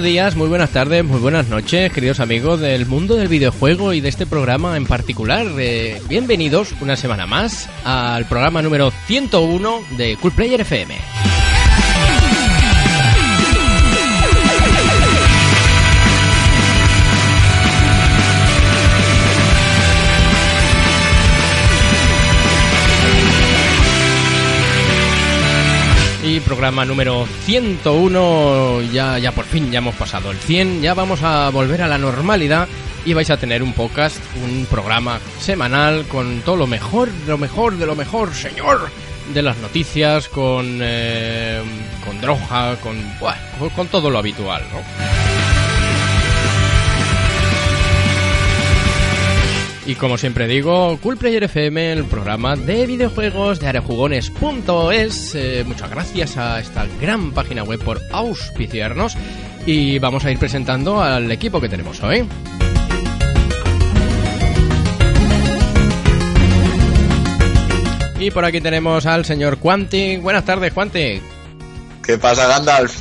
Buenos días, muy buenas tardes, muy buenas noches, queridos amigos del mundo del videojuego y de este programa en particular. Eh, bienvenidos una semana más al programa número 101 de Cool Player FM. Programa número 101, ya, ya por fin, ya hemos pasado el 100, ya vamos a volver a la normalidad y vais a tener un podcast, un programa semanal con todo lo mejor, lo mejor de lo mejor, señor, de las noticias, con, eh, con droga, con, con todo lo habitual, ¿no? Y como siempre digo, Cool Player FM, el programa de videojuegos de arejugones.es. Eh, muchas gracias a esta gran página web por auspiciarnos. Y vamos a ir presentando al equipo que tenemos hoy. Y por aquí tenemos al señor Quantic. Buenas tardes, Quantic. ¿Qué pasa, Gandalf?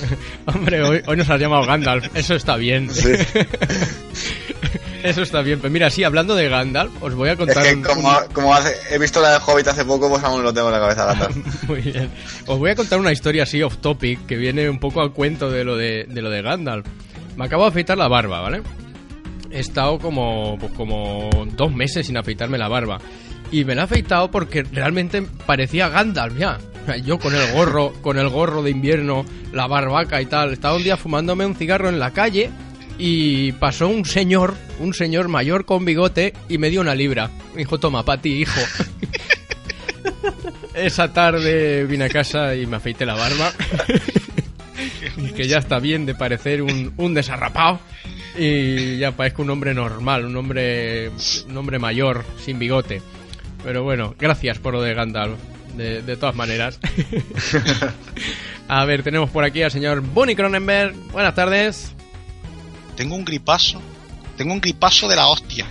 Hombre, hoy, hoy, nos has llamado Gandalf. Eso está bien. Sí. Eso está bien. Pues mira, sí, hablando de Gandalf, os voy a contar. Es que como, como hace, he visto la de Hobbit hace poco, pues aún lo tengo en la cabeza, Gandalf. Muy bien. Os voy a contar una historia así off topic que viene un poco al cuento de lo de, de lo de Gandalf. Me acabo de afeitar la barba, ¿vale? He estado como, pues como dos meses sin afeitarme la barba. Y me la he afeitado porque realmente parecía Gandalf ya. Yo con el gorro, con el gorro de invierno, la barbaca y tal. Estaba un día fumándome un cigarro en la calle y pasó un señor, un señor mayor con bigote y me dio una libra. Me dijo, toma, para ti, hijo. Esa tarde vine a casa y me afeité la barba. y que ya está bien de parecer un, un desarrapado. Y ya parezco un hombre normal, un hombre, un hombre mayor, sin bigote. Pero bueno, gracias por lo de Gandalf, de, de todas maneras. a ver, tenemos por aquí al señor Bonnie Cronenberg. Buenas tardes tengo un gripazo, tengo un gripazo de la hostia.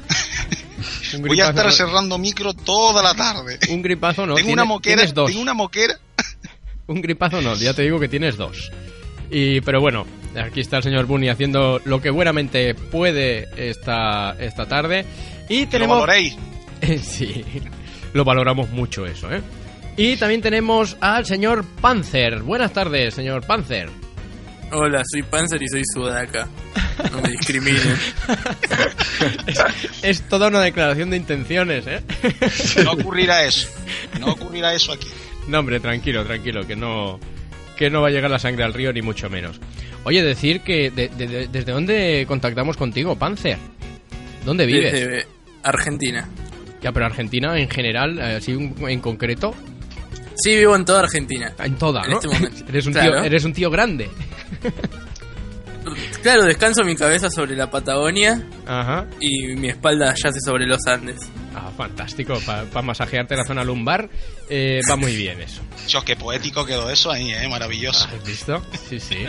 Voy a estar cerrando micro toda la tarde. Un gripazo no. Tengo una moquera. dos. Tengo una moquera. un gripazo no, ya te digo que tienes dos. Y, pero bueno, aquí está el señor Bunny haciendo lo que buenamente puede esta, esta tarde. Y tenemos. ¿Lo valoréis? sí, lo valoramos mucho eso, ¿eh? Y también tenemos al señor Panzer. Buenas tardes, señor Panzer. Hola, soy Panzer y soy sudaca. No me discriminen. es, es, toda una declaración de intenciones, ¿eh? No ocurrirá eso. No ocurrirá eso aquí. No, hombre, tranquilo, tranquilo, que no, que no va a llegar la sangre al río, ni mucho menos. Oye, decir que de, de, de, desde dónde contactamos contigo, Panzer. ¿Dónde vives? Desde Argentina. Ya, pero Argentina en general, así en concreto. Sí, vivo en toda Argentina. En toda, en ¿no? Este momento. eres, un claro. tío, eres un tío grande. Claro, descanso mi cabeza sobre la Patagonia Ajá. y mi espalda yace sobre los Andes. Ah, fantástico. Para pa masajearte la zona lumbar eh, va muy bien eso. Dios, qué poético quedó eso ahí, ¿eh? Maravilloso. ¿Has visto? Sí, sí.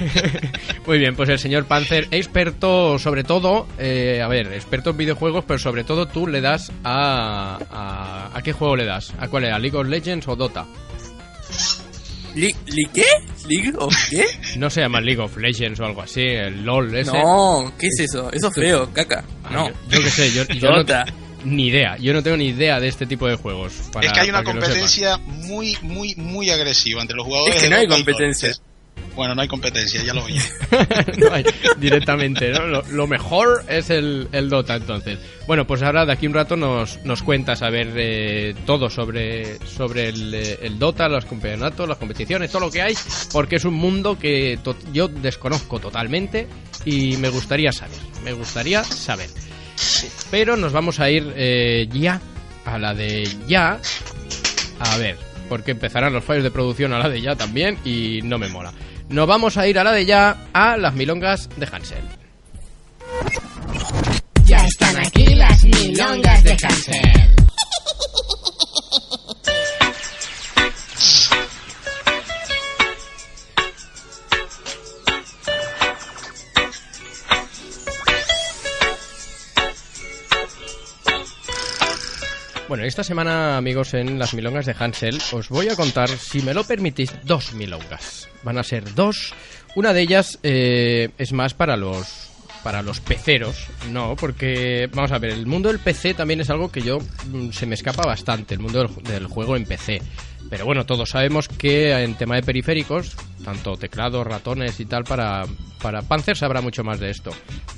muy bien, pues el señor Panzer, experto sobre todo, eh, a ver, experto en videojuegos, pero sobre todo tú le das a, a... ¿A qué juego le das? ¿A cuál era? ¿League of Legends o Dota? ¿Li, ¿Li qué? ¿League of qué? No se llama League of Legends o algo así, el LOL ese. No, ¿qué es eso? Eso es feo, caca. No. Ah, yo, yo qué sé, yo, yo no, ni idea, yo no tengo ni idea de este tipo de juegos. Para, es que hay una competencia muy, muy, muy agresiva entre los jugadores. Es que no hay competencia. Bueno, no hay competencia, ya lo oí. no hay, directamente, ¿no? Lo, mejor es el, el, Dota, entonces. Bueno, pues ahora de aquí un rato nos, nos cuentas a ver eh, todo sobre, sobre el, el, Dota, los campeonatos, las competiciones, todo lo que hay, porque es un mundo que yo desconozco totalmente y me gustaría saber. Me gustaría saber. Pero nos vamos a ir eh, ya a la de ya. A ver, porque empezarán los fallos de producción a la de ya también y no me mola. Nos vamos a ir a la de ya a las milongas de Hansel. Ya están aquí las milongas de Hansel. Bueno, esta semana, amigos, en las milongas de Hansel, os voy a contar, si me lo permitís, dos milongas. Van a ser dos. Una de ellas eh, es más para los para los peceros, no, porque vamos a ver, el mundo del PC también es algo que yo mm, se me escapa bastante, el mundo del, juego en PC. Pero bueno, todos sabemos que en tema de periféricos, tanto teclados, ratones y tal, para, para Panzer sabrá mucho más de esto.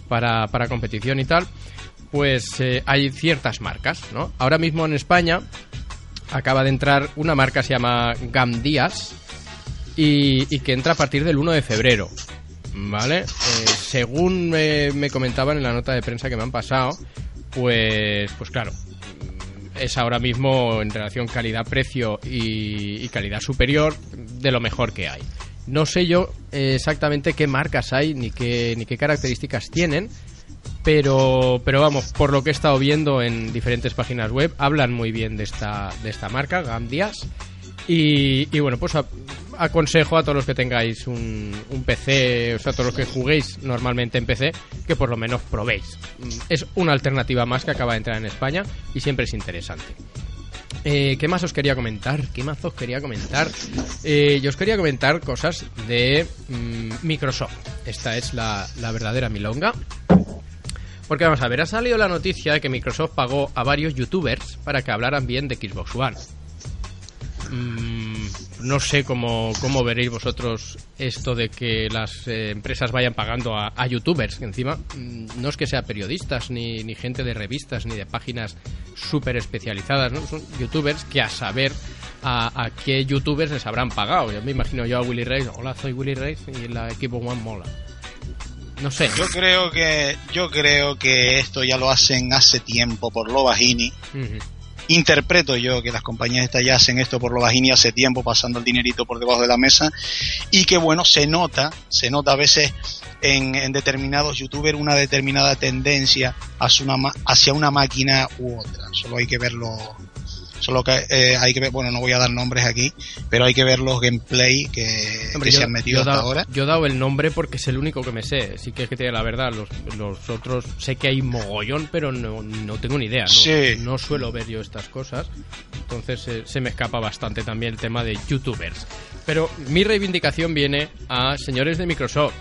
Para, para competición y tal, pues eh, hay ciertas marcas, ¿no? Ahora mismo en España acaba de entrar una marca se llama Gamdias y, y que entra a partir del 1 de febrero. ¿Vale? Eh, según me, me comentaban en la nota de prensa que me han pasado, pues, pues claro, es ahora mismo en relación calidad-precio y, y calidad superior de lo mejor que hay. No sé yo eh, exactamente qué marcas hay ni qué, ni qué características tienen, pero, pero vamos, por lo que he estado viendo en diferentes páginas web, hablan muy bien de esta, de esta marca, Gamdias. Y, bueno, pues aconsejo a todos los que tengáis un, PC, o sea, a todos los que juguéis normalmente en PC, que por lo menos probéis. Es una alternativa más que acaba de entrar en España y siempre es interesante. Eh, ¿Qué más os quería comentar? ¿Qué más os quería comentar? Eh, yo os quería comentar cosas de mm, Microsoft. Esta es la verdadera milonga. Porque vamos a ver, ha salido la noticia de que Microsoft pagó a varios youtubers para que hablaran bien de Xbox One. Mm, no sé cómo, cómo veréis vosotros esto de que las eh, empresas vayan pagando a, youtubers, encima mm, no es que sea periodistas, ni, ni gente de revistas, ni de páginas súper especializadas, ¿no? Son youtubers que a saber a, a qué youtubers les habrán pagado. Yo me imagino yo a Willy Reyes, hola, soy Willy Reyes y la equipo One mola. No sé. Yo creo que yo creo que esto ya lo hacen hace tiempo por lo bajini. Interpreto yo que las compañías estas ya hacen esto por lo bajini hace tiempo, pasando el dinerito por debajo de la mesa y que bueno, se nota, se nota a veces en, en determinados youtubers una determinada tendencia hacia una, hacia una máquina u otra. Solo hay que verlo, solo que eh, hay que ver, bueno, no voy a dar nombres aquí, pero hay que ver los gameplay que, Hombre, que yo, se han metido hasta ahora. yo he dado el nombre porque es el único que me sé. Sí que es que tiene la verdad. Los, los otros sé que hay mogollón, pero no, no tengo ni idea. No, Sí. no suelo ver yo estas cosas. Entonces eh, se me escapa bastante también el tema de youtubers. Pero mi reivindicación viene a señores de Microsoft.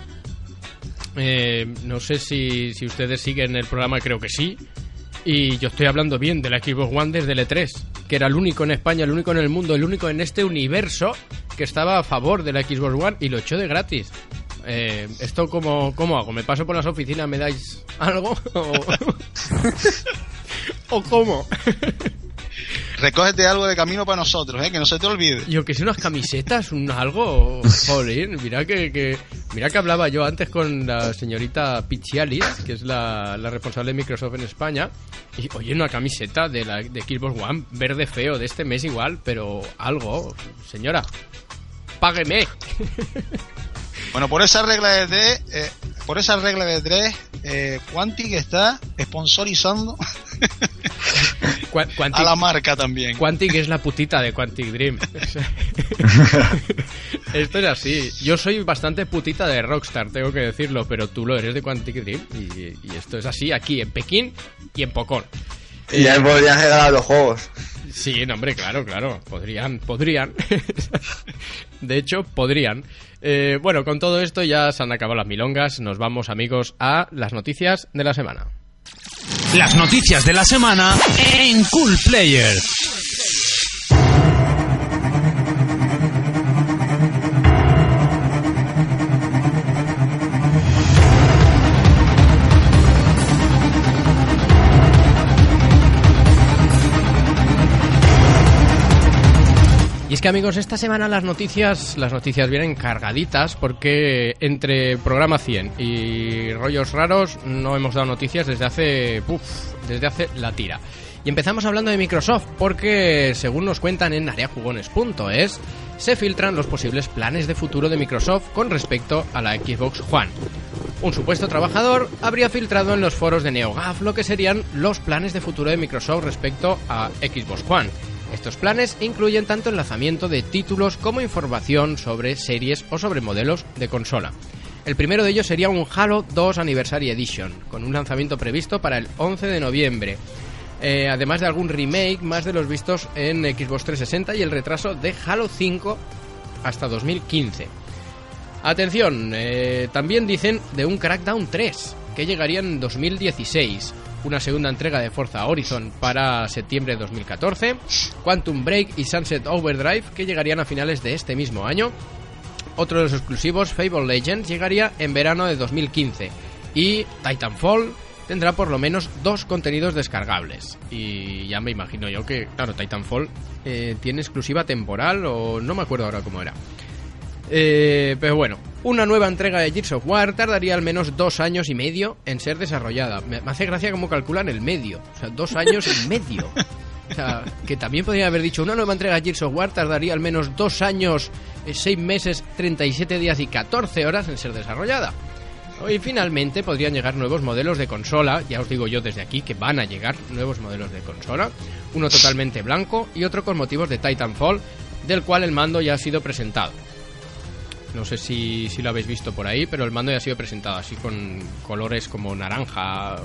Eh, no sé si, si ustedes siguen el programa, creo que sí. Y yo estoy hablando bien de la Xbox One desde el E3, que era el único en España, el único en el mundo, el único en este universo que estaba a favor de la Xbox One y lo echó de gratis. Eh, ¿Esto cómo, cómo hago? ¿Me paso por las oficinas, me dais algo? ¿O, ¿O cómo? Recógete algo de camino para nosotros, ¿eh? que no se te olvide. Yo que sé, unas camisetas, un algo. Joder, mira que, que- mira que hablaba yo antes con la señorita Piccialis, que es la, la responsable de Microsoft en España. Y oye, una camiseta de la de Xbox One, verde feo, de este mes igual, pero algo, señora. Págueme. Bueno, por esa regla de tres, eh, por esa regla de tres, eh, Quantic está sponsorizando Quantic, a la marca también. Quantic es la putita de Quantic Dream. Esto es así. Yo soy bastante putita de Rockstar, tengo que decirlo, pero tú lo eres de Quantic Dream. Y, y esto es así aquí en Pekín y en Pocón. Y ya podrían regalar los juegos. Sí, no, hombre, claro, claro. Podrían, podrían. De hecho, podrían. Eh, bueno, con todo esto ya se han acabado las milongas. Nos vamos, amigos, a las noticias de la semana. Las noticias de la semana en Cool Player. Que amigos, esta semana las noticias, las noticias vienen cargaditas porque entre programa 100 y rollos raros no hemos dado noticias desde hace, desde hace la tira. Y empezamos hablando de Microsoft porque según nos cuentan en areajugones.es se filtran los posibles planes de futuro de Microsoft con respecto a la Xbox One. Un supuesto trabajador habría filtrado en los foros de NeoGAF lo que serían los planes de futuro de Microsoft respecto a Xbox One. Estos planes incluyen tanto el lanzamiento de títulos como información sobre series o sobre modelos de consola. El primero de ellos sería un Halo 2 Anniversary Edition, con un lanzamiento previsto para el 11 de noviembre. eh, además de algún remake más de los vistos en Xbox 360 y el retraso de Halo 5 hasta 2015. Atención, eh, también dicen de un Crackdown 3 que llegaría en 2016, una segunda entrega de Forza Horizon para septiembre de 2014, Quantum Break y Sunset Overdrive que llegarían a finales de este mismo año. Otro de los exclusivos, Fable Legends, llegaría en verano de 2015 y Titanfall tendrá por lo menos dos contenidos descargables. Y ya me imagino yo que, claro, Titanfall eh, tiene exclusiva temporal o no me acuerdo ahora cómo era. Eh, pero bueno, una nueva entrega de Gears of War tardaría al menos dos años y medio en ser desarrollada. Me, hace gracia cómo calculan el medio. O sea, dos años y medio. O sea, que también podría haber dicho, una nueva entrega de Gears of War tardaría al menos dos años, eh, seis meses, 37 días y 14 horas en ser desarrollada. Y finalmente podrían llegar nuevos modelos de consola, ya os digo yo desde aquí que van a llegar nuevos modelos de consola, uno totalmente blanco y otro con motivos de Titanfall, del cual el mando ya ha sido presentado. No sé si, si lo habéis visto por ahí, pero el mando ya ha sido presentado así con colores como naranja,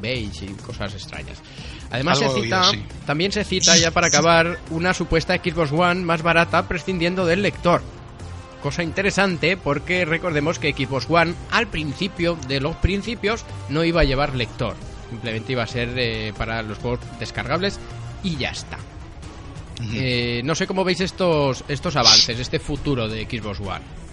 beige y cosas extrañas. Además Algo se cita, oído, sí. también se cita ya para acabar una supuesta Xbox One más barata prescindiendo del lector. Cosa interesante porque recordemos que Xbox One al principio de los principios no iba a llevar lector. Simplemente iba a ser eh, para los juegos descargables y ya está. Eh, no sé cómo veis estos, estos avances, este futuro de Xbox One.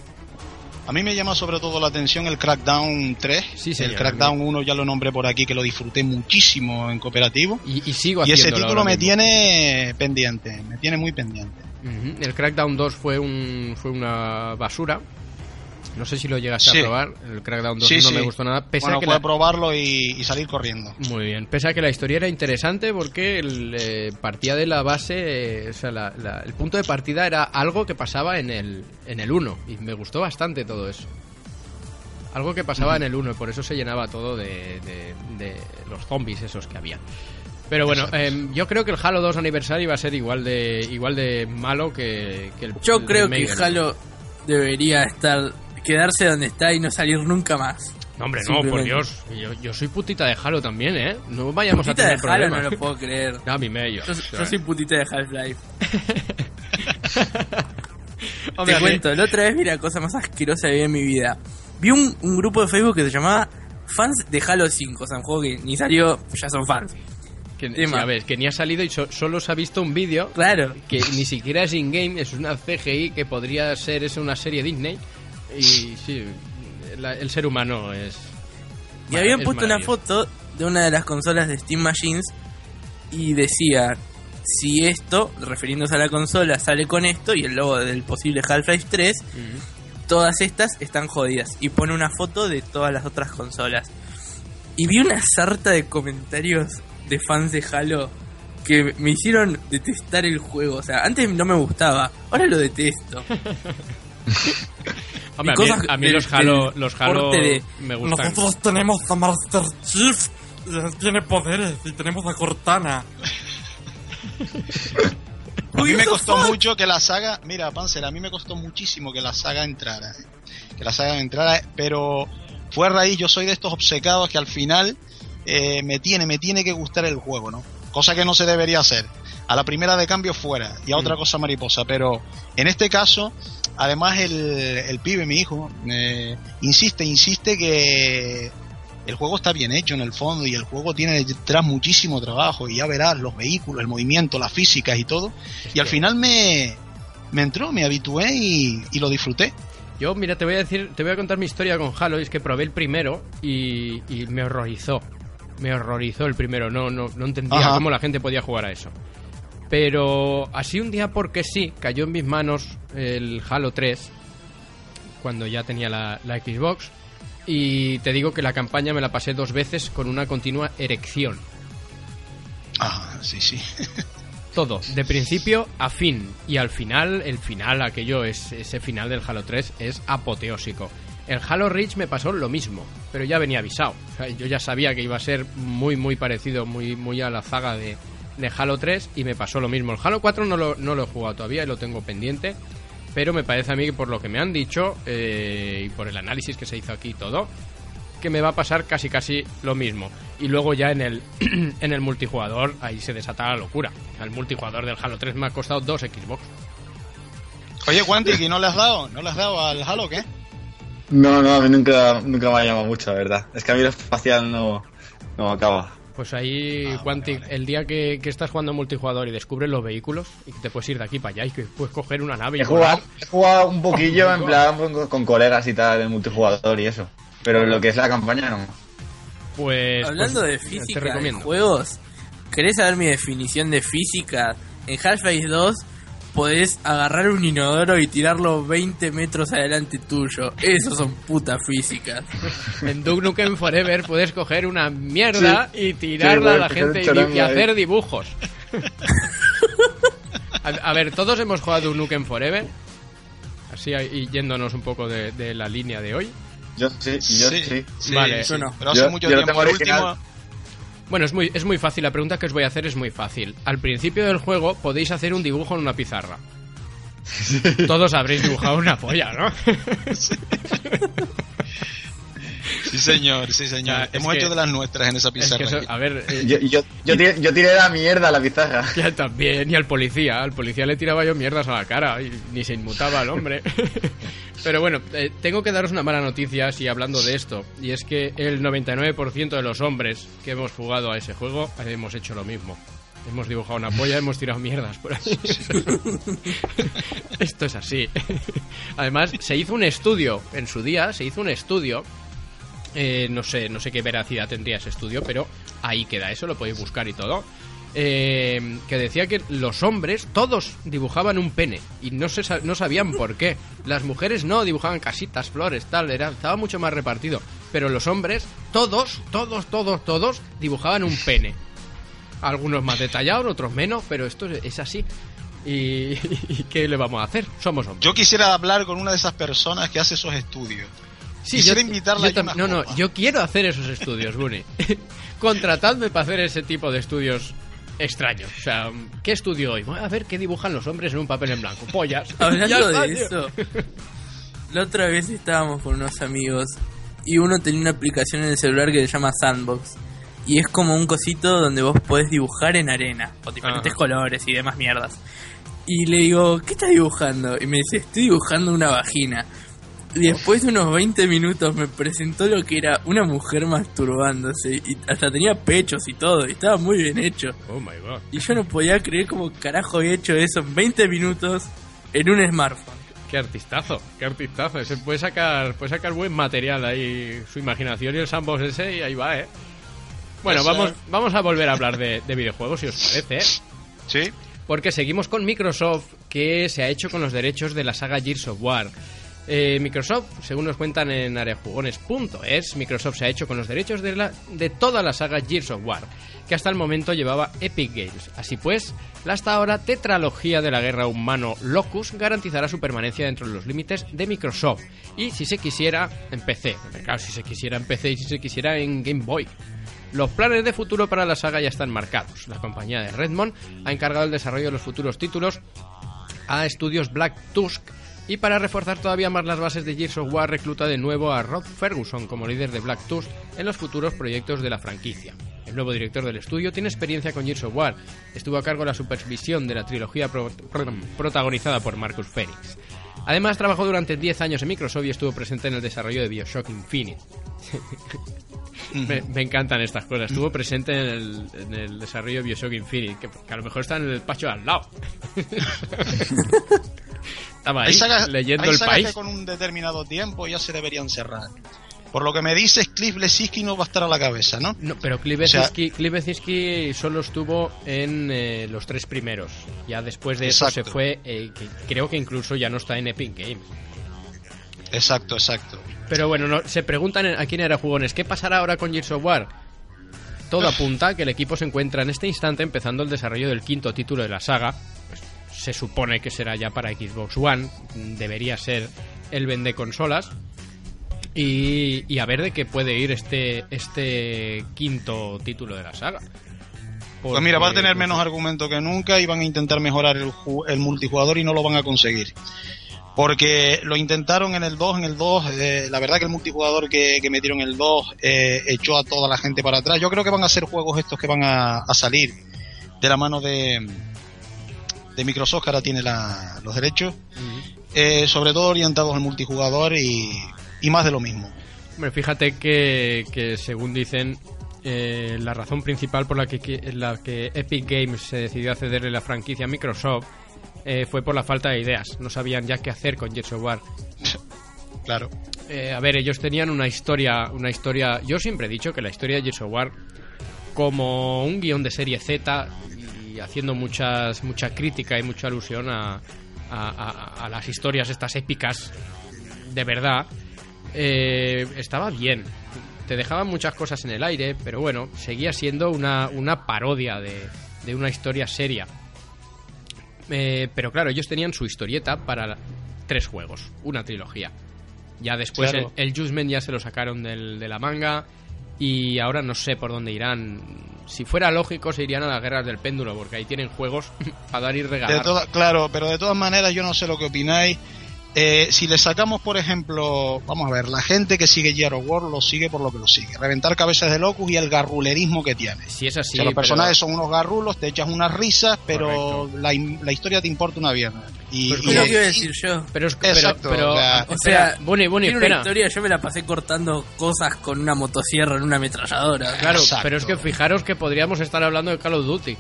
A mí me llama sobre todo la atención el Crackdown 3. Sí, señor, el Crackdown 1 ya lo nombré por aquí, que lo disfruté muchísimo en cooperativo. Y, y sigo Y ese título me mismo. tiene pendiente, me tiene muy pendiente. El Crackdown 2 fue, un, fue una basura. No sé si lo llegaste Sí. a probar. El Crackdown 2 Sí, no sí. me gustó nada. Pese bueno, a que la- probarlo y, y salir corriendo. Muy bien. Pese a que la historia era interesante porque el, eh, partía de la base, eh, o sea, la- la- el punto de partida era algo que pasaba en el, en el 1 y me gustó bastante todo eso. Algo que pasaba en el 1 y por eso se llenaba todo de, de- de los zombies esos que había. Pero bueno, em, yo creo que el Halo 2 Anniversary va a ser igual de igual de malo que, que el Yo el creo que Halo debería estar quedarse donde está y no salir nunca más. No, hombre, no, por. Dios. Yo, yo soy putita de Halo también, ¿eh? No vayamos Putita a de tener Halo problemas. no lo puedo creer. A mí me yo. Yo, yo soy putita de Half-Life. Hombre, Te cuento, la otra vez vi la cosa más asquerosa que vi en mi vida. Vi un, un grupo de Facebook que se llamaba Fans de Halo 5, o sea, un juego que ni salió, ya son fans. Que, sí, a ver, que ni ha salido y so- solo se ha visto un vídeo Claro. que ni siquiera es in-game, es una CGI que podría ser es una serie Disney. Y sí, la- el ser humano es. Y habían es puesto una foto de una de las consolas de Steam Machines y decía, si esto, refiriéndose a la consola, sale con esto y el logo del posible Half-Life 3, Ujú. todas estas están jodidas. Y pone una foto de todas las otras consolas. Y vi una sarta de comentarios de fans de Halo que me hicieron detestar el juego. O sea, antes no me gustaba, ahora lo detesto. Hombre, a mí, a los Halo, los Halo de- me gustan. Nosotros tenemos a Master Chief, eh, tiene poderes, y tenemos a Cortana. A mí me costó mucho que la saga, mira, Panzer, a mí me costó muchísimo que la saga entrara, ¿eh? que la saga entrara, pero fue a raíz, yo soy de estos obcecados que al final eh, me tiene, me tiene que gustar el juego, ¿no? Cosa que no se debería hacer. A la primera de cambio fuera y a otra Mm. cosa mariposa, pero en este caso, además el, el pibe, mi hijo, eh, insiste, insiste que el juego está bien hecho en el fondo y el juego tiene detrás muchísimo trabajo y ya verás los vehículos, el movimiento, las físicas y todo. Y al final me, me entró, me habitué y, y lo disfruté. Yo, mira, te voy a decir, te voy a contar mi historia con Halo, es que probé el primero y, y me horrorizó. Me horrorizó el primero, no, no, no entendía Ajá. cómo la gente podía jugar a eso. Pero así un día porque sí, cayó en mis manos el Halo 3, cuando ya tenía la, la Xbox, y te digo que la campaña me la pasé dos veces con una continua erección. Ah, sí, sí. Todo, de principio a fin. Y al final, el final, aquello es, ese final del Halo 3 es apoteósico. El Halo Reach me pasó lo mismo, pero ya venía avisado. O sea, yo ya sabía que iba a ser muy, muy parecido, muy, muy a la zaga de, de Halo 3 y me pasó lo mismo. El Halo 4 no lo, no lo he jugado todavía y lo tengo pendiente, pero me parece a mí que por lo que me han dicho eh, y por el análisis que se hizo aquí y todo, que me va a pasar casi casi lo mismo. Y luego ya en el, en el multijugador, ahí se desata la locura. El multijugador del Halo 3 me ha costado dos Xbox. Oye, Quantic, ¿y no le has dado? ¿No le has dado al Halo qué? No, no, a mí nunca, nunca me ha llamado mucho, la verdad. Es que a mí lo espacial no, no acaba. Pues ahí, Quantic, el día que, que estás jugando multijugador y descubres los vehículos y que te puedes ir de aquí para allá y que puedes coger una nave y He jugado, he jugado un poquillo en plan con, con colegas y tal, en multijugador y eso. Pero lo que es la campaña no. Pues, Hablando pues, de física te de recomiendo. juegos, ¿querés saber mi definición de física? En Half-Life 2 podés agarrar un inodoro y tirarlo 20 metros adelante tuyo. Eso son putas físicas. En Duke Nukem Forever puedes coger una mierda y tirarla Sí, a la gente y, hacer dibujos. a, a ver, todos hemos jugado Duke Nukem Forever. Así y yéndonos un poco de, de la línea de hoy. Yo sí, yo sí. Vale. sí, Yo no. Pero hace Yo- mucho yo tiempo. tengo El original. último, Bueno, es muy, es muy fácil. La pregunta que os voy a hacer es muy fácil. Al principio del juego podéis hacer un dibujo en una pizarra. Todos habréis dibujado una polla, ¿no? Sí, señor, sí, señor. Es Hemos que- hecho de las nuestras en esa Es pizarra. que eso- a ver, eh, Yo, yo, yo, tiré, yo tiré la mierda a la pizarra. Ya también, y al policía. Al policía le tiraba yo mierdas a la cara y ni se inmutaba el hombre. Pero bueno, eh, tengo que daros una mala noticia así hablando de esto. Y es que el 99% de los hombres que hemos jugado a ese juego eh, hemos hecho lo mismo. Hemos dibujado una polla, hemos tirado mierdas por ahí. Esto es así. Además, se hizo un estudio en su día, se hizo un estudio eh, no sé, no sé qué veracidad tendría ese estudio, pero ahí queda eso, lo podéis buscar y todo. Eh, que decía que los hombres todos dibujaban un pene y no se no sabían por qué. Las mujeres no dibujaban casitas, flores, tal, era estaba mucho más repartido, pero los hombres todos, todos, todos, todos dibujaban un pene. Algunos más detallados, otros menos, pero esto es, es así. Y, y ¿qué le vamos a hacer? Somos hombres. Yo quisiera hablar con una de esas personas que hace esos estudios. Quisiera invitarla yo tam- unas No, no, yo quiero hacer esos estudios, Bunny. Contratadme para hacer ese tipo de estudios extraños. O sea, ¿qué estudio hoy? Voy a ver qué dibujan los hombres en un papel en blanco. Pollas. Hablando de eso, la otra vez estábamos con unos amigos y uno tenía una aplicación en el celular que se llama Sandbox. Y es como un cosito donde vos podés dibujar en arena, con diferentes Ajá. colores y demás mierdas. Y le digo, ¿qué estás dibujando? Y me dice, estoy dibujando una vagina. Después de unos 20 minutos me presentó lo que era una mujer masturbándose. Y hasta tenía pechos y todo. Y estaba muy bien hecho. Oh my god. Y yo no podía creer cómo carajo había hecho eso en 20 minutos en un smartphone. Qué artistazo, qué artistazo. Ese puede sacar, puede sacar buen material ahí. Su imaginación y el sandbox ese, y ahí va, eh. Bueno, vamos, vamos a volver a hablar de, de videojuegos, si os parece, eh. Sí. Porque seguimos con Microsoft, que se ha hecho con los derechos de la saga Gears of War. Eh, Microsoft, según nos cuentan en areajugones.es, Microsoft se ha hecho con los derechos de, la, de toda la saga Gears of War, que hasta el momento llevaba Epic Games. Así pues, la hasta ahora tetralogía de la guerra humano Locus garantizará su permanencia dentro de los límites de Microsoft. Y si se quisiera, en PC. Claro, si se quisiera en PC y si se quisiera en Game Boy. Los planes de futuro para la saga ya están marcados. La compañía de Redmond ha encargado el desarrollo de los futuros títulos a estudios Black Tusk y para reforzar todavía más las bases de Gears of War recluta de nuevo a Rod Ferguson como líder de Black Tusk en los futuros proyectos de la franquicia. El nuevo director del estudio tiene experiencia con Gears of War. Estuvo a cargo de la supervisión de la trilogía pro- pro- protagonizada por Marcus Phoenix. Además, trabajó durante 10 años en Microsoft y estuvo presente en el desarrollo de Bioshock Infinite. Me, me encantan estas cosas. Estuvo presente en el, en el desarrollo de Bioshock Infinite, que, que a lo mejor está en el despacho de al lado. Estaba ahí Hay sagas, leyendo hay el sagas país. que con un determinado tiempo ya se deberían cerrar. Por lo que me dices, Cliff Lesinski no va a estar a la cabeza, ¿no? No, pero Cliff O sea- solo estuvo en eh, los tres primeros. Ya después de eso se fue, eh, que creo que incluso ya no está en Epic Games. Exacto, exacto. Pero bueno, no- se preguntan a quién era jugones, ¿qué pasará ahora con Gears of War? Todo apunta que el equipo se encuentra en este instante empezando el desarrollo del quinto título de la saga. Pues, se supone que será ya para Xbox One, debería ser el vende consolas. Y, y a ver de qué puede ir este, este quinto título de la saga. Pues mira, va a tener pues, menos argumento que nunca y van a intentar mejorar el multijugador y no lo van a conseguir. Porque lo intentaron en el 2, en el 2, eh, la verdad que el multijugador que, que metieron en el 2 eh, echó a toda la gente para atrás. Yo creo que van a ser juegos estos que van a, a salir de la mano de, de Microsoft, que ahora tiene la- los derechos, eh, sobre todo orientados al multijugador y, y más de lo mismo. Hombre, fíjate que, que según dicen, eh, la razón principal por la que, que- la que Epic Games se decidió a cederle la franquicia a Microsoft eh, fue por la falta de ideas. No sabían ya qué hacer con Gears of War. Claro. Eh, a ver, ellos tenían una historia, una historia. Yo siempre he dicho que la historia de Gears of War, como un guion de serie Z y haciendo muchas, mucha crítica y mucha alusión a, a- a- a las historias estas épicas de verdad, eh, estaba bien. Te dejaban muchas cosas en el aire, pero bueno, seguía siendo una, una parodia de, de una historia seria. Eh, pero claro, ellos tenían su historieta para tres juegos, una trilogía. Ya después Claro. el, el Judgment ya se lo sacaron del- de la manga y ahora no sé por dónde irán. Si fuera lógico se irían a las guerras del péndulo porque ahí tienen juegos para dar y De regalar. toda- claro, pero de todas maneras yo no sé lo que opináis. Eh, si le sacamos, por ejemplo, vamos a ver, la gente que sigue Gear of War lo sigue por lo que lo sigue. Reventar cabezas de locus y el garrulerismo que tiene. Si es así, o sea, los pero- personajes son unos garrulos, te echas unas risas, pero la, la historia te importa una mierda. Y, Pues y- lo que iba a y- decir yo. Pero Exacto, pero, o sea- O tiene una espera. historia, yo me la pasé cortando cosas con una motosierra en una ametralladora. Claro, Exacto. pero es que fijaros que podríamos estar hablando de Call of Duty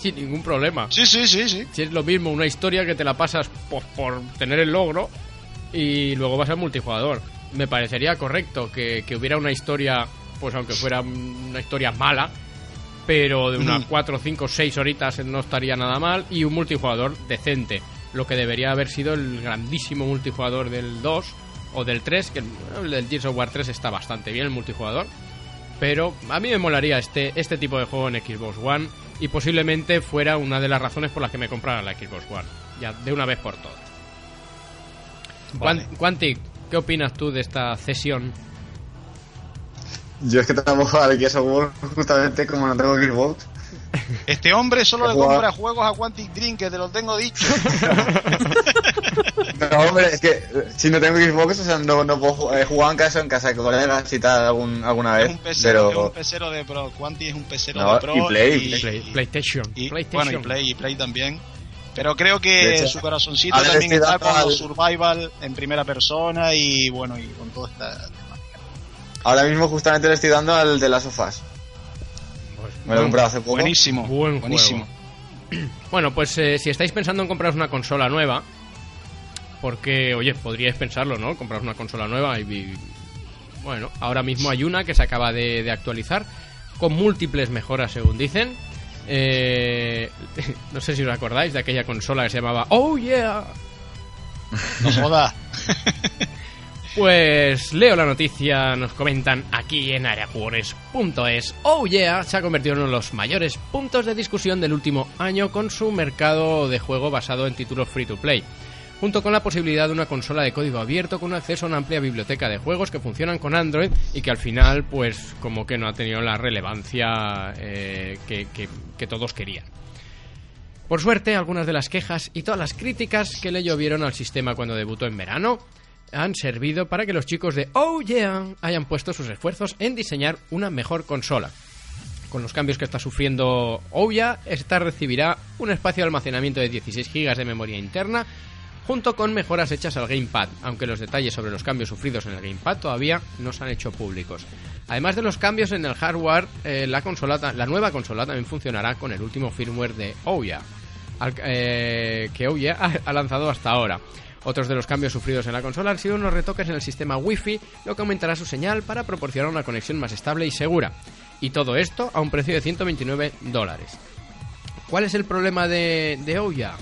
sin ningún problema. Sí, sí, sí, sí. Si es lo mismo, una historia que te la pasas pues, por tener el logro y luego vas al multijugador. Me parecería correcto que, que hubiera una historia, pues aunque fuera una historia mala, pero de unas Ujú. 4, 5, 6 horitas no estaría nada mal y un multijugador decente. Lo que debería haber sido el grandísimo multijugador del 2 o del 3, que el, el del Gears of War 3 está bastante bien el multijugador. Pero a mí me molaría este, este tipo de juego en Xbox One y posiblemente fuera una de las razones por las que me comprara la Xbox One. Ya, de una vez por todas. Vale. Quan- Quantic, ¿qué opinas tú de esta cesión? Yo es que tampoco al Gears of War justamente como no tengo Xbox. Este hombre solo le compra juegos a Quantic Dream, que te lo tengo dicho. No, hombre, es que eh, si no tengo Xbox, o sea, no, no puedo jugar. He jugado en casa, en casa de colegas y tal algún, alguna es vez. un pecero, es un pero. pecero de pro. Quantic es un pecero No, de pro. y Play, Play- PlayStation. y- PlayStation. Bueno, y Play, y Play también. Pero creo que hecho, su corazoncito también está con los al- survival en primera persona y bueno, y con toda esta Ahora mismo justamente le estoy dando al de las sofás. Me lo he comprado hace poco. Buenísimo, Buen buenísimo. Bueno, pues eh, si estáis pensando en compraros una consola nueva, porque, oye, podríais pensarlo, ¿no? Compraros una consola nueva y, y- bueno, ahora mismo hay una que se acaba de, de actualizar con múltiples mejoras, según dicen. Eh, no sé si os acordáis de aquella consola que se llamaba Oh Yeah. No joda. Pues leo la noticia, nos comentan aquí en areajugones.es. Oh yeah, se ha convertido en uno de los mayores puntos de discusión del último año con su mercado de juego basado en títulos free to play. Junto con la posibilidad de una consola de código abierto con acceso a una amplia biblioteca de juegos que funcionan con Android y que al final, pues, como que no ha tenido la relevancia eh, que, todos querían. Por suerte, algunas de las quejas y todas las críticas que le llovieron al sistema cuando debutó en verano han servido para que los chicos de Oh Yeah hayan puesto sus esfuerzos en diseñar una mejor consola. Con los cambios que está sufriendo Ouya, esta recibirá un espacio de almacenamiento de 16 GB de memoria interna, junto con mejoras hechas al Gamepad, aunque los detalles sobre los cambios sufridos en el Gamepad todavía no se han hecho públicos. Además de los cambios en el hardware, eh, la, consola, la nueva consola también funcionará con el último firmware de Ouya, eh, que Ouya ha, ha lanzado hasta ahora. Otros de los cambios sufridos en la consola han sido unos retoques en el sistema Wi-Fi, lo que aumentará su señal para proporcionar una conexión más estable y segura. Y todo esto a un precio de 129 dólares. ¿Cuál es el problema de, de Ouya?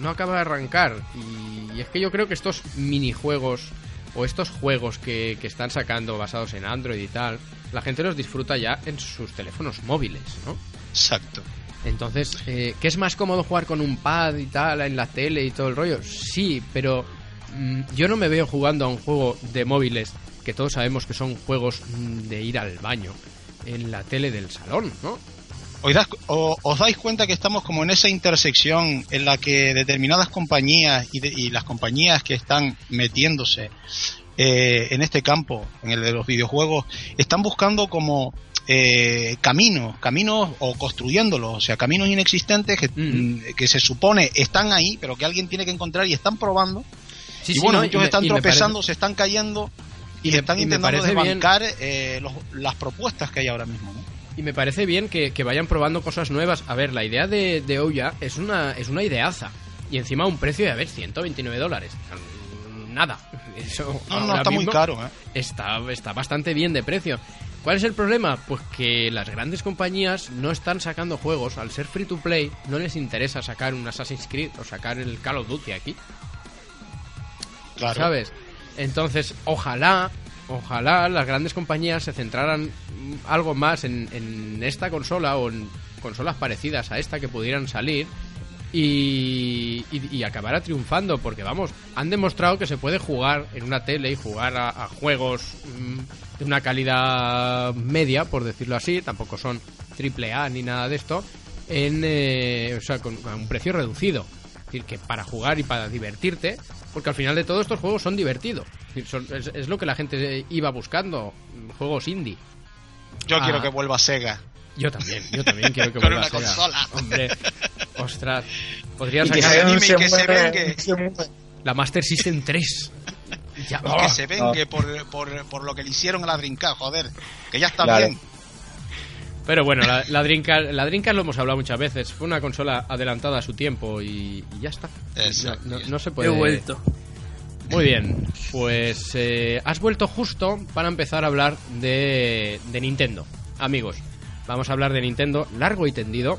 No acaba de arrancar. Y es que yo creo que estos minijuegos o estos juegos que, que están sacando basados en Android y tal, la gente los disfruta ya en sus teléfonos móviles, ¿no? Exacto. Entonces, eh, ¿qué es más cómodo jugar con un pad y tal, en la tele y todo el rollo? Sí, pero mm, yo no me veo jugando a un juego de móviles, que todos sabemos que son juegos mm, de ir al baño, en la tele del salón, ¿no? ¿Os, das- o- os dais cuenta que estamos como en esa intersección en la que determinadas compañías y, de- y las compañías que están metiéndose eh, en este campo, en el de los videojuegos, están buscando como eh, caminos, caminos o construyéndolos, o sea, caminos inexistentes que, Mm. que se supone están ahí, pero que alguien tiene que encontrar y están probando. Sí, y sí, bueno, no, me- están me parece- tropezando, se están cayendo y, y me- están intentando desbancar eh, los- las propuestas que hay ahora mismo. ¿no? Y me parece bien que, que vayan probando cosas nuevas. A ver, la idea de, de Ouya es una, es una ideaza. Y encima un precio de, a ver, 129 dólares. Nada. Eso No, no, está muy caro. ¿eh? Está, está bastante bien de precio. ¿Cuál es el problema? Pues que las grandes compañías no están sacando juegos. Al ser free to play, no les interesa sacar un Assassin's Creed o sacar el Call of Duty aquí. Claro. ¿Sabes? Entonces, ojalá, ojalá las grandes compañías se centraran mm, algo más en, esta consola o en consolas parecidas a esta que pudieran salir y, y, triunfando porque vamos, han demostrado que se puede jugar en una tele y jugar a, juegos mm, de una calidad media, por decirlo así, tampoco son triple A ni nada de esto, en, eh, o sea, con, un precio reducido. Es decir, que para jugar y para divertirte, porque al final de todo estos juegos son divertidos. Es, lo que la gente iba buscando, juegos indie. Yo Ah. quiero que vuelva Sega. Yo también, yo también quiero que Con vuelva una Sega. consola. Hombre, ostras, podría Y que sacar se, anime y se que se vengue. mueve. la Master System 3. Ya, Y que se vengue por, por, por lo que le hicieron a la Dreamcast, joder. Que ya está Claro. bien. Pero bueno, la, la, Dreamcast, la Dreamcast lo hemos hablado muchas veces. Fue una consola adelantada a su tiempo y, y ya está. Exacto. No, no- no se He puede. vuelto. Muy bien, pues eh, has vuelto justo para empezar a hablar de, de Nintendo. Amigos, vamos a hablar de Nintendo largo y tendido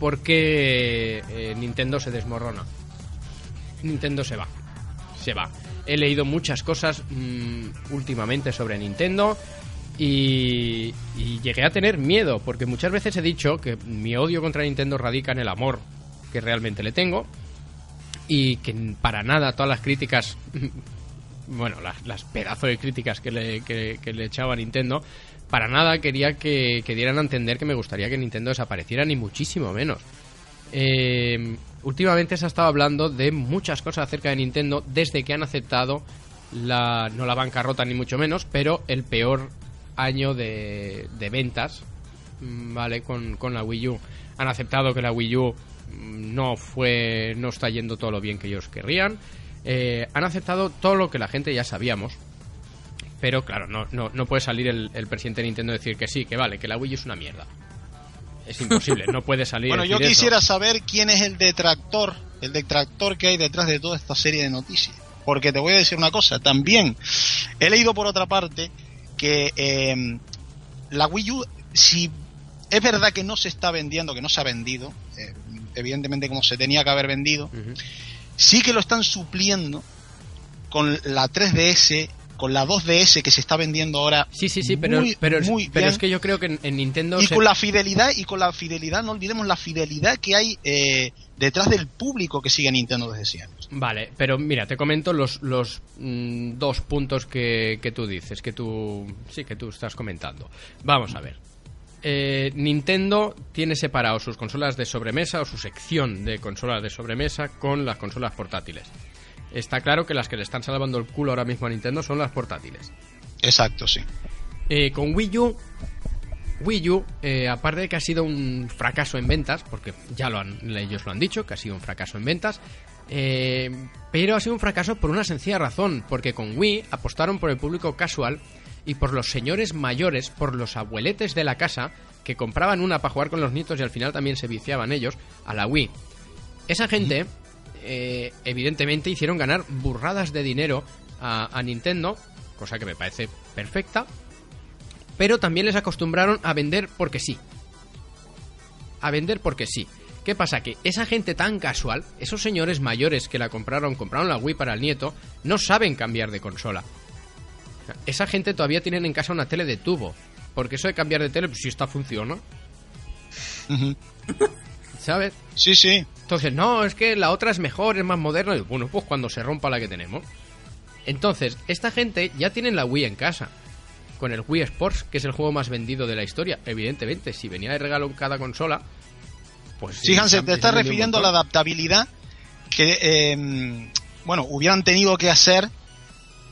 porque eh, Nintendo se desmorona. Nintendo se va. Se va. He leído muchas cosas mm, últimamente sobre Nintendo y, y llegué a tener miedo porque muchas veces he dicho que mi odio contra Nintendo radica en el amor que realmente le tengo y que para nada todas las críticas bueno las, las pedazos de críticas que le, que, le echaba a Nintendo para nada quería que, que dieran a entender que me gustaría que Nintendo desapareciera ni muchísimo menos. Eh, últimamente se ha estado hablando de muchas cosas acerca de Nintendo desde que han aceptado la no la bancarrota ni mucho menos pero el peor año de, de ventas mm, vale con, con la Wii U. Han aceptado que la Wii U mm, no fue no está yendo todo lo bien que ellos querrían. Eh, han aceptado todo lo que la gente ya sabíamos. Pero claro no, no, no puede salir el, el presidente de Nintendo decir que sí que vale que la Wii U es una mierda. Es imposible no puede salir Bueno, yo eso. quisiera saber quién es el detractor, el detractor que hay detrás de toda esta serie de noticias. Porque te voy a decir una cosa, también he leído por otra parte que eh, la Wii U, si es verdad que no se está vendiendo, que no se ha vendido, eh, evidentemente como se tenía que haber vendido, sí que lo están supliendo con la 3DS, con la 2DS que se está vendiendo ahora. sí sí sí pero, muy, pero, muy pero bien. es que yo creo que en, en Nintendo y se- con la fidelidad y con la fidelidad no olvidemos la fidelidad que hay eh, detrás del público que sigue a Nintendo desde siempre Vale, pero mira, te comento los, los mm, dos puntos que, que tú dices, que tú sí que tú estás comentando. Vamos a ver. Eh, Nintendo tiene separado sus consolas de sobremesa o su sección de consolas de sobremesa con las consolas portátiles. Está claro que las que le están salvando el culo ahora mismo a Nintendo son las portátiles. exacto sí Eh, con Wii U, Wii U, eh, aparte de que ha sido un fracaso en ventas, porque ya lo han, ellos lo han dicho, que ha sido un fracaso en ventas, eh, pero ha sido un fracaso por una sencilla razón, porque con Wii apostaron por el público casual y por los señores mayores, por los abueletes de la casa, que compraban una para jugar con los nietos y al final también se viciaban ellos a la Wii. Esa gente, eh, evidentemente, hicieron ganar burradas de dinero a, a Nintendo, cosa que me parece perfecta, pero también les acostumbraron a vender porque sí. A vender porque sí. ¿Qué pasa? Que esa gente tan casual, esos señores mayores que la compraron, compraron la Wii para el nieto, no saben cambiar de consola. Esa gente todavía tienen en casa una tele de tubo. Porque eso de cambiar de tele, pues si esta funciona, Ujú. ¿sabes? sí sí Entonces, no, es que la otra es mejor, es más moderna. Y bueno, pues cuando se rompa la que tenemos. Entonces, esta gente ya tienen la Wii en casa. con el Wii Sports, que es el juego más vendido de la historia. Evidentemente, si venía de regalo en cada consola, pues... Sí, te estás refiriendo a la adaptabilidad que, eh, bueno, hubieran tenido que hacer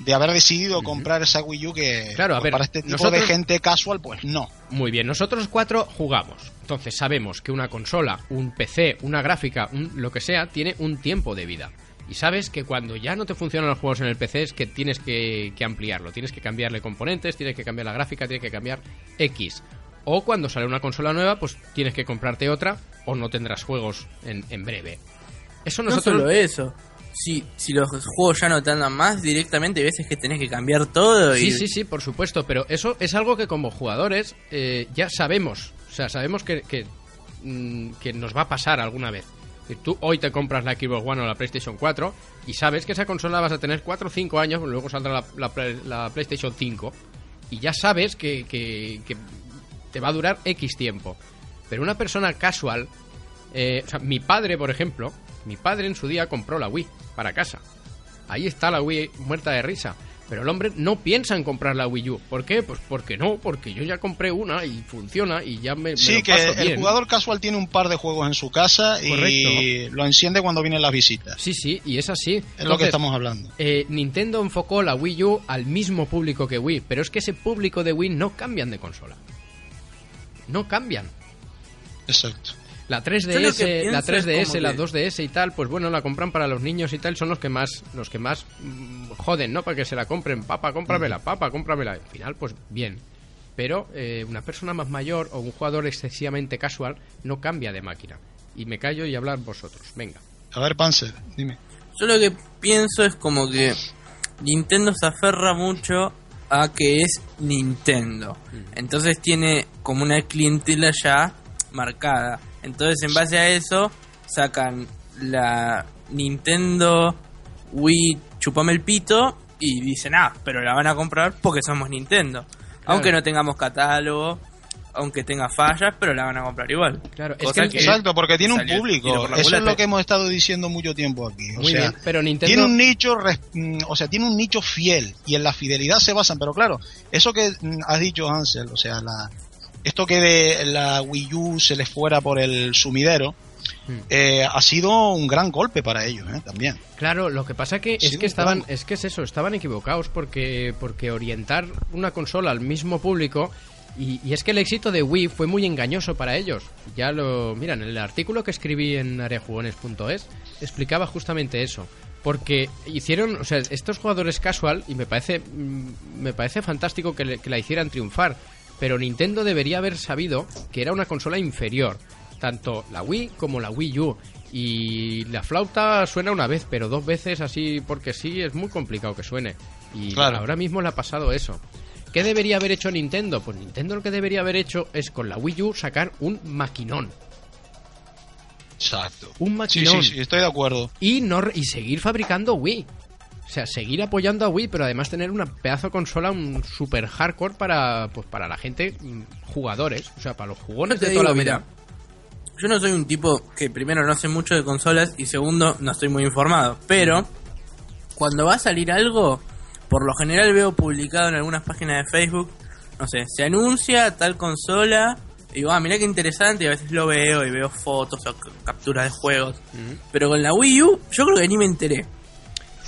de haber decidido comprar esa Wii U que Claro, a pues, ver, para este tipo nosotros- de gente casual, pues no. Muy bien, nosotros cuatro jugamos. Entonces sabemos que una consola, un PC, una gráfica, un- lo que sea, tiene un tiempo de vida. Y sabes que cuando ya no te funcionan los juegos en el PC es que tienes que, que ampliarlo. Tienes que cambiarle componentes, tienes que cambiar la gráfica, tienes que cambiar X. O cuando sale una consola nueva, pues tienes que comprarte otra o no tendrás juegos en, en breve. Eso No nosotros... solo eso. Si, si los juegos ya no te andan más, directamente veces que tenés que cambiar todo y... Sí, sí, sí, por supuesto, pero eso es algo que como jugadores eh, ya sabemos, o sea, sabemos que, que, mm, nos va a pasar alguna vez. Tú hoy te compras la Xbox One o la PlayStation 4 y sabes que esa consola vas a tener 4 o 5 años, luego saldrá la, la la PlayStation 5 y ya sabes que, que- que te va a durar X tiempo. Pero una persona casual, eh, o sea, mi padre, por ejemplo, mi padre en su día compró la Wii para casa. Ahí está la Wii muerta de risa. Pero el hombre no piensa en comprar la Wii U. ¿Por qué? Pues porque no, porque yo ya compré una y funciona y ya me, me Sí, lo que paso el bien. jugador casual tiene un par de juegos en su casa y lo enciende cuando vienen las visitas. Sí, sí, y es así. Es lo que estamos hablando. eh, Nintendo enfocó la Wii U al mismo público que Wii, pero es que ese público de Wii no cambian de consola. No cambian. Exacto. La Yo lo 3DS, que la pienso es 3DS, como la que- 2DS y tal, pues bueno, la compran para los niños y tal, son los que más los que más mm, joden, ¿no? Para que se la compren, papá, cómpramela, papá, cómpramela. Al final, pues bien. Pero eh, una persona más mayor o un jugador excesivamente casual no cambia de máquina. Y me callo y hablar vosotros. Venga. A ver, Panzer, dime. Yo lo que pienso es como que Nintendo se aferra mucho a que es Nintendo. Entonces tiene como una clientela ya marcada. Entonces en base a eso sacan la Nintendo Wii chupame el pito y dicen, ah, pero la van a comprar porque somos Nintendo. Aunque no tengamos catálogo, aunque tenga fallas, pero la van a comprar igual. Claro, es que- Exacto, porque tiene un público. Eso es lo que hemos estado diciendo mucho tiempo aquí. O Muy sea, bien, pero Nintendo tiene un nicho, res- mm, o sea, tiene un nicho fiel y en la fidelidad se basan. Pero claro, eso que mm, has dicho, Hansel, o sea, la, esto que de la Wii U se les fuera por el sumidero, Hmm. eh, ha sido un gran golpe para ellos, ¿eh? También. Claro, lo que pasa que Sí, es que estaban, es que es eso, estaban equivocados porque porque orientar una consola al mismo público y, y es que el éxito de Wii fue muy engañoso para ellos. Ya lo, mira, en el artículo que escribí en areajugones.es explicaba justamente eso, porque hicieron, o sea, estos jugadores casual y me parece mm, me parece fantástico que, le- que la hicieran triunfar, pero Nintendo debería haber sabido que era una consola inferior, tanto la Wii como la Wii U. Y la flauta suena una vez, pero dos veces así porque sí es muy complicado que suene. Y Claro. ahora mismo le ha pasado eso. ¿Qué debería haber hecho Nintendo? Pues Nintendo lo que debería haber hecho es con la Wii U sacar un maquinón. Exacto. Un Sí, maquinón. sí, sí, estoy de acuerdo. Y, no, re- y seguir fabricando Wii. O sea, seguir apoyando a Wii, pero además tener una pedazo de consola, un super hardcore para, pues, para la gente, mm, jugadores. O sea, para los jugones de digo, toda la mira, vida. yo no soy un tipo que primero no sé mucho de consolas y segundo no estoy muy informado, pero cuando va a salir algo, por lo general veo publicado en algunas páginas de Facebook, no sé, se anuncia tal consola, y digo, ah, mirá qué interesante, y a veces lo veo y veo fotos o capturas de juegos, pero con la Wii U yo creo que ni me enteré.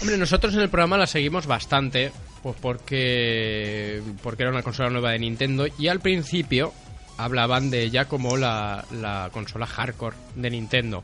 Hombre, nosotros en el programa la seguimos bastante, pues porque, porque era una consola nueva de Nintendo y al principio hablaban de ella como la, la consola hardcore de Nintendo,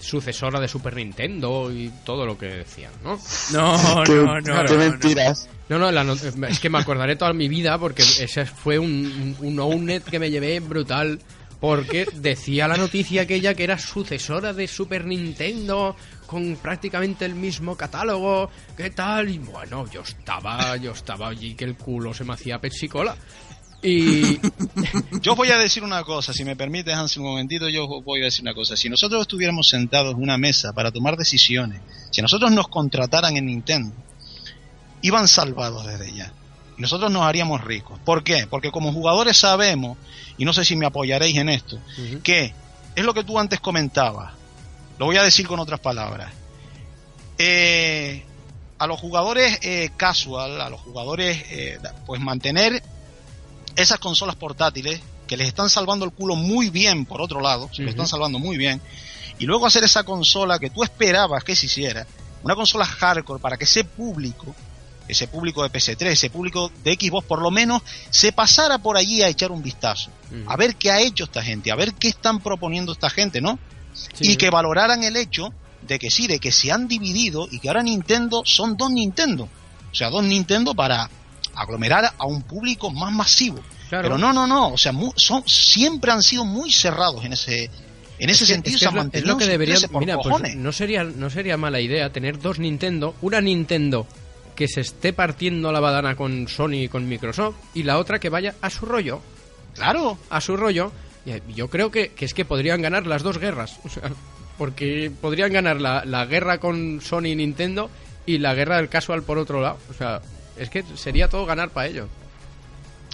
sucesora de Super Nintendo y todo lo que decían, ¿no? No, Qué- no, no, qué no, mentiras. No, no, la no- es que me acordaré toda mi vida porque ese fue un, un Ownet que me llevé brutal porque decía la noticia aquella que era sucesora de Super Nintendo con prácticamente el mismo catálogo, ¿qué tal? Y bueno, yo estaba, yo estaba allí que el culo se me hacía pepsi-cola. Y Yo os voy a decir una cosa, si me permites, Hansel, un momentito, yo os voy a decir una cosa. Si nosotros estuviéramos sentados en una mesa para tomar decisiones, si nosotros nos contrataran en Nintendo, iban salvados desde ya. Y nosotros nos haríamos ricos. ¿Por qué? Porque como jugadores sabemos, y no sé si me apoyaréis en esto, que es lo que tú antes comentabas. Lo voy a decir con otras palabras. Eh, a los jugadores eh, casual, a los jugadores, eh, pues mantener esas consolas portátiles que les están salvando el culo muy bien, por otro lado, se lo están salvando muy bien, y luego hacer esa consola que tú esperabas que se hiciera, una consola hardcore para que ese público, ese público de PS3, ese público de Xbox, por lo menos se pasara por allí a echar un vistazo, a ver qué ha hecho esta gente, a ver qué están proponiendo esta gente, ¿no? Sí. Y que valoraran el hecho de que sí, de que se han dividido y que ahora Nintendo son dos Nintendo. O sea, dos Nintendo para aglomerar a un público más masivo. Claro. Pero no, no, no. O sea, mu- son, siempre han sido muy cerrados en ese, en ese Es que- sentido. es, se han lo, es mantenido lo que por Mira, pues no sería, no sería mala idea tener dos Nintendo, una Nintendo que se esté partiendo la badana con Sony y con Microsoft y la otra que vaya a su rollo, Claro. a su rollo. Y Yo creo que, que es que podrían ganar las dos guerras, o sea, porque podrían ganar la, la guerra con Sony y Nintendo y la guerra del casual por otro lado. O sea, es que sería todo ganar para ellos.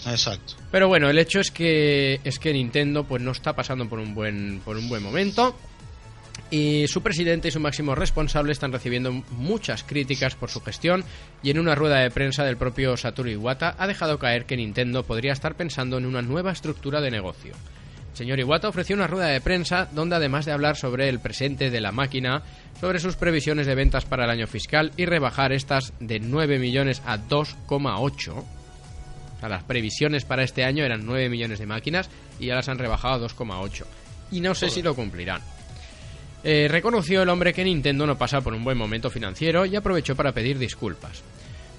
Exacto. Pero bueno, el hecho es que es que Nintendo pues no está pasando por un buen por un buen momento y su presidente y su máximo responsable están recibiendo muchas críticas por su gestión y en una rueda de prensa del propio Satoru Iwata ha dejado caer que Nintendo podría estar pensando en una nueva estructura de negocio. Señor Iwata ofreció una rueda de prensa donde además de hablar sobre el presente de la máquina, sobre sus previsiones de ventas para el año fiscal y rebajar estas de 9 millones a 2,8 o sea, las previsiones para este año eran 9 millones de máquinas y ya las han rebajado a 2,8. Y no sé si lo cumplirán. Eh, reconoció el hombre que Nintendo no pasa por un buen momento financiero y aprovechó para pedir disculpas.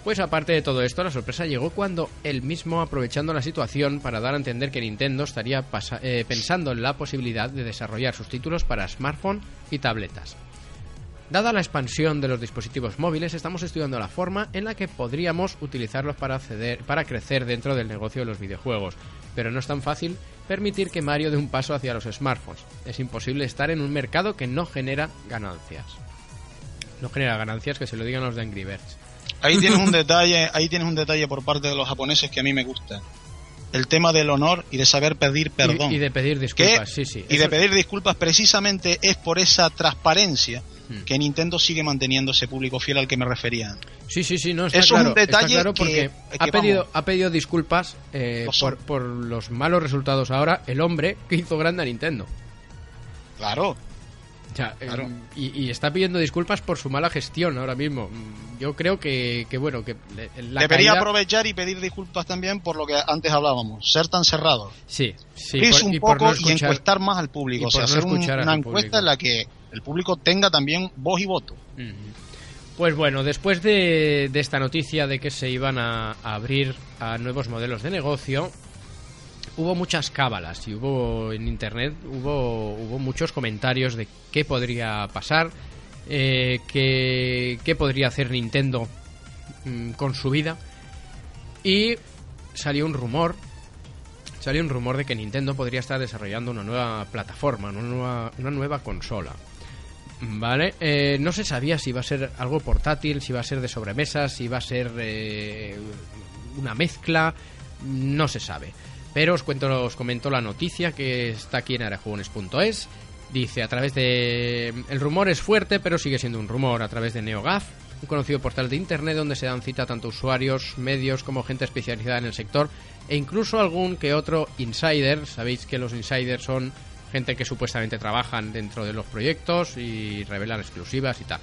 Pues aparte de todo esto, la sorpresa llegó cuando él mismo, aprovechando la situación para dar a entender que Nintendo estaría eh, pensando en la posibilidad de desarrollar sus títulos para smartphone y tabletas. Dada la expansión de los dispositivos móviles, estamos estudiando la forma en la que podríamos utilizarlos para, acceder, para crecer dentro del negocio de los videojuegos, pero no es tan fácil permitir que Mario dé un paso hacia los smartphones. Es imposible estar en un mercado que no genera ganancias. No genera ganancias, que se lo digan los de Angry Birds. Ahí tienes un detalle, ahí tienes un detalle por parte de los japoneses que a mí me gusta. El tema del honor y de saber pedir perdón. Y, y de pedir Que- disculpas, sí, sí. y Eso- de pedir disculpas precisamente es por esa transparencia Hmm. que Nintendo sigue manteniendo ese público fiel al que me refería. Sí, sí, sí, no, está es un claro, está detalle claro que- porque que ha, pedido, vamos. ha pedido disculpas eh, por, por los malos resultados ahora el hombre que hizo grande a Nintendo. Claro, O sea, eh, Claro. y, y está pidiendo disculpas por su mala gestión ahora mismo. Mm, Yo creo que, que bueno, que la debería caída- aprovechar y pedir disculpas también por lo que antes hablábamos, ser tan cerrado. Sí, sí. Por- un y por poco no y escuchar- encuestar más al público, y o sea, por no hacer un- una encuesta en la que el público tenga también voz y voto. Ujú. Pues bueno, después de, de esta noticia de que se iban a, a abrir a nuevos modelos de negocio, hubo muchas cábalas y hubo en internet hubo, hubo muchos comentarios de qué podría pasar, eh, qué, qué podría hacer Nintendo mm, con su vida y salió un rumor salió un rumor de que Nintendo podría estar desarrollando una nueva plataforma, una nueva, una nueva consola. Vale, eh, no se sabía si iba a ser algo portátil, si iba a ser de sobremesa, si iba a ser eh, una mezcla, no se sabe. Pero os cuento, os comento la noticia que está aquí en arejugones.es. Dice a través de el rumor es fuerte, pero sigue siendo un rumor a través de NeoGAF, un conocido portal de internet donde se dan cita tanto usuarios, medios como gente especializada en el sector e incluso algún que otro insider. Sabéis que los insiders son gente que supuestamente trabajan dentro de los proyectos y revelan exclusivas y tal.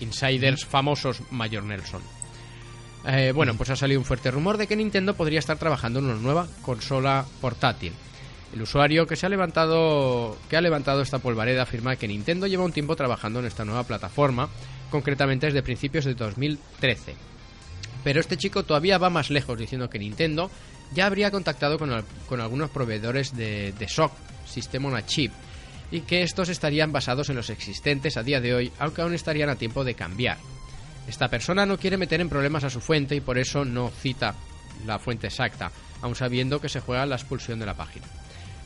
Insiders famosos Mayor Nelson. Eh, bueno, pues ha salido un fuerte rumor de que Nintendo podría estar trabajando en una nueva consola portátil. El usuario que se ha levantado que ha levantado esta polvareda afirma que Nintendo lleva un tiempo trabajando en esta nueva plataforma, concretamente desde principios de 2013. Pero este chico todavía va más lejos diciendo que Nintendo ya habría contactado con, al- con algunos proveedores de, SOC, System on a Chip, y que estos estarían basados en los existentes a día de hoy, aunque aún estarían a tiempo de cambiar. Esta persona no quiere meter en problemas a su fuente y por eso no cita la fuente exacta, aun sabiendo que se juega la expulsión de la página.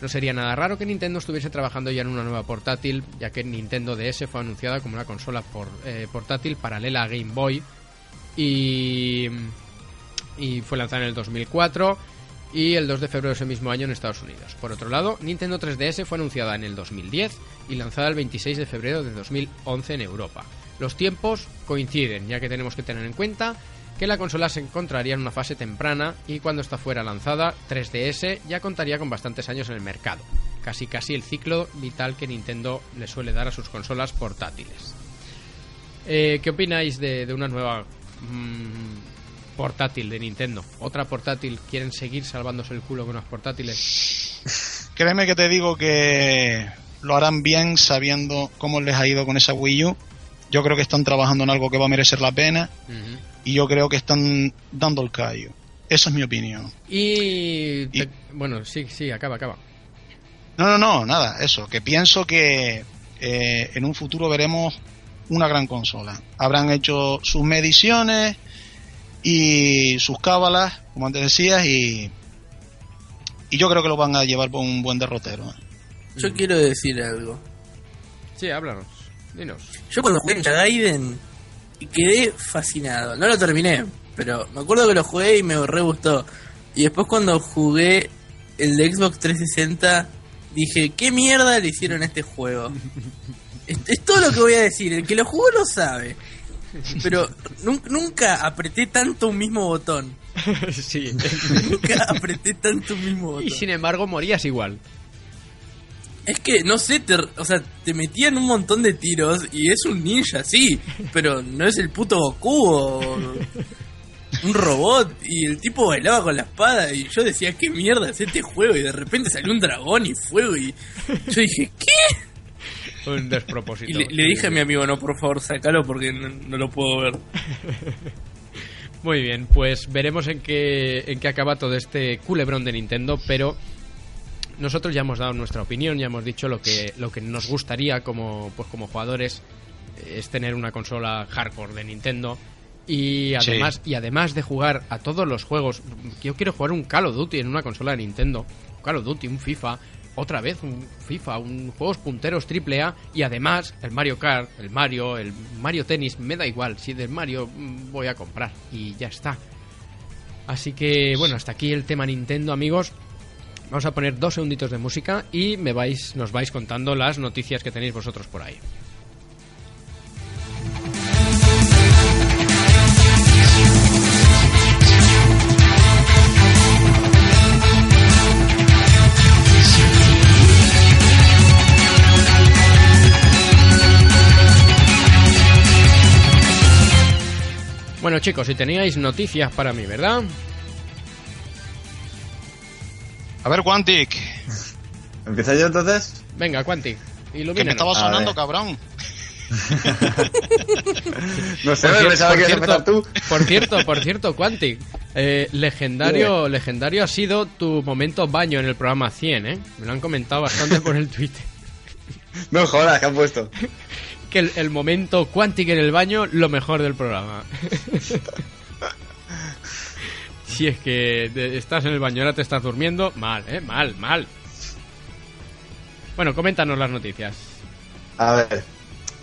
No sería nada raro que Nintendo estuviese trabajando ya en una nueva portátil, ya que Nintendo DS fue anunciada como una consola por- eh, portátil paralela a Game Boy y, y fue lanzada en el 2004 y el 2 de febrero de ese mismo año en Estados Unidos. Por otro lado, Nintendo 3DS fue anunciada en el 2010 y lanzada el 26 de febrero de 2011 en Europa. Los tiempos coinciden, ya que tenemos que tener en cuenta que la consola se encontraría en una fase temprana y cuando esta fuera lanzada, 3DS ya contaría con bastantes años en el mercado. Casi casi el ciclo vital que Nintendo le suele dar a sus consolas portátiles. Eh, ¿Qué opináis de, una nueva mm, portátil de Nintendo? ¿Otra portátil? ¿Quieren seguir salvándose el culo con unas portátiles? Créeme que te digo que lo harán bien sabiendo cómo les ha ido con esa Wii U. Yo creo que están trabajando en algo que va a merecer la pena y yo creo que están dando el callo. Esa es mi opinión. Y, te- Y- bueno, sí, sí, acaba, acaba. No, no, no, nada, eso, que pienso que eh, en un futuro veremos una gran consola. Habrán hecho sus mediciones y sus cábalas, como antes decías, y, y yo creo que lo van a llevar por un buen derrotero. ¿eh? Yo quiero decir algo. Sí, háblanos, dinos. Yo cuando jugué Ninja Gaiden quedé fascinado. No lo terminé, pero me acuerdo que lo jugué y me re gustó. Y después cuando jugué el de Xbox 360 dije, ¿qué mierda le hicieron a este juego? es, es todo lo que voy a decir. El que lo jugó lo sabe. Pero nun- nunca apreté tanto un mismo botón. sí. Nunca apreté tanto un mismo botón. y sin embargo morías igual. Es que, no sé, te, o sea, te metían un montón de tiros y es un ninja, sí, pero no es el puto Goku o un robot y el tipo bailaba con la espada y yo decía, ¿qué mierda es este juego? Y de repente salió un dragón y fuego y yo dije, ¿qué? Un despropósito. Y le, le dije a mi amigo, no, por favor, sácalo porque no, no lo puedo ver. Muy bien, pues veremos en qué, en qué acaba todo este culebrón de Nintendo, pero nosotros ya hemos dado nuestra opinión, ya hemos dicho lo que, lo que nos gustaría como, pues como jugadores eh, es tener una consola hardcore de Nintendo. Y además, y además de jugar a todos los juegos, yo quiero jugar un Call of Duty en una consola de Nintendo, un Call of Duty, un FIFA, otra vez un FIFA, un juegos punteros AAA y además el Mario Kart, el Mario, el Mario Tennis, me da igual, si del Mario mm, voy a comprar y ya está. Así que bueno, hasta aquí el tema Nintendo, amigos. Vamos a poner dos segunditos de música y me vais, nos vais contando las noticias que tenéis vosotros por ahí. Bueno chicos, si teníais noticias para mí, ¿verdad? A ver, Quantic, ¿Empieza yo entonces? Venga, Quantic, que me estaba sonando, cabrón. No sé, Por, pensaba por que ibas a empezar cierto, tú. por cierto, por cierto, Quantic, eh, legendario, legendario ha sido tu momento baño en el programa 100, ¿eh? Me lo han comentado bastante por el Twitter. No jodas, que han puesto. Que el, el momento Quantic en el baño, lo mejor del programa. Si es que estás en el baño, ahora te estás durmiendo, mal, ¿eh? Mal, mal. Bueno, coméntanos las noticias. A ver.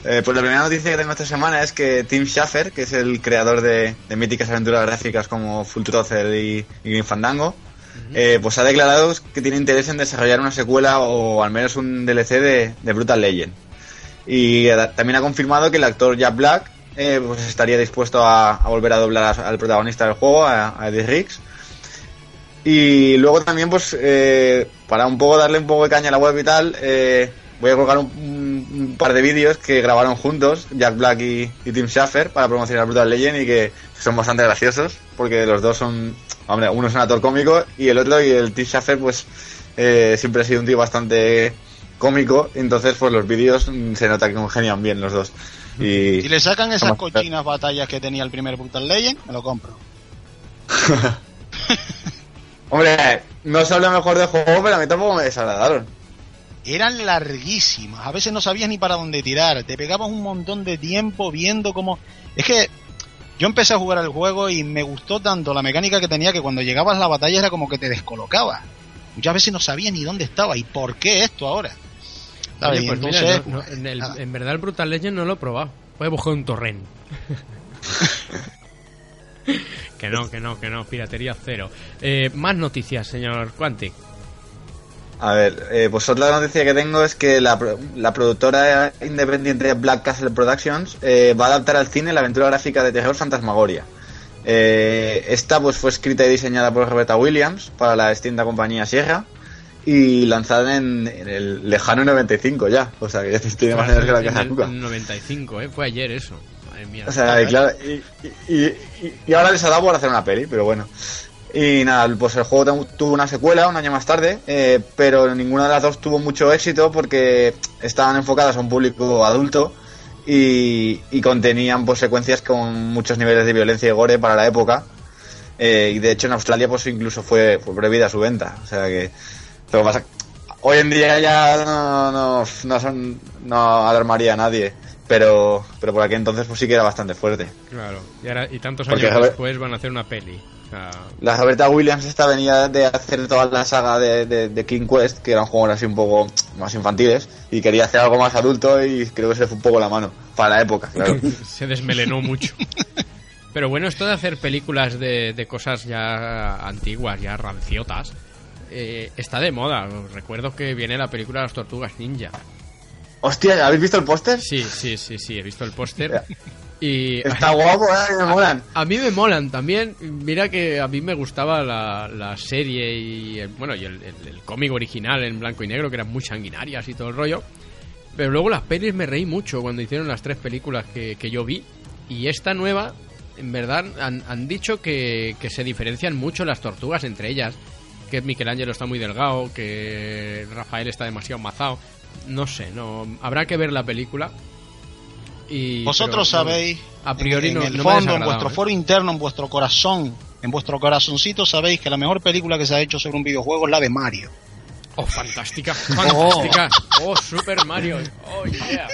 eh, pues la primera noticia que tengo esta semana es que Tim Schafer, que es el creador de, de míticas aventuras gráficas como Full Throttle y, y Grim Fandango, eh, pues ha declarado que tiene interés en desarrollar una secuela o al menos un DLC de, de Brutal Legend. Y también ha confirmado que el actor Jack Black eh, pues estaría dispuesto a, volver a doblar al protagonista del juego, a, a Eddie Riggs. Y luego también, pues, eh, para un poco darle un poco de caña a la web y tal, eh, voy a colgar un, par de vídeos que grabaron juntos, Jack Black y, Tim Schafer, para promocionar Brutal Legend y que son bastante graciosos, porque los dos son, hombre, uno es un actor cómico y el otro, y el Tim Schafer, pues, eh, siempre ha sido un tío bastante cómico, entonces, pues los vídeos se nota que congenian bien los dos. Y, Si le sacan esas cochinas batallas que tenía el primer Brutal Legend, me lo compro. hombre, no son lo mejor del juego, pero a mí tampoco me desagradaron. Eran larguísimas, a veces no sabías ni para dónde tirar, te pegabas un montón de tiempo viendo cómo... Es que yo empecé a jugar al juego y me gustó tanto la mecánica que tenía que cuando llegabas a la batalla era como que te descolocaba. Muchas veces no sabía ni dónde estaba y por qué esto ahora. ¿Sabes? Oye, Y pues mira, entonces, no- no, en, el- nada. en verdad el Brutal Legend no lo he probado. Voy a buscar un torrent. que no, que no, que no. Piratería cero. Eh, más noticias, señor Quantic. A ver, eh, pues otra noticia que tengo es que la productora independiente Black Castle Productions eh, va a adaptar al cine la aventura gráfica de terror Fantasmagoria. Eh, esta pues fue escrita y diseñada por Roberta Williams para la extinta compañía Sierra y lanzada en, en el lejano 95 ya. O sea que ya tiene más años que la Casa Cuca. en el 95, ¿eh? Fue ayer eso. Madre mía. O sea, y claro, y, y- ahora les ha dado por hacer una peli, pero bueno. Y nada, pues el juego tu- tuvo una secuela un año más tarde, eh, pero ninguna de las dos tuvo mucho éxito porque estaban enfocadas a un público adulto y, y contenían pues secuencias con muchos niveles de violencia y gore para la época. Eh, y de hecho en Australia pues incluso fue, fue prohibida su venta. O sea que... Lo que pasa, hoy en día ya no, no, no, son, no alarmaría a nadie. Pero, pero por aquel entonces pues sí que era bastante fuerte. Claro. Y, ahora- y tantos años después van a hacer una peli. Sea, La Roberta Williams esta venía de hacer toda la saga de, de- de King Quest, que eran juegos así un poco más infantiles, y quería hacer algo más adulto y creo que se le fue un poco la mano, para la época, claro. se desmelenó mucho. Pero bueno, esto de hacer películas de, de cosas ya antiguas, ya ranciotas, eh, está de moda. Recuerdo que viene la película Las Tortugas Ninja. Hostia, ¿habéis visto el póster? Sí, sí, sí, sí, he visto el póster. Y Está guapo, ¿eh? Me molan. a mí me molan también. Mira que a mí me gustaba la, la serie y el, bueno y el, el- el cómic original en blanco y negro que eran muy sanguinarias y todo el rollo. Pero luego las pelis me reí mucho cuando hicieron las tres películas que, que yo vi. Y esta nueva, en verdad, han, han dicho que, que se diferencian mucho las tortugas entre ellas. Que Michelangelo está muy delgado, que Rafael está demasiado mazado. No sé, no habrá que ver la película. Y, Vosotros pero, sabéis, a priori en, no, el no fondo, en vuestro ¿eh? foro interno, en vuestro corazón, en vuestro corazoncito, sabéis que la mejor película que se ha hecho sobre un videojuego es la de Mario. Oh, fantástica, fantástica. Oh, Super Mario. Oh, yeah.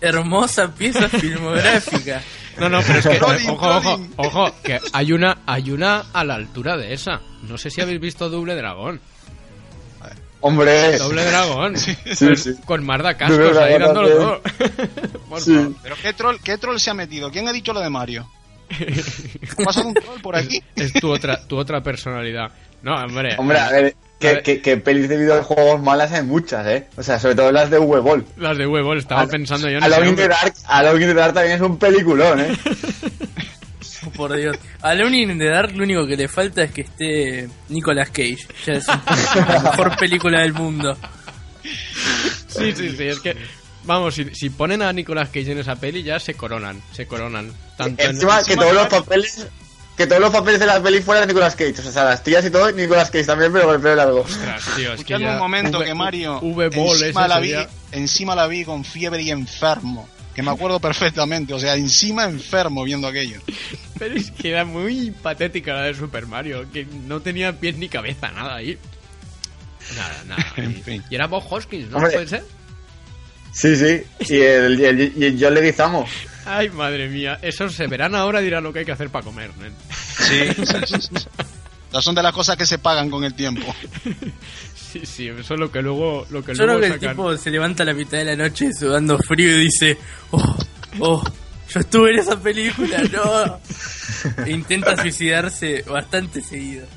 Hermosa pieza filmográfica. No, no, pero es que, ojo, ojo, ojo, que hay una, hay una a la altura de esa. No sé si habéis visto Doble Dragón. Hombre, Doble Dragón. sí, con, sí. con Marda Cascos ahí dándolo todo. Sí. Pero ¿qué troll, ¿qué troll se ha metido? ¿Quién ha dicho lo de Mario? ¿Ha pasado un troll por aquí? Es tu otra, tu otra personalidad. No, hombre. Hombre, a ver, que, que, que pelis de videojuegos malas hay muchas, ¿eh? O sea, sobre todo las de V-Ball. Las de huevo, estaba A- pensando yo en Alone ese in the hombre. Dark, Alone in the Dark también es un peliculón, ¿eh? Oh, por Dios. A Alone in the Dark lo único que le falta es que esté Nicolas Cage. Ya es la mejor película del mundo. Sí, sí, sí, es que. Vamos, si, si ponen a Nicolas Cage en esa peli ya se coronan, se coronan. Tanto en- Encima, que encima todos los papeles que todos los papeles de la peli fueran de Nicolas Cage. O sea, las tías y todo, Nicolas Cage también, pero con el pelo largo. Ostras, tío, es que ya- un momento V- que Mario V-Ball encima, la vi, encima la vi con fiebre y enfermo. Que me acuerdo perfectamente, o sea, encima enfermo viendo aquello. Pero es que era muy patética la de Super Mario, que no tenía pies ni cabeza, nada ahí. Nada, nada. En y, fin. y era Bob Hoskins, ¿no? Hombre. ¿Puede ser? Sí, sí. Y el, y el, y el John Leguizamo. Ay, madre mía. Esos se verán ahora y dirán lo que hay que hacer para comer, nen. Sí, sí, son de las cosas que se pagan con el tiempo. Sí, sí, eso es lo que luego, lo que Yo creo luego que el tipo se levanta a la mitad de la noche sudando frío y dice, oh, oh, yo estuve en esa película, no. E intenta suicidarse bastante seguido.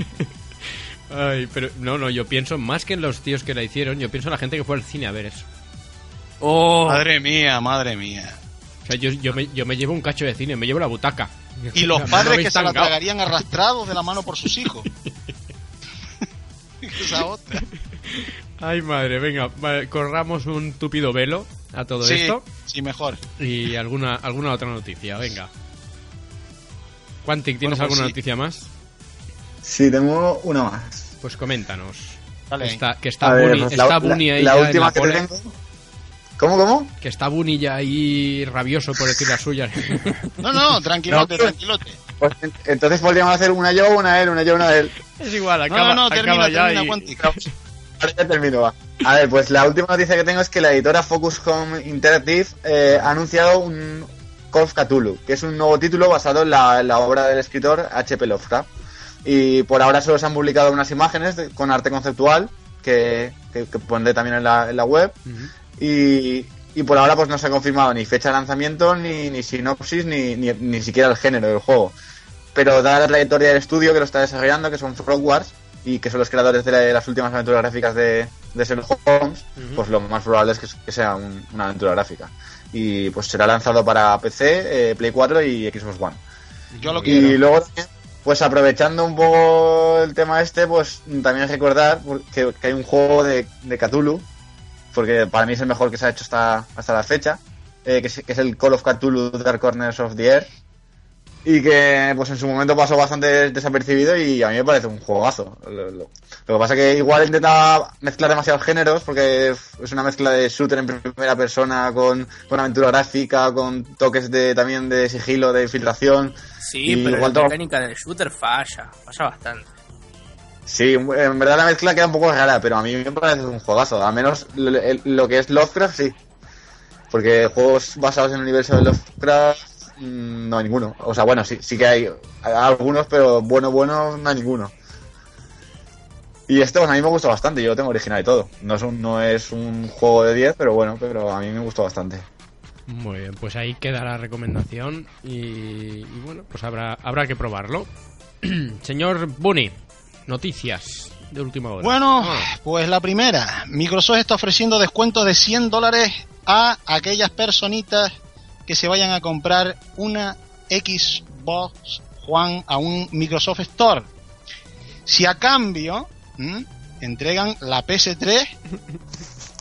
Ay, pero no, no, yo pienso más que en los tíos que la hicieron, yo pienso en la gente que fue al cine a ver eso. Oh, Madre mía, madre mía. O sea, yo, yo, me, yo me llevo un cacho de cine, me llevo la butaca. Y los padres que se la tragarían arrastrados de la mano por sus hijos. Esa otra. Ay, madre, venga, vale, corramos un tupido velo a todo Sí, esto sí, mejor. y alguna, alguna otra noticia, venga. Quantic, ¿tienes Bueno, pues alguna sí. noticia más? Sí, tengo una más. Pues coméntanos. Dale. Que está, que está ver, Bunny, pues está la, Bunny la- ahí la ya en última la que pole, tengo. ¿Cómo, cómo? que está Bunny ya ahí rabioso por decir las suyas. No, no, tranquilote, No. tranquilote. Pues, en- entonces podríamos hacer una yo, una él, una yo, una él. es igual, No, acaba, no, no, acaba termina, ya termina, y-. Ahora ya termino, va. A ver, pues la última noticia que tengo es que la editora Focus Home Interactive eh, ha anunciado un Call of Cthulhu, que es un nuevo título basado en la, la obra del escritor H.P. Lovecraft. Y por ahora solo se han publicado unas imágenes de- con arte conceptual que, que- que pondré también en la, en la web. Ujú. Y, y por ahora pues no se ha confirmado ni fecha de lanzamiento, ni, ni sinopsis, ni, ni, ni siquiera el género del juego. Pero dada la trayectoria del estudio que lo está desarrollando, que son Frogwares, y que son los creadores de, la- de las últimas aventuras gráficas de, de Sherlock Holmes, pues lo más probable es que, que sea un- una aventura gráfica. Y pues será lanzado para PC, eh, Play 4 y Xbox One. Yo lo quiero. Y luego pues aprovechando un poco el tema este, pues también recordar que, que hay un juego de, de Cthulhu, porque para mí es el mejor que se ha hecho hasta, hasta la fecha, eh, que, es, que es el Call of Cthulhu Dark Corners of the Earth, y que pues en su momento pasó bastante desapercibido y a mí me parece un juegazo. Lo, lo- lo que pasa que igual intenta mezclar demasiados géneros porque es una mezcla de shooter en primera persona con, con aventura gráfica, con toques de también de sigilo, de infiltración. Sí, Y pero igual la todo- mecánica del shooter falla, falla bastante. Sí, en verdad la mezcla queda un poco rara, pero a mí me parece un juegazo. Al menos lo, que es Lovecraft, sí. Porque juegos basados en el universo de Lovecraft, mm, no hay ninguno. O sea, bueno, sí, sí que hay algunos, pero bueno, bueno, no hay ninguno. Y este, pues a mí me gustó bastante, yo lo tengo original y todo. No es un, no es un juego de 10, pero bueno, pero a mí me gustó bastante. Muy bien, pues ahí queda la recomendación y, y bueno, pues habrá, habrá que probarlo. Señor Bunny, noticias de última hora. Bueno, Ah, pues la primera. Microsoft está ofreciendo descuentos de 100 dólares a aquellas personitas que se vayan a comprar una Xbox One a un Microsoft Store. Si a cambio ¿m? entregan la PS3 ¿eh?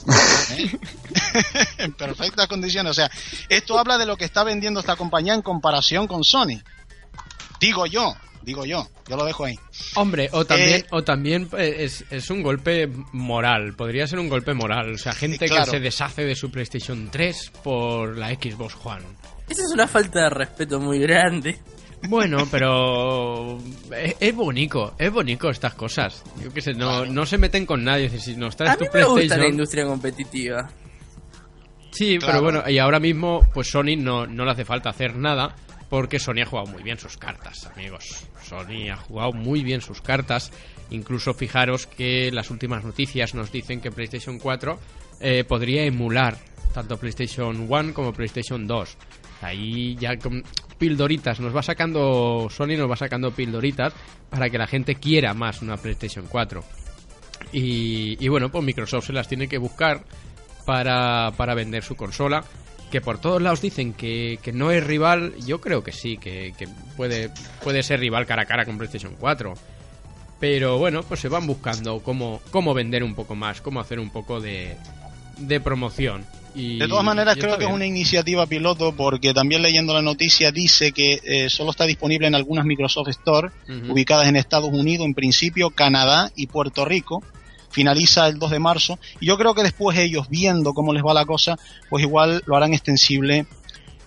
en perfectas condiciones. O sea, esto habla de lo que está vendiendo esta compañía en comparación con Sony. Digo yo, digo yo, yo lo dejo ahí. Hombre, o también, Eh, o también eh, es, es un golpe moral, podría ser un golpe moral. O sea, gente claro. que se deshace de su PlayStation 3 por la Xbox One. Esa es una falta de respeto muy grande. Bueno, pero es, es bonito, es bonito estas cosas. Yo qué sé, no, no se meten con nadie. Si nos traes A tu mí me gusta la PlayStation, industria competitiva. Sí, Claro. pero bueno, y ahora mismo, pues Sony no, no le hace falta hacer nada porque Sony ha jugado muy bien sus cartas, amigos. Sony ha jugado muy bien sus cartas. Incluso fijaros que las últimas noticias nos dicen que PlayStation 4 eh, podría emular tanto PlayStation 1 como PlayStation 2. Ahí ya con pildoritas, nos va sacando, Sony nos va sacando pildoritas para que la gente quiera más una PlayStation 4. Y, y bueno, pues Microsoft se las tiene que buscar para, para vender su consola. Que por todos lados dicen que, que no es rival, yo creo que sí, que, que puede, puede ser rival cara a cara con PlayStation 4. Pero bueno, pues se van buscando cómo, cómo vender un poco más, cómo hacer un poco de, de promoción. Y, De todas maneras, creo que es una iniciativa piloto porque también leyendo la noticia dice que eh, solo está disponible en algunas Microsoft Store ubicadas en Estados Unidos, en principio Canadá y Puerto Rico. Finaliza el 2 de marzo y yo creo que después ellos viendo cómo les va la cosa, pues igual lo harán extensible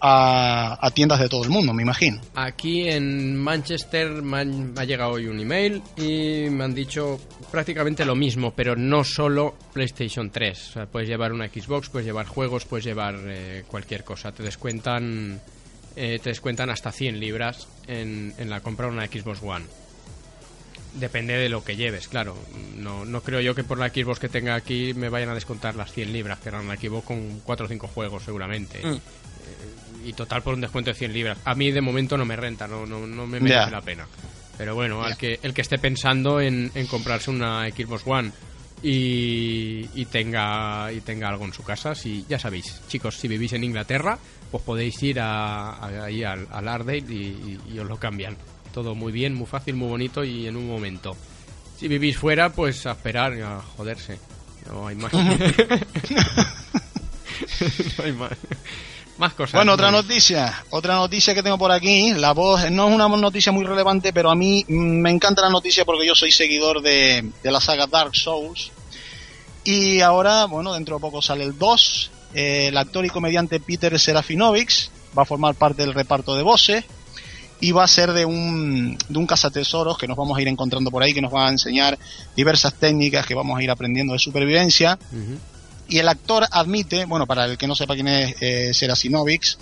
a, tiendas de todo el mundo, me imagino. Aquí en Manchester me ha llegado hoy un email y me han dicho prácticamente lo mismo, pero no solo PlayStation 3. O sea, puedes llevar una Xbox, puedes llevar juegos, puedes llevar eh, cualquier cosa. Te descuentan, eh, te descuentan hasta 100 libras en, en la compra de una Xbox One. Depende de lo que lleves, claro. No, no creo yo que por la Xbox que tenga aquí me vayan a descontar las 100 libras, que eran la Xbox con 4 o 5 juegos seguramente Mm. y total por un descuento de 100 libras. A mí de momento no me renta, no, no, no me merece la pena. Pero bueno, al que, el que esté pensando en, en comprarse una Xbox One y, y tenga y tenga algo en su casa, si ya sabéis, chicos, si vivís en Inglaterra, pues podéis ir a, a- ahí al, al Ardale y, y- y os lo cambian. Todo muy bien, muy fácil, muy bonito y en un momento. Si vivís fuera, pues a esperar a joderse. No hay más. no hay más. Más cosas. Bueno, otra No. noticia, otra noticia que tengo por aquí, la voz no es una noticia muy relevante, pero a mí me encanta la noticia porque yo soy seguidor de, de la saga Dark Souls. Y ahora, bueno, dentro de poco sale el 2. eh, el actor y comediante Peter Serafinovics va a formar parte del reparto de voces y va a ser de un, de un cazatesoros que nos vamos a ir encontrando por ahí, que nos va a enseñar diversas técnicas que vamos a ir aprendiendo de supervivencia. Y el actor admite, bueno, para el que no sepa quién es eh, Serafinovics,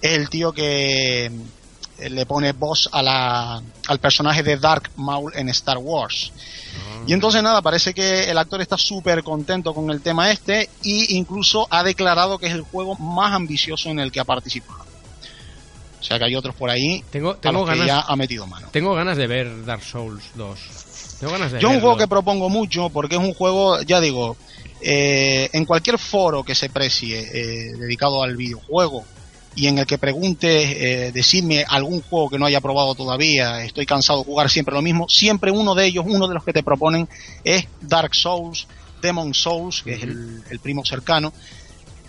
es el tío que eh, le pone voz a la, al personaje de Dark Maul en Star Wars. Y entonces nada, parece que el actor está súper contento con el tema este y incluso ha declarado que es el juego más ambicioso en el que ha participado. O sea que hay otros por ahí Tengo, a tengo los que ganas, ya ha metido mano. tengo ganas de ver Dark Souls 2. Tengo ganas de Yo un juego que propongo mucho porque es un juego, ya digo, eh, en cualquier foro que se precie eh, dedicado al videojuego y en el que pregunte, eh, decirme algún juego que no haya probado todavía, estoy cansado de jugar siempre lo mismo, siempre uno de ellos, uno de los que te proponen es Dark Souls, Demon Souls, que es el, el primo cercano,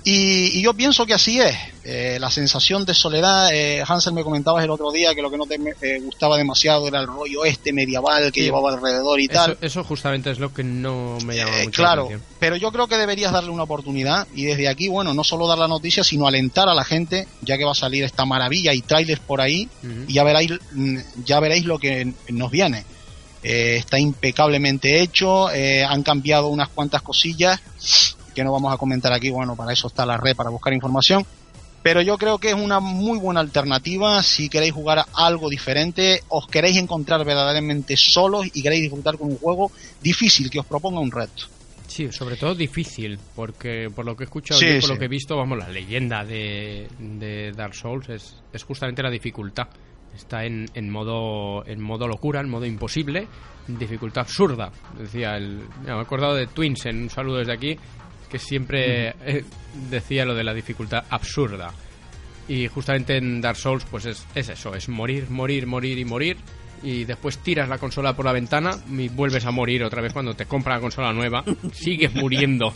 y, y yo pienso que así es. Eh, la sensación de soledad, eh, Hansel me comentabas el otro día que lo que no te eh, gustaba demasiado era el rollo este medieval que Sí. llevaba alrededor y tal. Eso, justamente es lo que no me llama Eh, mucho claro, la atención. pero yo creo que deberías darle una oportunidad y desde aquí, bueno, no solo dar la noticia, sino alentar a la gente, ya que va a salir esta maravilla y trailers por ahí, y ya veréis, mm, ya veréis lo que nos viene. Eh, está impecablemente hecho, han cambiado unas cuantas cosillas que no vamos a comentar aquí, bueno, para eso está la red, para buscar información. Pero yo creo que es una muy buena alternativa si queréis jugar a algo diferente, os queréis encontrar verdaderamente solos y queréis disfrutar con un juego difícil que os proponga un reto. Sí, sobre todo difícil, porque por lo que he escuchado Sí, y por sí. lo que he visto, vamos, la leyenda de, de Dark Souls es, es justamente la dificultad. Está en, en modo en modo locura, en modo imposible, dificultad absurda. Decía el, me he acordado de Twins en un saludo desde aquí, que siempre eh, decía lo de la dificultad absurda. Y justamente en Dark Souls, pues es, es eso, es morir, morir, morir y morir. Y después tiras la consola por la ventana y vuelves a morir otra vez cuando te compra la consola nueva. Sigues muriendo.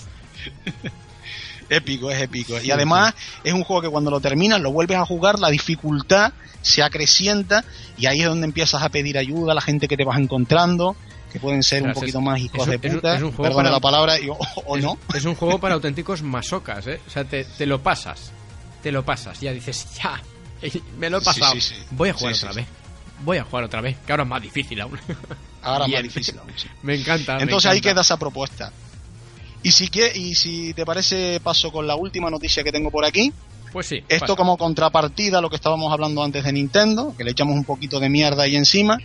Épico, es épico. y además es un juego que cuando lo terminas, lo vuelves a jugar, la dificultad se acrecienta y ahí es donde empiezas a pedir ayuda a la gente que te vas encontrando, que pueden ser un poquito es- más hijos de es un- puta, es un juego para- la palabra, y- o, no. es un juego para auténticos masocas, ¿eh? O sea, te, te lo pasas. Te lo pasas. Ya dices, ya. Me lo he pasado. sí, sí. Voy a jugar otra vez. Voy a jugar otra vez. Que ahora es más difícil aún. Ahora es más difícil aún, me encanta. me Entonces ahí queda esa propuesta. Y si, que, y si te parece, paso con la última noticia que tengo por aquí. Pues sí. Esto pasa. como contrapartida a lo que estábamos hablando antes de Nintendo, que le echamos un poquito de mierda ahí encima.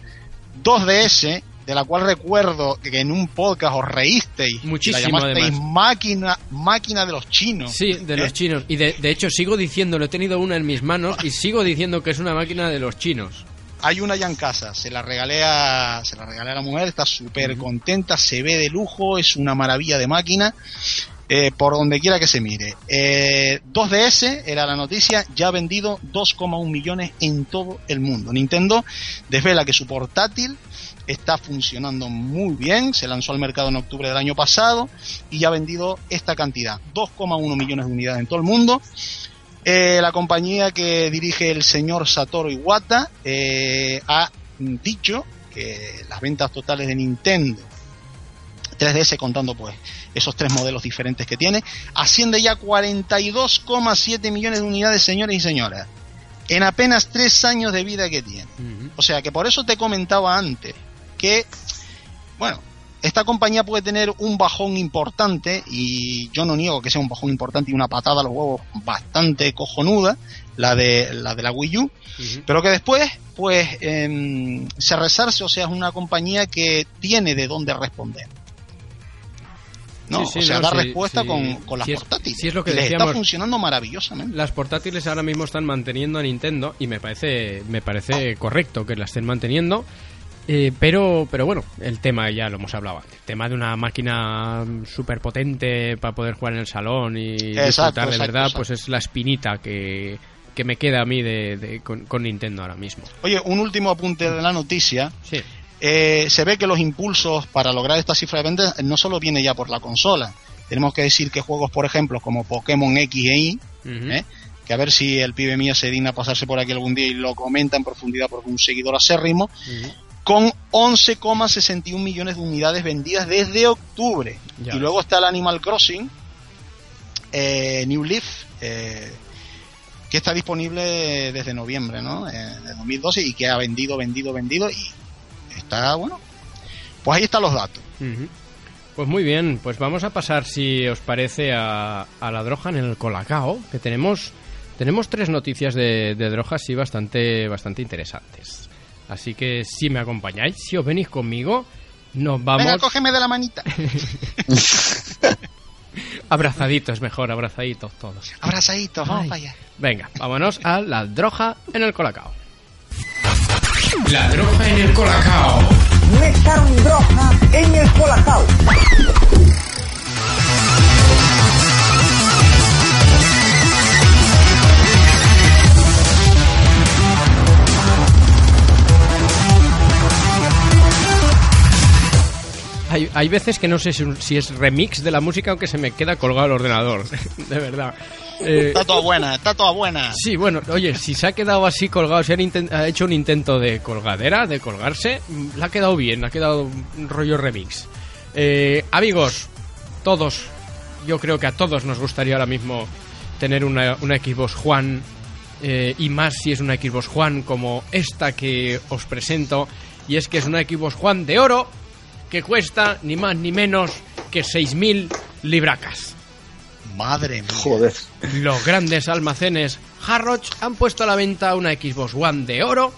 2DS, de la cual recuerdo que en un podcast os reísteis. Muchísimo, La llamasteis además. máquina, máquina de los chinos. Sí, de los ¿Eh? chinos. Y de, de hecho sigo diciéndolo, he tenido una en mis manos y sigo diciendo que es una máquina de los chinos. Hay una ya en casa, se la regalé a, se la regalé a la mujer, está súper contenta, se ve de lujo, es una maravilla de máquina, eh, por donde quiera que se mire. Eh, 2DS era la noticia, ya ha vendido 2,1 millones en todo el mundo. Nintendo desvela que su portátil está funcionando muy bien, se lanzó al mercado en octubre del año pasado y ya ha vendido esta cantidad, 2,1 millones de unidades en todo el mundo. Eh, la compañía que dirige el señor Satoru Iwata eh, ha dicho que las ventas totales de Nintendo 3DS contando pues esos tres modelos diferentes que tiene asciende ya a 42,7 millones de unidades señores y señoras en apenas tres años de vida que tiene o sea que por eso te comentaba antes que bueno esta compañía puede tener un bajón importante y yo no niego que sea un bajón importante y una patada a los huevos bastante cojonuda, la de la de la Wii U, pero que después pues em, se resarce, o sea, es una compañía que tiene de dónde responder. ¿no? Sí, sí, o sea, no, da sí, respuesta con, con las es- portátiles. sí es lo que les decíamos. está funcionando maravillosamente. Las portátiles ahora mismo están manteniendo a Nintendo y me parece me parece correcto que las estén manteniendo. Eh, pero, pero bueno, el tema ya lo hemos hablado antes. El tema de una máquina súper potente para poder jugar en el salón y Exacto, disfrutar de exacto, verdad, exacto. pues es la espinita que, que me queda a mí de, de- con, con Nintendo ahora mismo. Oye, un último apunte de la noticia. Sí. Eh, se ve que los impulsos para lograr esta cifra de ventas no solo viene ya por la consola. Tenemos que decir que juegos, por ejemplo, como Pokémon X e Y. ¿eh? que a ver si el pibe mío se digna a pasarse por aquí algún día y lo comenta en profundidad porque es un seguidor acérrimo. Con 11,61 millones de unidades vendidas desde octubre. Ya y luego está el Animal Crossing, eh, New Leaf, eh, que está disponible desde noviembre ¿no? Eh, de 2012 y que ha vendido, vendido, vendido y está bueno. Pues ahí están los datos. Pues muy bien, pues vamos a pasar, si os parece, a, a la droga en el Colacao, que tenemos tenemos tres noticias de, de drogas sí bastante, bastante interesantes. Así que si me acompañáis, si os venís conmigo, nos vamos Venga, cógeme de la manita. abrazaditos, mejor, abrazaditos todos. Abrazaditos, vamos para allá. Venga, vámonos a la droga en el Colacao. La droga en el colacao. Me echaron droga en el colacao. Hay, hay veces que no sé si, si es remix de la música aunque se me queda colgado el ordenador. de verdad. Eh, Está toda buena, está toda buena. Sí, bueno, oye, si se ha quedado así colgado, si han ha hecho un intento de colgadera, de colgarse, mm, le ha quedado bien, ha quedado un rollo remix. Eh, amigos, todos, yo creo que a todos nos gustaría ahora mismo tener una, una Xbox One, eh, y más si es una Xbox One como esta que os presento, y es que es una Xbox One de oro que cuesta ni más ni menos que 6.000 libracas. Madre mía. Joder. Los grandes almacenes Harrods han puesto a la venta una Xbox One de oro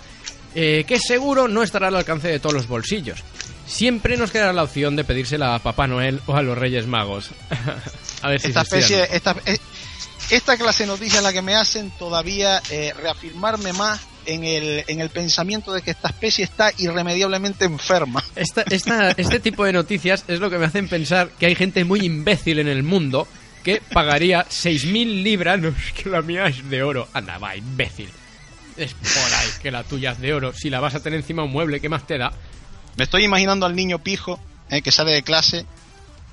eh, que seguro no estará al alcance de todos los bolsillos. Siempre nos quedará la opción de pedírsela a Papá Noel o a los Reyes Magos. a ver si Esta especie, eh, esta clase de noticias la que me hacen todavía eh, reafirmarme más en el, en el pensamiento de que esta especie está irremediablemente enferma. Esta- esta- este tipo de noticias es lo que me hacen pensar que hay gente muy imbécil en el mundo que pagaría 6.000 libras, no es que la mía es de oro. Anda, va, imbécil. Es por ahí que la tuya es de oro. Si la vas a tener encima de un mueble, ¿qué más te da? Me estoy imaginando al niño pijo eh, que sale de clase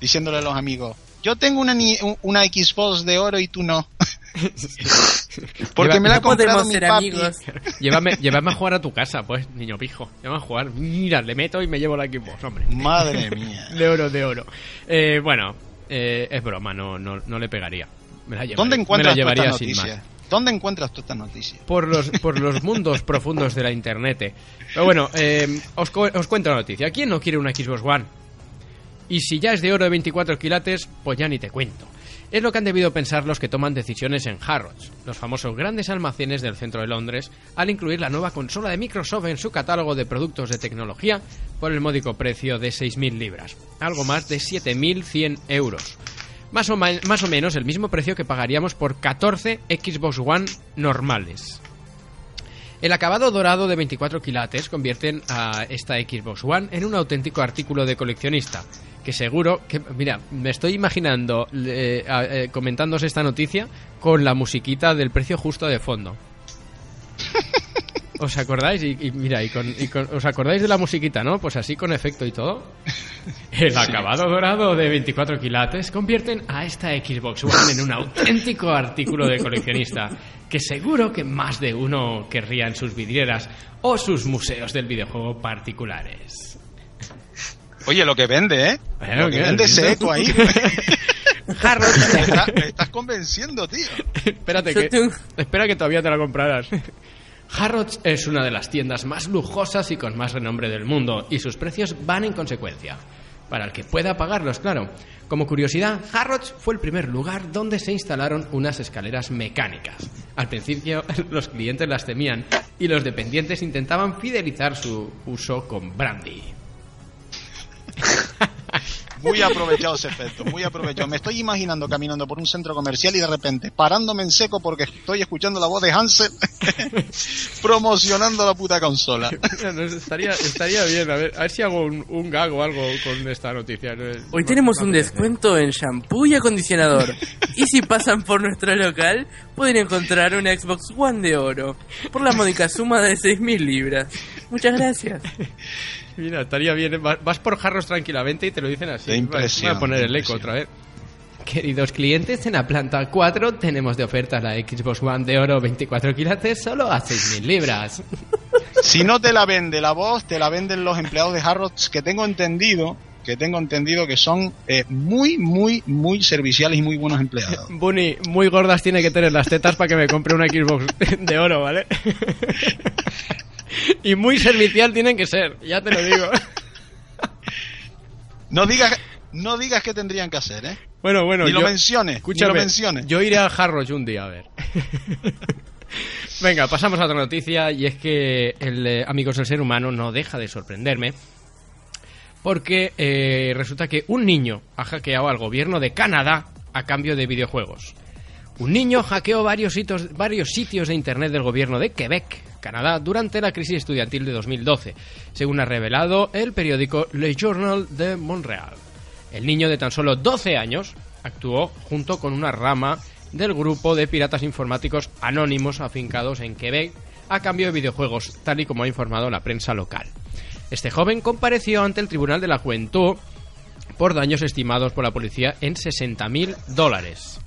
diciéndole a los amigos, yo tengo una, una Xbox de oro y tú no. Porque Lleva- me la ha no podemos comprado mi ser papi. amigos. Llévame, llévame a jugar a tu casa, pues, niño pijo. Llévame a jugar. Mira, le meto y me llevo la Xbox, hombre. Madre mía. De oro, de oro. Eh, bueno, eh, es broma, no, no, no le pegaría. Me la llevaría, ¿Dónde me encuentras la tú llevaría estas sin noticias? más. ¿Dónde encuentras tú estas noticias? Por los, por los mundos profundos de la internet. Pero bueno, eh, os, os cuento la noticia. ¿Quién no quiere una Xbox One? Y si ya es de oro de 24 quilates, pues ya ni te cuento. Es lo que han debido pensar los que toman decisiones en Harrods, los famosos grandes almacenes del centro de Londres, al incluir la nueva consola de Microsoft en su catálogo de productos de tecnología por el módico precio de 6.000 libras, algo más de 7.100 euros. Más o, más o menos el mismo precio que pagaríamos por 14 Xbox One normales. El acabado dorado de 24 quilates convierten a esta Xbox One en un auténtico artículo de coleccionista. Que seguro que, mira, me estoy imaginando eh, eh, comentándose esta noticia con la musiquita del precio justo de fondo. ¿Os acordáis? Y, y mira, y con, y con- ¿os acordáis de la musiquita, no? Pues así con efecto y todo. El acabado dorado de 24 quilates convierten a esta Xbox One en un auténtico artículo de coleccionista que seguro que más de uno querría en sus vidrieras o sus museos del videojuego particulares. Oye, lo que vende, ¿eh? Bueno, lo que vende ese eco ahí. Harrods, me, está- me estás convenciendo, tío. Espérate que, espera que todavía te la comprarás. Harrods es una de las tiendas más lujosas y con más renombre del mundo, y sus precios van en consecuencia. Para el que pueda pagarlos, claro. Como curiosidad, Harrods fue el primer lugar donde se instalaron unas escaleras mecánicas. Al principio los clientes las temían y los dependientes intentaban fidelizar su uso con brandy. Muy aprovechado ese efecto, muy aprovechado. Me estoy imaginando caminando por un centro comercial y de repente parándome en seco porque estoy escuchando la voz de Hansel promocionando la puta consola. No, estaría, estaría bien, a ver, a ver si hago un, un gag o algo con esta noticia. Hoy tenemos un descuento en shampoo y acondicionador. Y si pasan por nuestro local, pueden encontrar una Xbox One de oro por la módica suma de 6.000 libras. Muchas gracias. Mira, estaría bien. Va- Vas por jarros tranquilamente y te lo dicen así. De impresión, Voy a poner el eco otra vez. Queridos clientes, en la planta 4 tenemos de oferta la Xbox One de oro 24 quilates solo a 6.000 libras. Si no te la vende la voz, te la venden los empleados de Harrods que tengo entendido, que tengo entendido que son eh, muy, muy, muy serviciales y muy buenos empleados. Bunny, muy gordas tiene que tener las tetas para que me compre una Xbox de oro, ¿vale? y muy servicial tienen que ser, ya te lo digo. No digas, no digas qué tendrían que hacer, ¿eh? Bueno, bueno, Ni lo yo- menciones, ni Escúchame, lo menciones. yo iré a Harrods un día a ver. Venga, pasamos a otra noticia y es que el eh, amigos del ser humano no deja de sorprenderme porque eh, resulta que un niño ha hackeado al gobierno de Canadá a cambio de videojuegos. Un niño hackeó varios sitios, varios sitios de internet del gobierno de Quebec, Canadá, durante la crisis estudiantil de 2012, según ha revelado el periódico Le Journal de Montreal. El niño de tan solo 12 años actuó junto con una rama del grupo de piratas informáticos anónimos afincados en Quebec a cambio de videojuegos, tal y como ha informado la prensa local. Este joven compareció ante el Tribunal de la Juventud por daños estimados por la policía en 60.000 dólares.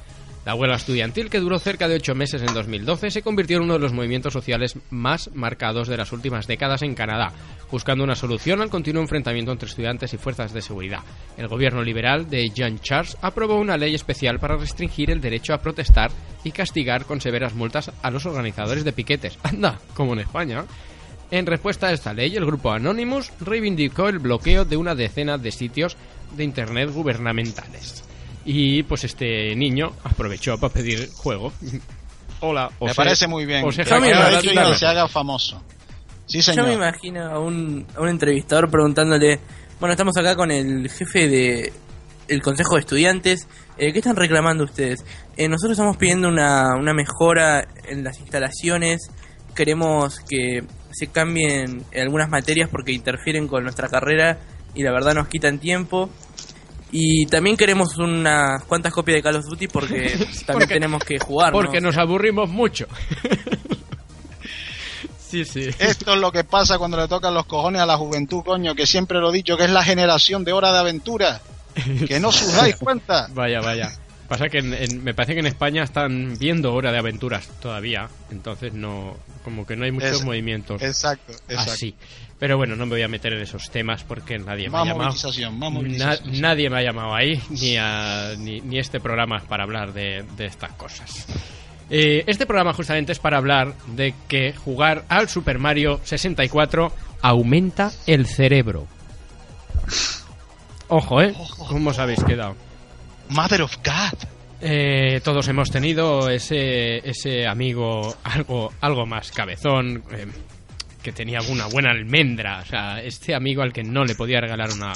La huelga estudiantil, que duró cerca de ocho meses en 2012, se convirtió en uno de los movimientos sociales más marcados de las últimas décadas en Canadá, buscando una solución al continuo enfrentamiento entre estudiantes y fuerzas de seguridad. El gobierno liberal de John Charles aprobó una ley especial para restringir el derecho a protestar y castigar con severas multas a los organizadores de piquetes. Anda, como en España. En respuesta a esta ley, el grupo Anonymous reivindicó el bloqueo de una decena de sitios de Internet gubernamentales. Y pues este niño aprovechó para pedir juego. Hola, Me parece muy bien. Que se haga famoso. Sí, Yo me señor. imagino a un, a un entrevistador preguntándole, bueno, estamos acá con el jefe de el Consejo de Estudiantes, eh, ¿qué están reclamando ustedes? Eh, nosotros estamos pidiendo una, una mejora en las instalaciones, queremos que se cambien algunas materias porque interfieren con nuestra carrera y la verdad nos quitan tiempo. Y también queremos unas cuantas copias de Call of Duty porque también Porque- tenemos que jugar. ¿no? Porque nos aburrimos mucho. sí, sí. Esto es lo que pasa cuando le tocan los cojones a la juventud, coño, que siempre lo he dicho, que es la generación de hora de aventura. Que no os dais cuenta. Vaya, vaya. Pasa que en- en- me parece que en España están viendo Hora de Aventuras todavía, entonces no, como que no hay muchos Es- movimientos Exacto, exacto. así. Pero bueno, no me voy a meter en esos temas porque nadie me ha llamado. Na- nadie me ha llamado ahí, ni, a- ni, ni este programa es para hablar de, de estas cosas. Eh, este programa justamente es para hablar de que jugar al Super Mario 64 aumenta el cerebro. Ojo, ¿eh? ¿Cómo os habéis quedado? Mother of God. Eh, todos hemos tenido ese, ese amigo algo, algo más cabezón, eh, que tenía alguna buena almendra. O sea, este amigo al que no le podía regalar una,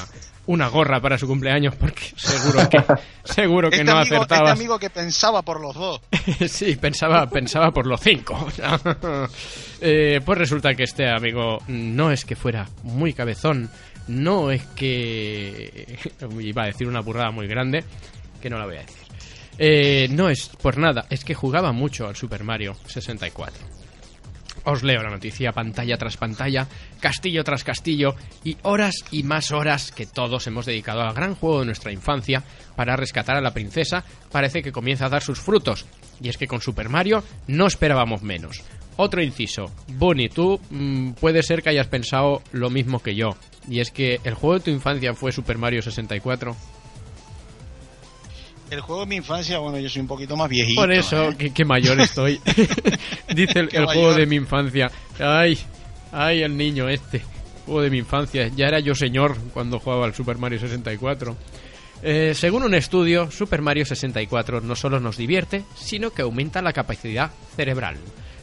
una gorra para su cumpleaños porque seguro que, seguro que Este, no amigo, este acertaba. amigo que pensaba por los dos. sí, pensaba, pensaba por los cinco. eh, pues resulta que este amigo no es que fuera muy cabezón, no es que... Iba a decir una burrada muy grande, que no la voy a decir. Eh, no es por nada, es que jugaba mucho al Super Mario 64. Os leo la noticia pantalla tras pantalla, castillo tras castillo y horas y más horas que todos hemos dedicado al gran juego de nuestra infancia para rescatar a la princesa parece que comienza a dar sus frutos. Y es que con Super Mario no esperábamos menos. Otro inciso, Bonnie, tú mm, puede ser que hayas pensado lo mismo que yo. Y es que el juego de tu infancia fue Super Mario 64. El juego de mi infancia, bueno, yo soy un poquito más viejito. Por eso, ¿eh? que, que mayor estoy. Dice el, juego de mi infancia. Ay, ay, el niño este. Juego de mi infancia. Ya era yo señor cuando jugaba al Super Mario 64. Eh, según un estudio, Super Mario 64 no solo nos divierte, sino que aumenta la capacidad cerebral.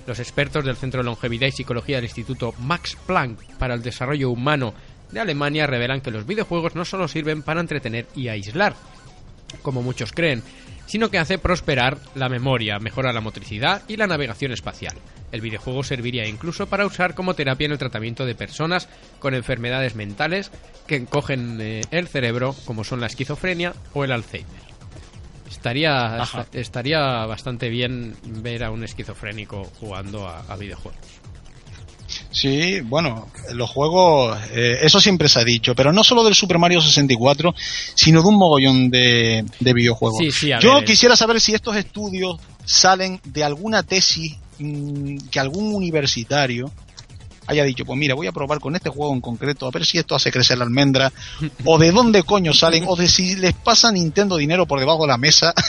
Los expertos del Centro de Longevidad y Psicología del Instituto Max Planck para el Desarrollo Humano de Alemania revelan que los videojuegos no solo sirven para entretener y aislar, como muchos creen, sino que hace prosperar la memoria, mejora la motricidad y la navegación espacial. El videojuego serviría incluso para usar como terapia en el tratamiento de personas con enfermedades mentales que encogen eh, el cerebro, como son la esquizofrenia o el Alzheimer. Estaría, estaría bastante bien ver a un esquizofrénico jugando a, a videojuegos. Sí, bueno, los juegos, eh, eso siempre se ha dicho, pero no solo del Super Mario 64, sino de un mogollón de, de videojuegos. Sí, sí, Yo ver, quisiera saber si estos estudios salen de alguna tesis mm, que algún universitario haya dicho, pues mira, voy a probar con este juego en concreto, a ver si esto hace crecer la almendra, o de dónde coño salen, o de si les pasa Nintendo dinero por debajo de la mesa.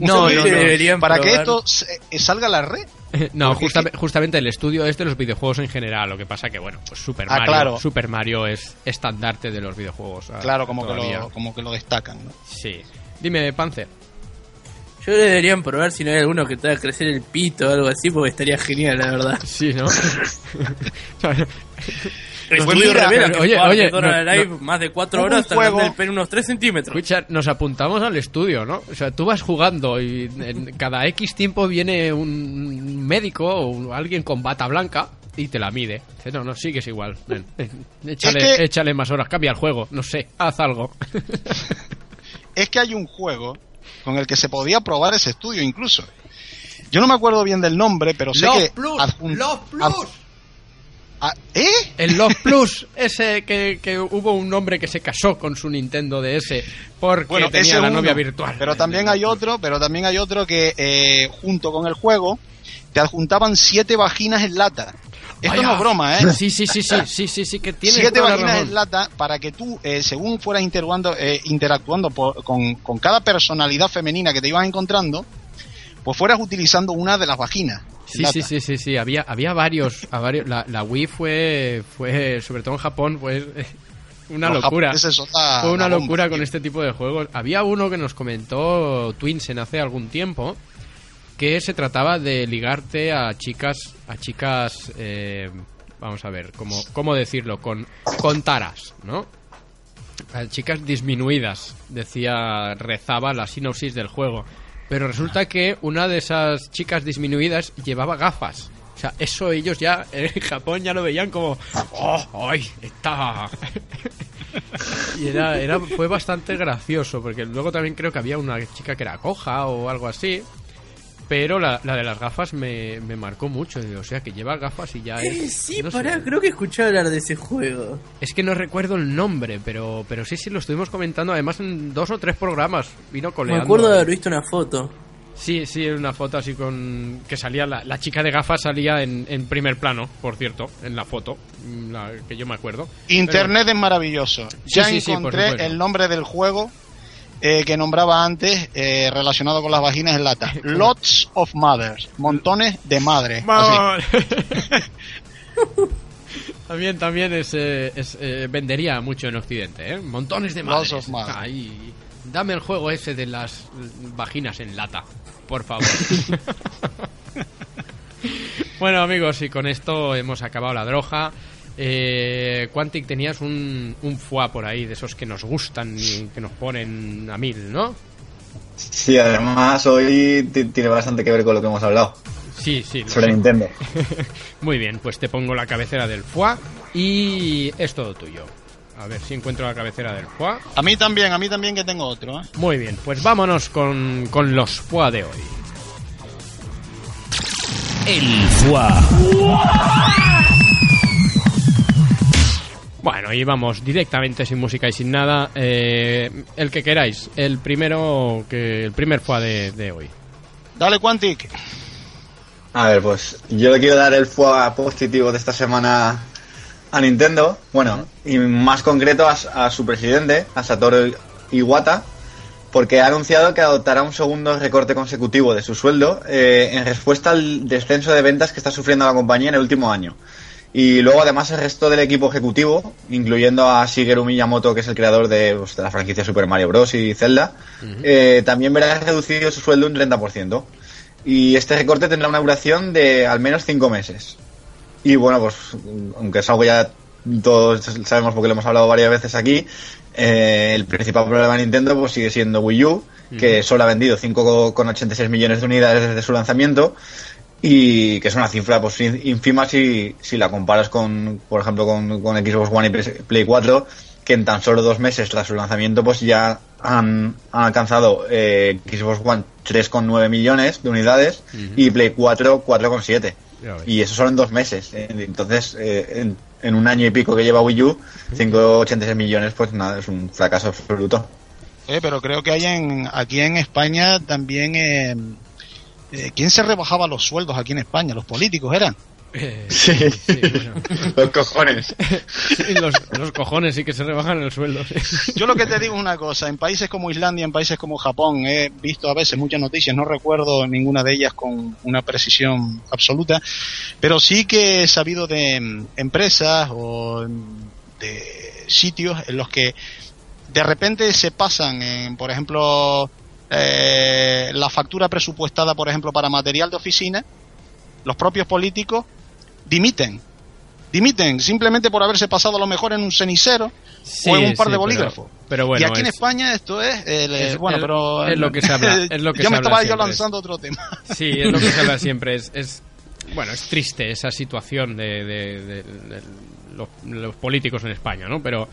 No, no, no. deberían Para que esto se- eh, salga a la red. No, Porque justa- es que- justamente el estudio es de los videojuegos en general. Lo que pasa que, bueno, pues Super Ah, Mario, claro. Super Mario es estandarte de los videojuegos. ah, Claro, como que, lo, como que lo destacan. ¿no? Sí. Dime, Panzer. Yo deberían probar si no hay alguno que te haga crecer el pito o algo así, porque estaría genial, la verdad. Sí, ¿no? El Pues estudio mira, revela pero, que oye, oye, no- Live no- más de 4 Hubo horas juego- el pelo unos 3 centímetros. Escucha, nos apuntamos al estudio, ¿no? O sea, tú vas jugando y en cada X tiempo viene un médico o alguien con bata blanca y te la mide. Dice, no, no, sigues igual. Ven, échale, Es que- échale más horas, cambia el juego, no sé, haz algo. es que hay un juego con el que se podía probar ese estudio incluso. Yo no me acuerdo bien del nombre, pero sé que adjun- ad- Ah, ¿Eh? El Love Plus, ese que, que hubo un hombre que se casó con su Nintendo DS porque Bueno, tenía la uno, novia virtual. Pero también hay otro, pero también hay otro que eh, junto con el juego te adjuntaban siete vaginas en lata. Esto Vaya. no es broma, ¿eh? Sí, sí, sí, sí, sí, sí, sí, que tiene siete vaginas en lata para que tú, eh, según fueras interactuando, eh, interactuando por- con, con cada personalidad femenina que te ibas encontrando, pues fueras utilizando una de las vaginas. Sí, sí, sí, sí, sí, había, había varios, a varios la, la Wii fue, fue, sobre todo en Japón, fue una locura. Fue una locura con este tipo de juegos. Había uno que nos comentó Twinsen hace algún tiempo que se trataba de ligarte a chicas, a chicas, eh, vamos a ver, ¿cómo, cómo decirlo? Con, con taras, ¿no? A chicas disminuidas, decía, rezaba la sinopsis del juego. Pero resulta que una de esas chicas disminuidas llevaba gafas. O sea, eso ellos ya en Japón ya lo veían como, ¡oh, ay, está! y era, era, fue bastante gracioso, porque luego también creo que había una chica que era coja o algo así. Pero la, la de las gafas me, me marcó mucho. O sea, que lleva gafas y ya Eh, es. sí, no sé. pará, creo que escuché hablar de ese juego. Es que no recuerdo el nombre, pero, pero sí, sí, lo estuvimos comentando además en dos o tres programas. Vino Me coleando. acuerdo de haber visto una foto. Sí, sí, una foto así con... Que salía, la, la chica de gafas salía en, en primer plano, por cierto, en la foto, mm, la que yo me acuerdo. Internet es maravilloso. Sí, Ya sí, sí, por encontré supuesto. el nombre del juego eh, que nombraba antes eh, relacionado con las vaginas en lata. Lots of mothers. Montones de madres. También, también es, eh, es, vendería mucho en Occidente, ¿eh? Montones de Lots madres. of mothers. Dame el juego ese de las vaginas en lata, por favor. bueno, amigos, y con esto hemos acabado la droga. Eh, Quantic, tenías un, un foie por ahí, de esos que nos gustan y que nos ponen a mil, ¿no? Sí, además hoy ti- tiene bastante que ver con lo que hemos hablado Sí, sí. lo sobre sé. Nintendo. Muy bien, pues te pongo la cabecera del foie y es todo tuyo. A ver si encuentro la cabecera del foie. A mí también, a mí también que tengo otro. ¿eh? Muy bien, pues vámonos con, con los foie de hoy. El foie. Bueno, y vamos directamente sin música y sin nada. eh, el que queráis, el primero que el primer foie de, de hoy. Dale, Quantic. A ver, pues yo le quiero dar el foie positivo de esta semana a Nintendo. Bueno, y más concreto a, a su presidente, a Satoru Iwata, porque ha anunciado que adoptará un segundo recorte consecutivo de su sueldo eh, en respuesta al descenso de ventas que está sufriendo la compañía en el último año. Y luego además el resto del equipo ejecutivo, incluyendo a Shigeru Miyamoto, que es el creador de, pues, de la franquicia Super Mario Bros. y Zelda, eh, también verá reducido su sueldo un 30%. Y este recorte tendrá una duración de al menos 5 meses. Y bueno, pues aunque es algo ya todos sabemos porque lo hemos hablado varias veces aquí, eh, el principal problema de Nintendo pues sigue siendo Wii U, que solo ha vendido 5,86 millones de unidades desde su lanzamiento y que es una cifra pues ínfima si, si la comparas con, por ejemplo, con, con Xbox One y Play 4, que en tan solo dos meses tras su lanzamiento pues ya han, han alcanzado eh, Xbox One 3,9 millones de unidades y Play 4 4,7. Ya ves. Y eso solo en dos meses. Eh, Entonces, eh, en, en un año y pico que lleva Wii U, 5,86 millones, pues nada, es un fracaso absoluto. Eh, pero creo que hay en, aquí en España también... eh, ¿Quién se rebajaba los sueldos aquí en España? ¿Los políticos eran? Eh, Sí, sí, bueno. los cojones. Sí, los, los cojones sí que se rebajan el sueldo. sí. Yo lo que te digo es una cosa, en países como Islandia, en países como Japón, he visto a veces muchas noticias, no recuerdo ninguna de ellas con una precisión absoluta, pero sí que he sabido de mm, empresas o mm, de sitios en los que de repente se pasan en, por ejemplo, eh, la factura presupuestada, por ejemplo, para material de oficina, los propios políticos dimiten. Dimiten simplemente por haberse pasado a lo mejor en un cenicero o en un par sí, de bolígrafos. Pero, bueno, y aquí en es- España esto es, el- es- bueno, el- pero es lo que se habla, es lo que ya se me habla estaba yo lanzando otro tema. Sí, es lo que se habla siempre. Es, es- bueno, es triste esa situación de, de- de- de los, los políticos en España, ¿no? Pero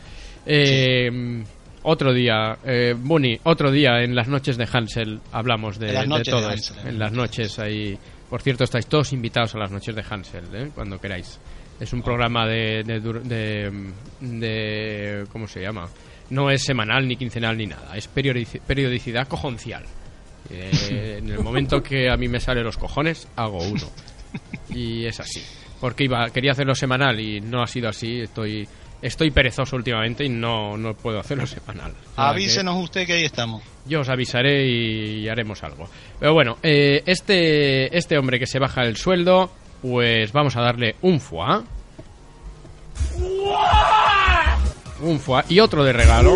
eh, otro día, eh, Bunny, otro día en las noches de Hansel hablamos de, de todo esto. En las noches ahí. Por cierto, estáis todos invitados a las noches de Hansel, ¿eh? cuando queráis. Es un programa de, de, de, de- ¿Cómo se llama? No es semanal, ni quincenal, ni nada. Es periodici- periodicidad cojoncial. Eh, en el momento que a mí me sale los cojones, hago uno. Y es así. Porque iba, quería hacerlo semanal y no ha sido así. Estoy estoy perezoso últimamente y no, no puedo hacerlo semanal. Sea que- Avísenos usted que ahí estamos. yo os avisaré y haremos algo. Pero bueno, eh, este, este hombre que se baja el sueldo, pues vamos a darle un foie. Un foie y otro de regalo.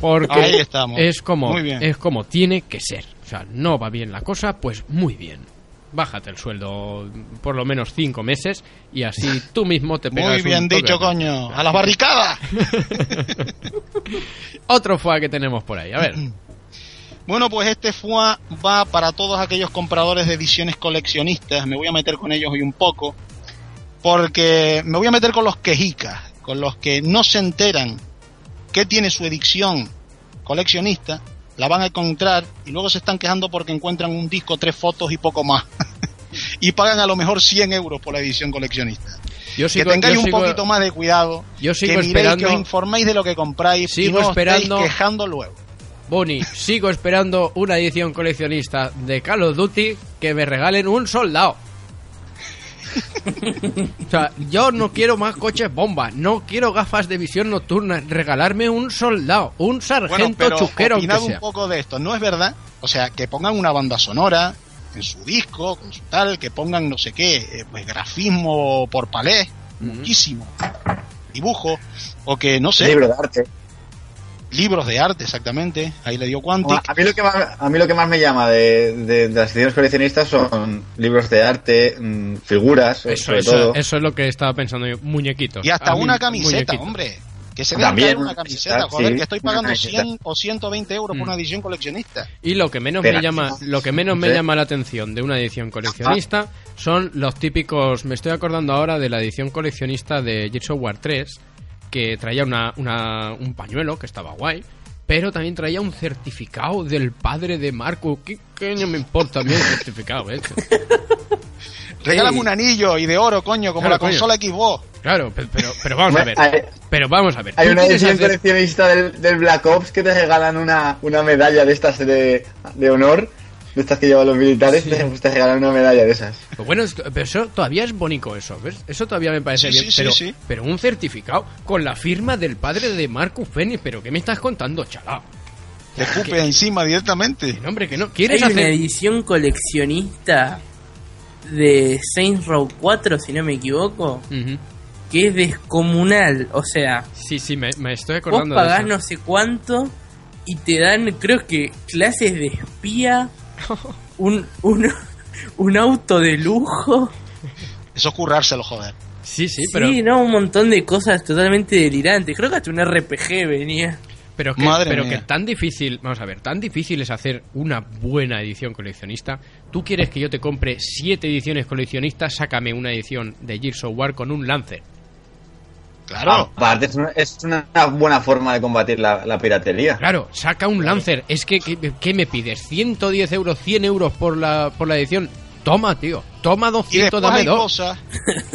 Porque Ahí estamos. es como Muy bien. es como tiene que ser. O sea, no va bien la cosa, pues muy bien. Bájate el sueldo por lo menos cinco meses y así tú mismo te pegas Muy bien un dicho, coño. ¡A las barricadas! Otro foie que tenemos por ahí. A ver. Bueno, pues este FUA va para todos aquellos compradores de ediciones coleccionistas. Me voy a meter con ellos hoy un poco. Porque me voy a meter con los quejicas, con los que no se enteran qué tiene su edición coleccionista, la van a encontrar y luego se están quejando porque encuentran un disco, tres fotos y poco más. y pagan a lo mejor 100 euros por la edición coleccionista. Yo que sigo, tengáis yo un poquito más de cuidado, yo sigo que miréis, esperando- que os informéis de lo que compráis Sigo y no esperando- estéis quejando luego. Bonnie, sigo esperando una edición coleccionista de Call of Duty que me regalen un soldado. o sea, yo no quiero más coches bomba, no quiero gafas de visión nocturna, regalarme un soldado, un Bueno, sargento pero chusquero aunque opinad un poco de esto, ¿no es verdad? O sea, que pongan una banda sonora en su disco, con su tal, que pongan no sé qué, eh, pues grafismo por palé, muchísimo, dibujo, o que no sé, Libro de arte. Libros de arte exactamente, ahí le dio Quantic. A mí lo que más, a mí lo que más me llama de, de- de las ediciones coleccionistas son libros de arte, mm, figuras, Eso, sobre eso, todo. eso es lo que estaba pensando yo, muñequitos. Y hasta A mí, una camiseta, muñequitos. hombre. Que se caer una camiseta, joder, sí, que estoy pagando camiseta. 100 o 120 euros por Mm. una edición coleccionista. Y lo que menos Pero- me llama, lo que menos me Sí. llama la atención de una edición coleccionista son los típicos. Me estoy acordando ahora de la edición coleccionista de Gears of War 3 que traía una, una- un pañuelo que estaba guay, pero también traía un certificado del padre de Marco. ¿Qué coño me importa a mí el certificado ese? Regálame un anillo y de oro, coño, como Claro, la coño. consola Xbox. Claro, pe- pero, pero vamos a ver. Hay, Pero vamos a ver. hay ¿tú una edición hacer- coleccionista del, del Black Ops que te regalan una, una medalla de estas de, de honor, de estas que llevan los militares, te, te regalan una medalla de esas. Pues bueno, pero eso todavía es bonito eso, ¿ves? Eso todavía me parece Sí, bien. sí, sí, pero, sí. pero un certificado con la firma del padre de Marcus Fenix, ¿pero qué me estás contando, chalao? Te escupe encima directamente. No, hombre, que no. Hay ¿Quieres una hacer...? edición coleccionista de Saints Row 4, si no me equivoco, que es descomunal. O sea, Sí, sí, me, me estoy vos acordando de pagás eso. no sé cuánto y te dan, creo que, clases de espía, un, un, un auto de lujo. Eso es currárselo, joder. Sí, sí, pero, Sí, no, un montón de cosas totalmente delirantes. Creo que hasta un RPG venía. pero, que, Madre pero mía. que tan difícil... Vamos a ver, tan difícil es hacer una buena edición coleccionista. ¿Tú quieres que yo te compre siete ediciones coleccionistas? Sácame una edición de Gears of War con un Lancer. Claro. Aparte, es una, es una buena forma de combatir la, la piratería. Claro, saca un Lancer. Es que, ¿qué, qué me pides? ¿110 euros, 100 euros por la, por la edición? Toma, tío. Toma Y 200, después dame hay dos. cosas,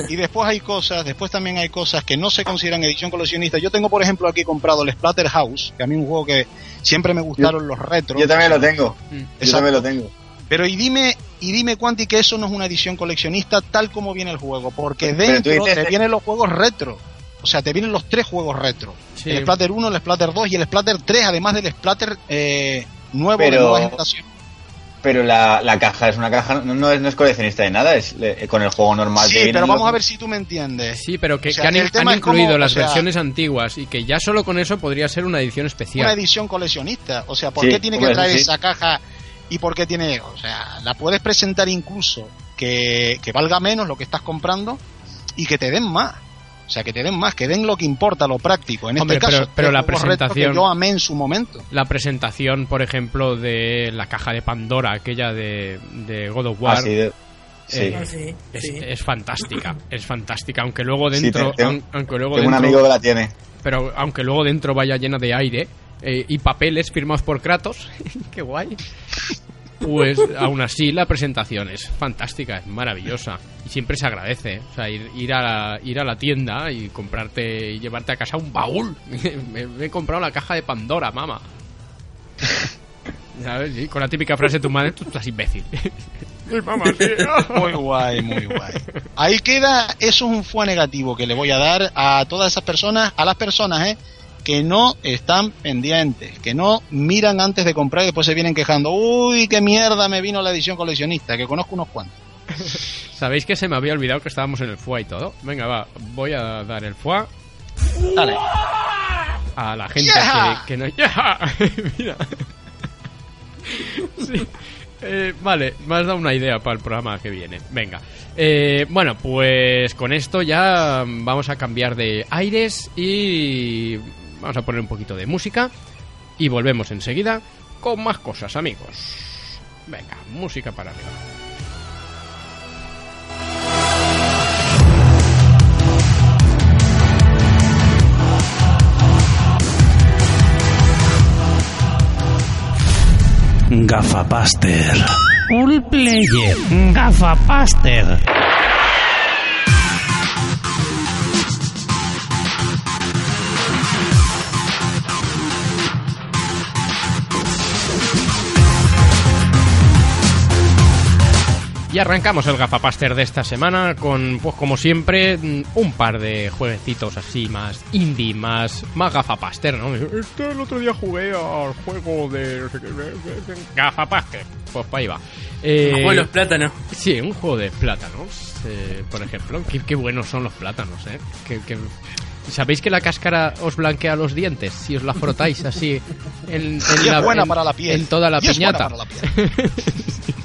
y después hay cosas, después también hay cosas que no se consideran edición coleccionista. Yo tengo, por ejemplo, aquí comprado el Splatterhouse, que a mí es un juego que siempre me gustaron los retros. Yo también lo tengo. Mm. Yo también lo tengo. Pero y dime, y dime Quanti que eso no es una edición coleccionista tal como viene el juego, porque dentro dices- te vienen los juegos retro. O sea, te vienen los tres juegos retro. Sí. El Splatter 1, el Splatter 2 y el Splatter 3, además del Splatter eh, nuevo de Pero- nueva generación. Pero la, la caja es una caja, no, no es, no es coleccionista de nada, es le- con el juego normal. Sí, te vienen pero vamos los- a ver si tú me entiendes. Sí, pero que, O sea, que han, el tema han incluido o las sea- versiones antiguas y que ya solo con eso podría ser una edición una especial. edición coleccionista. O sea, ¿por Sí, qué tiene que traer sí. esa caja y por qué tiene.? O sea, la puedes presentar incluso que, que valga menos lo que estás comprando y que te den más. O sea, que te den más, que den lo que importa, lo práctico. En Hombre, este caso, pero- pero tres la presentación- que yo amé en su momento. La presentación, por ejemplo, de la caja de Pandora, aquella de, de God of War, Ah, sí, de- sí. Eh, sí, es, sí. es fantástica. Es fantástica, aunque luego Sí, dentro, tengo- aun- aunque luego Tengo un dentro, amigo que la tiene. pero aunque luego dentro vaya llena de aire eh, y papeles firmados por Kratos, qué guay. Pues aún así la presentación es fantástica, es maravillosa y siempre se agradece. O sea, ir, ir, a, la, ir a la tienda y comprarte y llevarte a casa un baúl. me, me he comprado la caja de Pandora, mamá. ¿Sabes? Y con la típica frase de tu madre, tú estás imbécil. Muy guay, muy guay. Ahí queda, eso es un fue negativo que le voy a dar a todas esas personas, a las personas, ¿eh? Que no están pendientes, que no miran antes de comprar y después se vienen quejando, uy, qué mierda me vino la edición coleccionista, que conozco unos cuantos. Sabéis que se me había olvidado que estábamos en el FUA y todo. Venga, va, voy a dar el FUA Dale. a la gente Yeah. que, que no. ¡Ya! Mira. Sí. Eh, vale, me has dado una idea para el programa que viene. Venga. Eh, bueno, pues con esto ya vamos a cambiar de aires y vamos a poner un poquito de música y volvemos enseguida con más cosas, amigos. Venga, música para arriba. Gafapaster. All Player. Gafapaster. Y arrancamos el gafapaster de esta semana con, pues como siempre, mm, un par de jueguecitos así más indie, más, más gafapaster, ¿no? Este el otro día jugué al juego de... no sé qué, Gafapaster. Pues para ahí va. Eh, Juego de los plátanos. Sí, un juego de plátanos, eh, por ejemplo. Qué, qué buenos son los plátanos, ¿eh? ¿Sabéis que la cáscara os blanquea los dientes si os la frotáis así en, en Y la, es buena en- para la piel. en toda la Y es buena piñata? para la piel.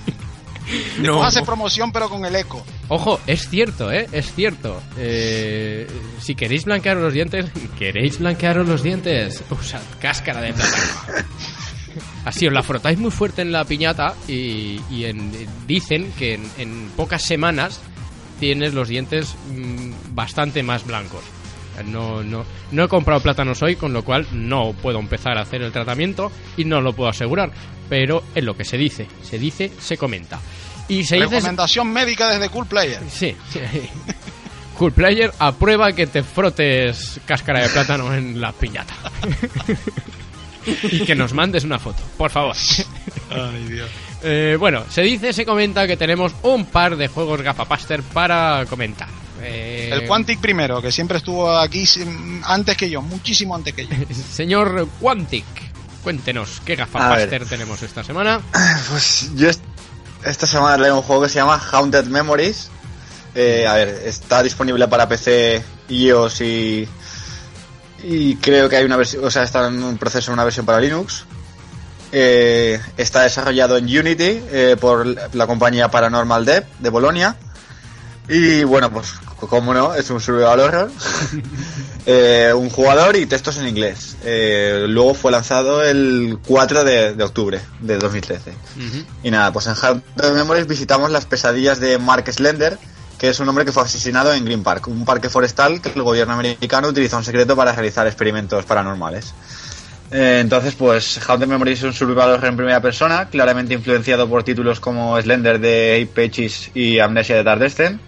No. Hace promoción pero con el eco. Ojo, es cierto, ¿eh? Es cierto. Eh, si queréis blanquearos los dientes, ¿queréis blanquearos los dientes? Usad cáscara de plátano. Así os la frotáis muy fuerte en la piñata y, y en- dicen que en, en pocas semanas tienes los dientes mm, bastante más blancos. No, no, no he comprado plátanos hoy, con lo cual no puedo empezar a hacer el tratamiento y no lo puedo asegurar. Pero es lo que se dice, se dice, se comenta. Y se dice Recomendación médica desde Cool Player. Sí, sí. Cool Player aprueba que te frotes cáscara de plátano en la piñata. y que nos mandes una foto, por favor. Ay, Dios. Eh, bueno, se dice, se comenta que tenemos un par de juegos gafapaster para comentar. Eh, El Quantic primero, que siempre estuvo aquí antes que yo, muchísimo antes que yo. Señor Quantic, cuéntenos qué gafapaster tenemos esta semana. Pues yo est- esta semana leo un juego que se llama Haunted Memories. Eh, a ver, está disponible para PC, iOS y. Y creo que hay una versión. O sea, está en un proceso una versión para Linux. Eh, está desarrollado en Unity eh, por la compañía Paranormal Dev de Bolonia. Y bueno, pues como no, es un survival horror. Eh, un jugador y textos en inglés. Eh, luego fue lanzado el 4 de, de octubre de 2013. Y nada, pues en Haunted Memories visitamos las pesadillas de Mark Slender, que es un hombre que fue asesinado en Green Park, un parque forestal que el gobierno americano utilizó en secreto para realizar experimentos paranormales. Eh, entonces, pues Haunted Memories es un survival horror en primera persona, claramente influenciado por títulos como Slender de Ape Pages y Amnesia de Tardescent.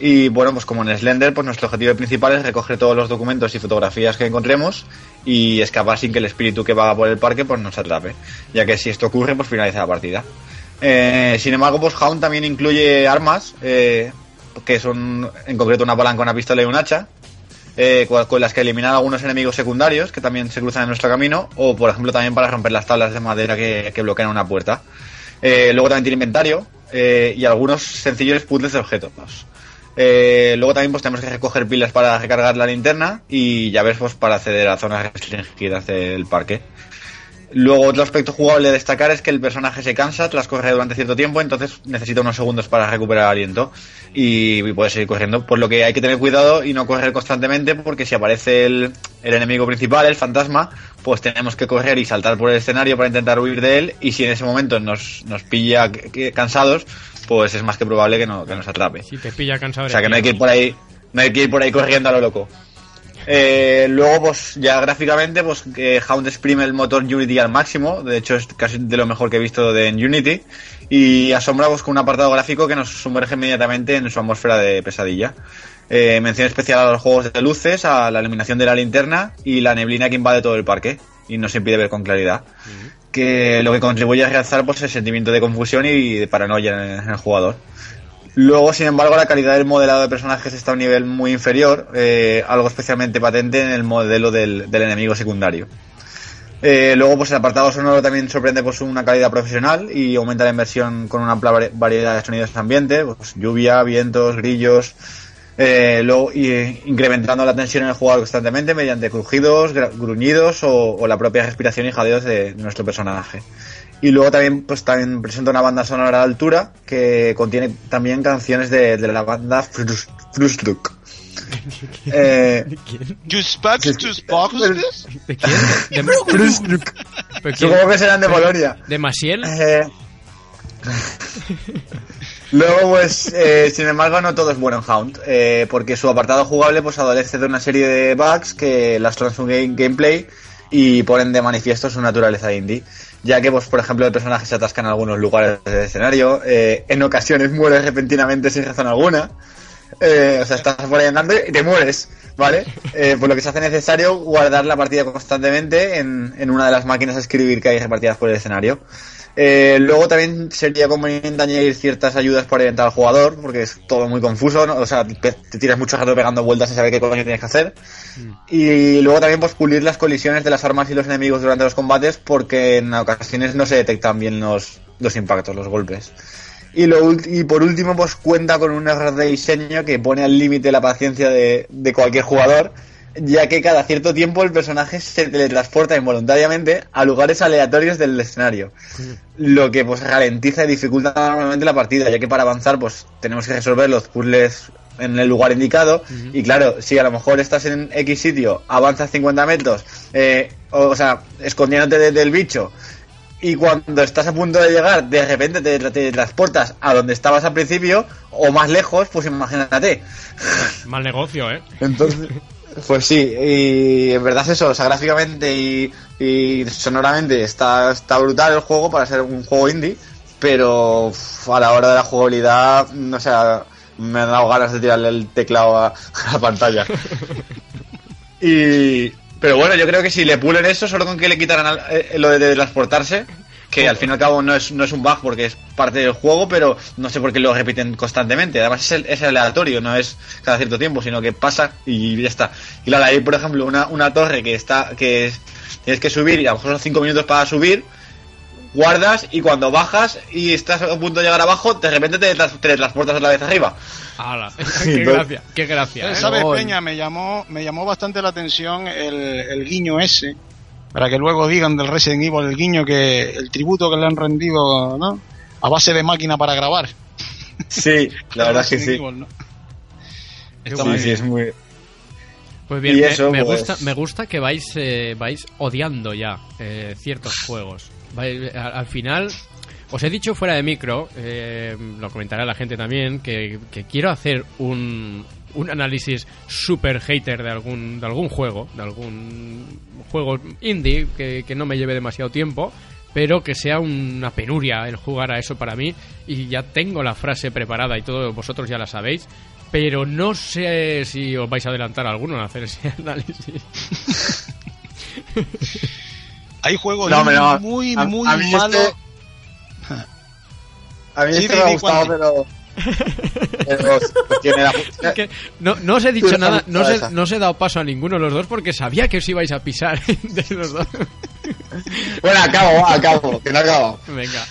Y bueno, pues como en Slender, pues nuestro objetivo principal es recoger todos los documentos y fotografías que encontremos y escapar sin que el espíritu que vaga por el parque pues nos atrape, ya que si esto ocurre, pues finaliza la partida. Eh, sin embargo, pues Hound también incluye armas, eh, que son en concreto una palanca, una pistola y un hacha, eh, con, las que eliminar algunos enemigos secundarios que también se cruzan en nuestro camino, o por ejemplo también para romper las tablas de madera que, que bloquean una puerta. Eh, luego también tiene inventario y algunos sencillos puzzles de objetos. Eh, luego también pues tenemos que recoger pilas para recargar la linterna y llaves pues para acceder a zonas restringidas del parque. Luego otro aspecto jugable a destacar es que el personaje se cansa tras correr durante cierto tiempo, entonces necesita unos segundos para recuperar aliento y, y puede seguir corriendo. Por lo que hay que tener cuidado y no correr constantemente porque si aparece el, el enemigo principal, el fantasma, pues tenemos que correr y saltar por el escenario para intentar huir de él y si en ese momento nos, nos pilla cansados, pues es más que probable que, no, que nos atrape. Si te pilla cansado O sea que no hay que ir por ahí, no hay que ir por ahí corriendo a lo loco. Eh, luego, pues ya gráficamente, pues que Hound exprime el motor Unity al máximo. De hecho, es casi de lo mejor que he visto de en Unity. Y asombra pues, con un apartado gráfico que nos sumerge inmediatamente en su atmósfera de pesadilla. Eh, mención especial a los juegos de luces, a la iluminación de la linterna y la neblina que invade todo el parque y nos impide ver con claridad. Que lo que contribuye a realzar pues, el sentimiento de confusión y de paranoia en el, jugador. Luego, sin embargo, la calidad del modelado de personajes está a un nivel muy inferior, eh, algo especialmente patente en el modelo del, enemigo secundario. Eh, luego, pues el apartado sonoro también sorprende por su una calidad profesional y aumenta la inversión con una amplia vari- variedad de sonidos ambiente, pues, lluvia, vientos, grillos, eh, luego y, eh, incrementando la tensión en el jugador constantemente mediante crujidos, gruñidos o, o la propia respiración y jadeos de nuestro personaje. Y luego también, pues también presenta una banda sonora a la altura que contiene también canciones de, de la banda Frus- Frustruk. Eh, ¿De quién? ¿De, Frustruk. ¿Pero quién? Supongo que serán de Polonia. ¿De Masiel? Eh, Luego, pues, eh, sin embargo, no todo es bueno en Hound, eh, porque su apartado jugable pues adolece de una serie de bugs que lastran su game- gameplay y ponen de manifiesto su naturaleza indie, ya que, pues, por ejemplo, el personaje se atasca en algunos lugares del escenario, eh, en ocasiones muere repentinamente sin razón alguna, eh, o sea, estás por ahí andando y te mueres, ¿vale? Eh, por lo que se hace necesario guardar la partida constantemente en, en una de las máquinas a escribir que hay repartidas por el escenario. Eh, luego también sería conveniente añadir ciertas ayudas para orientar al jugador, porque es todo muy confuso, ¿no? O sea, te, tiras mucho rato pegando vueltas sin saber qué coño tienes que hacer. Y luego también pues pulir las colisiones de las armas y los enemigos durante los combates, porque en ocasiones no se detectan bien los, los impactos, los golpes. Y, lo, y por último, pues cuenta con un error de diseño que pone al límite la paciencia de, de cualquier jugador, ya que cada cierto tiempo el personaje se teletransporta involuntariamente a lugares aleatorios del escenario, lo que pues ralentiza y dificulta normalmente la partida, ya que para avanzar pues tenemos que resolver los puzzles en el lugar indicado. Y claro, si a lo mejor estás en X sitio, avanzas 50 metros, eh, o, o sea, escondiéndote de- del bicho, y cuando estás a punto de llegar, de repente te, te transportas a donde estabas al principio o más lejos, pues imagínate. Mal negocio, ¿eh? Entonces, pues sí, y en verdad es eso, o sea, gráficamente y, y sonoramente está, está brutal el juego para ser un juego indie, pero a la hora de la jugabilidad, no sé, me han dado ganas de tirarle el teclado a, a la pantalla. y, pero bueno, yo creo que si le pulen eso, solo con que le quitaran al- eh, lo de transportarse, que al fin y al cabo no es, no es un bug porque es parte del juego, pero no sé por qué lo repiten constantemente. Además es, el- es aleatorio, no es cada cierto tiempo, sino que pasa y ya está. Y claro, hay por ejemplo una, una torre que está que es- tienes que subir y a lo mejor son 5 minutos para subir, guardas y cuando bajas y estás a punto de llegar abajo, de repente te tras- teletransportas otra vez arriba. ¡Hala! Sí, ¡Qué gracia! ¡Qué gracia! ¿eh? ¿Sabes, Oy. Peña? Me llamó, me llamó bastante la atención el, el guiño ese. Para que luego digan del Resident Evil el guiño que el tributo que le han rendido, ¿no? A base de máquina para grabar. Sí, la verdad es que sí. Evil, ¿no? Qué Está Sí, muy sí, bien. es muy... Pues bien, me pues- gusta, me gusta que vais, eh, vais odiando ya eh, ciertos juegos. Vais- al, al final, os he dicho fuera de micro, eh, lo comentará la gente también, que, que quiero hacer un, un análisis super hater de algún, de algún juego, de algún juego indie que, que no me lleve demasiado tiempo. Pero que sea una penuria el jugar a eso para mí. Y ya tengo la frase preparada y todo, vosotros ya la sabéis. Pero no sé si os vais a adelantar alguno en hacer ese análisis. Hay juegos No, muy, A- muy a mí malos. este- A mí Sí, este me ha gustado, pero... pero tiene la- Es que no, no os he dicho Tú nada, no os, he, no os he dado paso a ninguno de los dos porque sabía que os ibais a pisar de los dos. Bueno, acabo, acabo, que no acabo. Venga.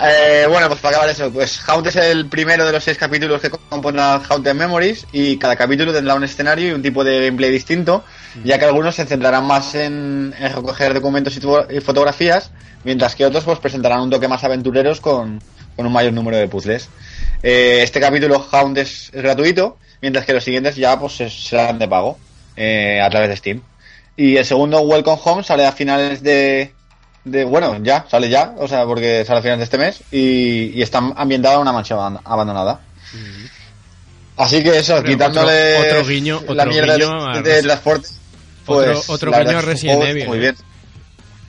Eh, bueno, pues para acabar eso, pues Haunt es el primero de los seis capítulos que componen Haunted Memories y cada capítulo tendrá un escenario y un tipo de gameplay distinto, ya que algunos se centrarán más en, en recoger documentos y, fo- y fotografías, mientras que otros pues presentarán un toque más aventureros con, con un mayor número de puzzles. Eh, este capítulo Hound es, es gratuito, mientras que los siguientes ya pues se- serán de pago eh, a través de Steam. Y el segundo Welcome Home sale a finales de, de bueno, ya, sale ya, o sea, porque sale a finales de este mes y, y está ambientada en una mansión aban- abandonada. Así que eso, Hombre, quitándole otro- otro guiño- la mierda guiño de, de transporte. Otro- Pues, otro la guiño a Resident Evil, Muy ¿eh? bien.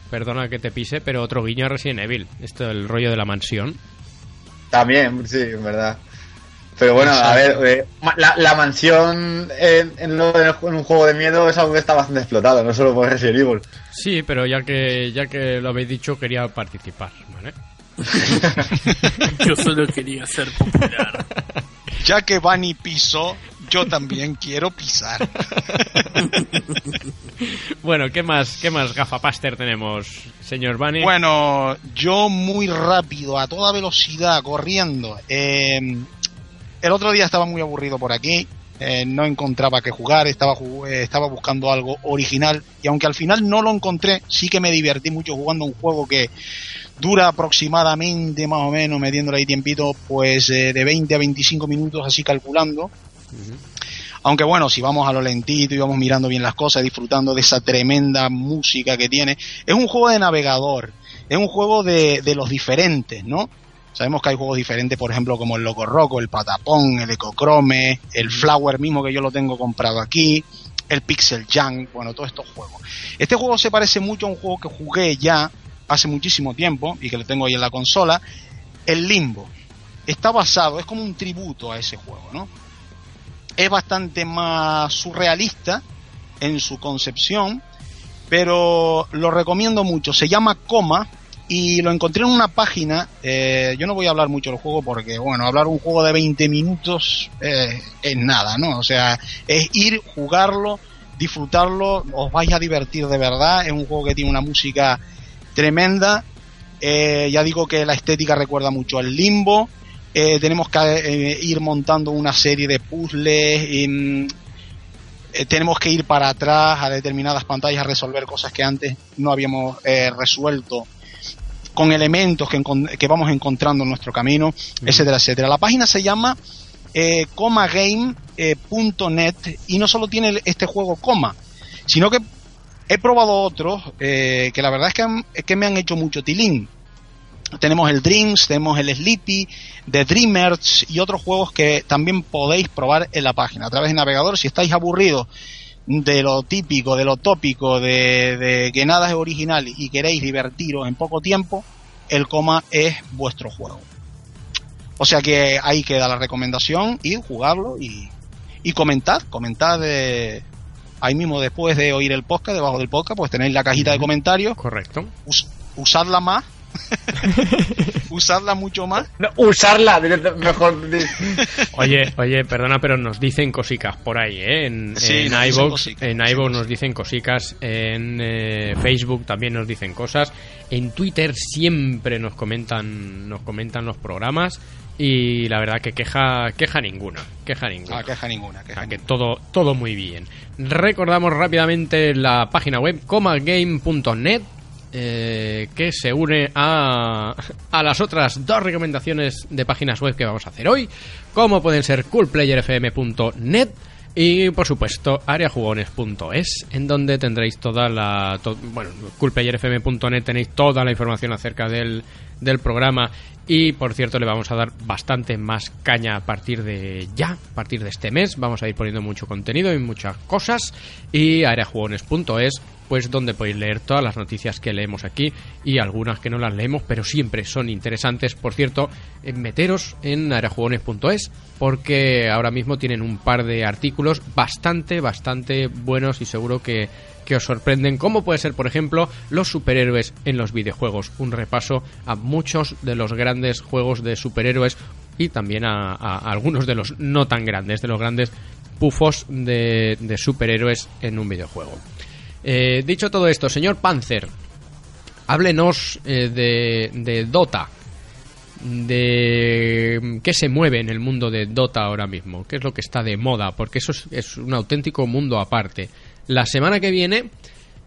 Perdona que te pise, pero otro guiño a Resident Evil. Esto el rollo de la mansión. También, sí, en verdad. Pero bueno, a ver, eh, la, la mansión en, en lo- en un juego de miedo es algo que está bastante explotado, no solo por Resident Evil. Sí, pero ya que ya que lo habéis dicho quería participar, ¿vale? Yo solo quería ser popular. Ya que Bunny pisó, yo también quiero pisar. Bueno, ¿qué más qué más gafapaster tenemos, señor Bunny? Bueno, yo muy rápido, a toda velocidad, corriendo. Eh, el otro día estaba muy aburrido por aquí, eh, no encontraba que jugar, estaba, eh, estaba buscando algo original y aunque al final no lo encontré, sí que me divertí mucho jugando un juego que dura aproximadamente, más o menos, metiéndole ahí tiempito, pues eh, de 20 a 25 minutos, así calculando. Aunque bueno, si vamos a lo lentito y vamos mirando bien las cosas, disfrutando de esa tremenda música que tiene, es un juego de navegador, es un juego de, de los diferentes, ¿no? Sabemos que hay juegos diferentes, por ejemplo, como el Loco Roco, el Patapón, el Ecochrome, el Flower mismo que yo lo tengo comprado aquí, el Pixel Junk, bueno, todos estos juegos. Este juego se parece mucho a un juego que jugué ya hace muchísimo tiempo y que lo tengo ahí en la consola, el Limbo. Está basado, es como un tributo a ese juego, ¿no? Es bastante más surrealista en su concepción, pero lo recomiendo mucho. Se llama Coma y lo encontré en una página. eh, yo no voy a hablar mucho del juego porque, bueno, hablar un juego de 20 minutos eh, es nada, ¿no? O sea, es ir, jugarlo, disfrutarlo, os vais a divertir de verdad. Es un juego que tiene una música tremenda. Eh, ya digo que la estética recuerda mucho al limbo. Eh, tenemos que eh, ir montando una serie de puzzles. mm, tenemos que ir para atrás a determinadas pantallas a resolver cosas que antes no habíamos resuelto con elementos que, que vamos encontrando en nuestro camino, etcétera, etcétera. La página se llama eh, comagame.net y no solo tiene este juego coma, sino que he probado otros eh, que la verdad es que, han- que me han hecho mucho tilín. Tenemos el Dreams, tenemos el Sleepy, The Dreamers y otros juegos que también podéis probar en la página a través del navegador. Si estáis aburridos de lo típico, de lo tópico, de, de que nada es original y queréis divertiros en poco tiempo, el coma es vuestro juego. O sea que ahí queda la recomendación, ir, jugarlo y, y comentad, comentad eh, ahí mismo después de oír el podcast, debajo del podcast, pues tenéis la cajita de comentarios, Correcto. us- usadla más, usadla mucho más. No, usarla, mejor. Oye, oye, perdona, pero nos dicen cosicas por ahí, ¿eh? En, Sí, en nos dicen iVoox, cosicas, en nos dicen iVoox nos dicen cosicas, en eh, Facebook también nos dicen cosas, en Twitter siempre nos comentan, nos comentan los programas y la verdad que queja, queja ninguna, queja ninguna. Ah, queja ninguna, queja O sea, que ninguna. todo, todo muy bien. Recordamos rápidamente la página web comagame.net eh, que se une a, a las otras dos recomendaciones de páginas web que vamos a hacer hoy, como pueden ser coolplayerfm.net y por supuesto areajugones.es, en donde tendréis toda la... bueno, coolplayerfm.net tenéis toda la información acerca del, del programa y por cierto le vamos a dar bastante más caña a partir de ya, a partir de este mes. Vamos a ir poniendo mucho contenido y muchas cosas y areajugones.es pues donde podéis leer todas las noticias que leemos aquí y algunas que no las leemos, pero siempre son interesantes. Por cierto, eh, meteros en areajugones.es porque ahora mismo tienen un par de artículos bastante, bastante buenos y seguro que, que os sorprenden, como puede ser, por ejemplo, los superhéroes en los videojuegos. Un repaso a muchos de los grandes juegos de superhéroes y también a, algunos de los no tan grandes, de los grandes pufos de superhéroes en un videojuego. Eh, dicho todo esto, señor Panzer, háblenos eh, de, Dota, de qué se mueve en el mundo de Dota ahora mismo, qué es lo que está de moda, porque eso es, es un auténtico mundo aparte. La semana que viene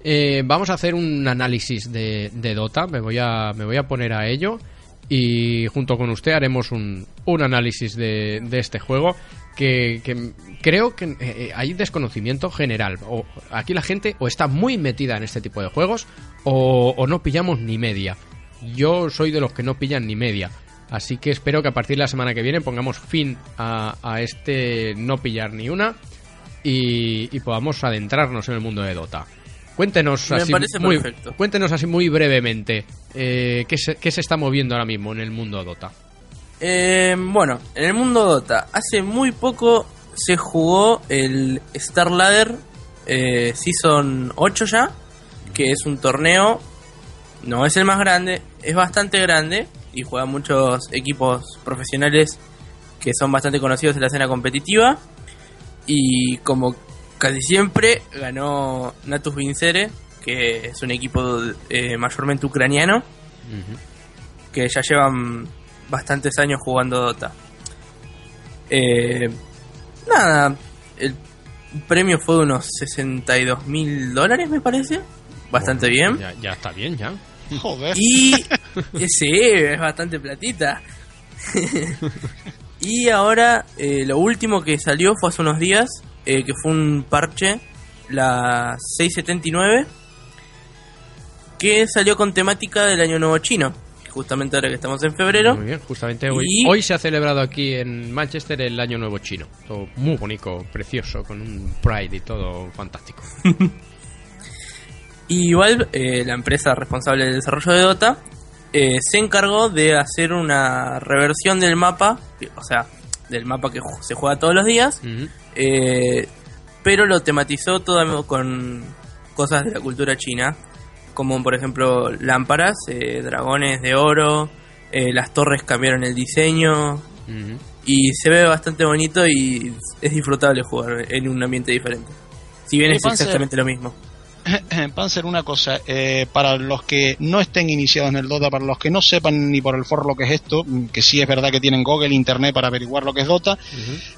eh, vamos a hacer un análisis de, de Dota, me voy, a, me voy a poner a ello y junto con usted haremos un, un análisis de, de este juego que, que creo que eh, hay desconocimiento general. O aquí la gente o está muy metida en este tipo de juegos o, o no pillamos ni media. Yo soy de los que no pillan ni media. Así que espero que a partir de la semana que viene pongamos fin a, a este no pillar ni una y, y podamos adentrarnos en el mundo de Dota. Cuéntenos Me así parece muy, cuéntenos así muy brevemente eh, ¿qué, se, qué se está moviendo ahora mismo en el mundo de Dota. Eh, bueno, en el mundo Dota, hace muy poco se jugó el Star Ladder eh, Season 8 ya, que es un torneo, no es el más grande, es bastante grande y juegan muchos equipos profesionales que son bastante conocidos en la escena competitiva. Y como casi siempre, ganó Natus Vincere, que es un equipo eh, mayormente ucraniano, que ya llevan bastantes años jugando Dota. Eh, nada, el premio fue de unos 62 mil dólares, me parece. Bastante bien. Ya, ya está bien, ya. Joder. Y eh, sí, es bastante platita. y ahora eh, lo último que salió fue hace unos días, eh, que fue un parche, la 679, que salió con temática del Año Nuevo Chino. Justamente ahora que estamos en febrero. Muy bien, justamente hoy, Y- hoy se ha celebrado aquí en Manchester el Año Nuevo Chino. Todo muy bonito, precioso, con un Pride y todo fantástico. Y Valve, eh, la empresa responsable del desarrollo de Dota, eh, se encargó de hacer una reversión del mapa, o sea, del mapa que se juega todos los días, eh, pero lo tematizó todo con cosas de la cultura china, como por ejemplo lámparas, eh, dragones de oro, eh, las torres cambiaron el diseño y se ve bastante bonito y es disfrutable jugar en un ambiente diferente. Si bien es Panzer, exactamente lo mismo. Panzer, una cosa, eh, para los que no estén iniciados en el Dota, para los que no sepan ni por el foro lo que es esto, mm, que sí es verdad que tienen Google, Internet para averiguar lo que es Dota,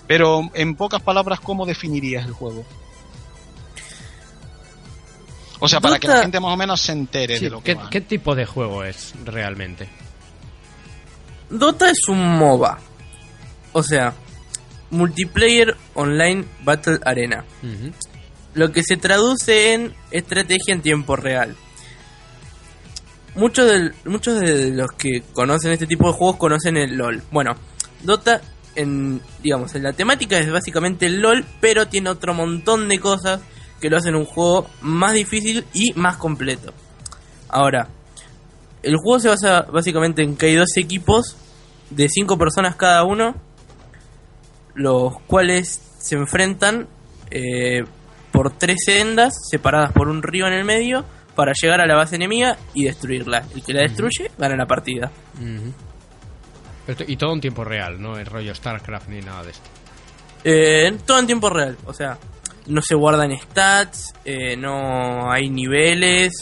pero en pocas palabras, ¿cómo definirías el juego? O sea, para que la gente más o menos se entere Sí, de lo que ¿qué, va. qué tipo de juego es realmente? Dota es un MOBA. O sea, Multiplayer Online Battle Arena. Lo que se traduce en estrategia en tiempo real. Muchos de, muchos de los que conocen este tipo de juegos conocen el LOL. Bueno, Dota, en, digamos, en la temática es básicamente el LOL, pero tiene otro montón de cosas que lo hacen un juego más difícil y más completo. Ahora, el juego se basa básicamente en que hay dos equipos de cinco personas cada uno, los cuales se enfrentan eh, por tres sendas separadas por un río en el medio para llegar a la base enemiga y destruirla. El que la destruye gana la partida. Pero y todo en tiempo real, no es rollo StarCraft ni nada de esto. Eh, todo en tiempo real, o sea, no se guardan stats, eh, no hay niveles,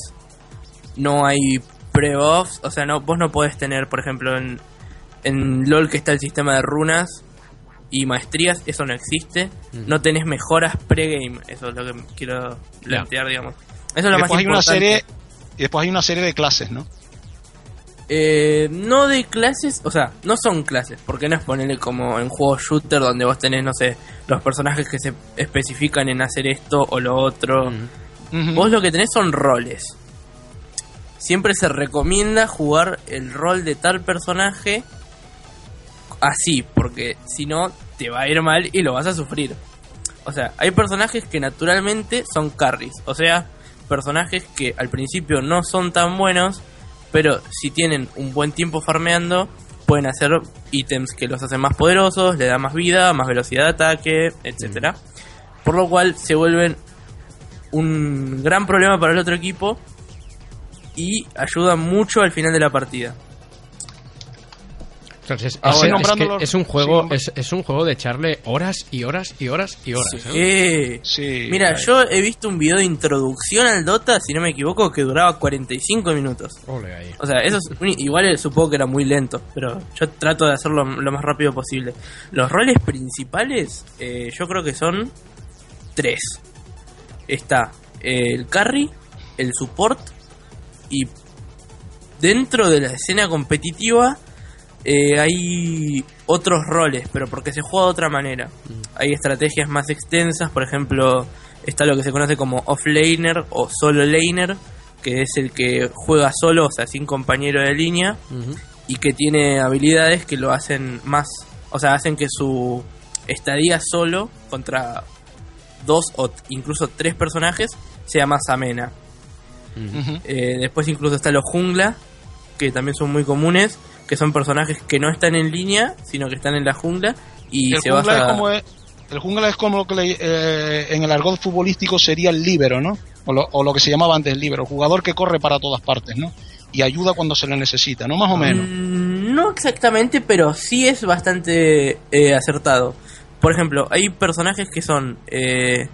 no hay pre-buffs, o sea, no, vos no podés tener, por ejemplo, en, en LOL que está el sistema de runas y maestrías, eso no existe, no tenés mejoras pre-game, eso es lo que quiero plantear, digamos. Eso es lo más después hay una importante. serie y después hay una serie de clases, ¿no? Eh, no de clases, o sea, no son clases, porque no es ponerle como en juegos shooter donde vos tenés, no sé, los personajes que se especifican en hacer esto o lo otro. Vos lo que tenés son roles. Siempre se recomienda jugar el rol de tal personaje así, porque si no te va a ir mal y lo vas a sufrir. O sea, hay personajes que naturalmente son carries, o sea, personajes que al principio no son tan buenos, pero si tienen un buen tiempo farmeando, pueden hacer ítems que los hacen más poderosos, le dan más vida, más velocidad de ataque, etcétera. Por lo cual se vuelven un gran problema para el otro equipo y ayudan mucho al final de la partida. Entonces, Ahora- es, Sí, es que es un juego, sí, es, es un juego de echarle horas y horas y horas y horas. ¿eh? Eh, Sí. Mira, yo he visto un video de introducción al Dota, si no me equivoco, que duraba 45 minutos. Ole ahí. O sea, eso es un- igual eh, supongo que era muy lento, pero yo trato de hacerlo lo más rápido posible. Los roles principales, eh, yo creo que son tres. Está el carry, el support y dentro de la escena competitiva eh, hay otros roles, pero porque se juega de otra manera. Hay estrategias más extensas, por ejemplo, está lo que se conoce como offlaner o solo laner, que es el que juega solo, o sea, sin compañero de línea, y que tiene habilidades que lo hacen más, o sea, hacen que su estadía solo contra dos o incluso tres personajes sea más amena. Eh, después incluso está los jungla, que también son muy comunes, que son personajes que no están en línea, sino que están en la jungla y el, se jungla basa... es como es- el jungla es como lo que le- eh, en el argot futbolístico sería el líbero, ¿no? O lo, o lo que se llamaba antes el líbero, jugador que corre para todas partes, ¿no? Y ayuda cuando se le necesita, ¿no? Más o menos. Mm, No exactamente, pero sí es bastante eh, acertado. Por ejemplo, hay personajes que son... eh,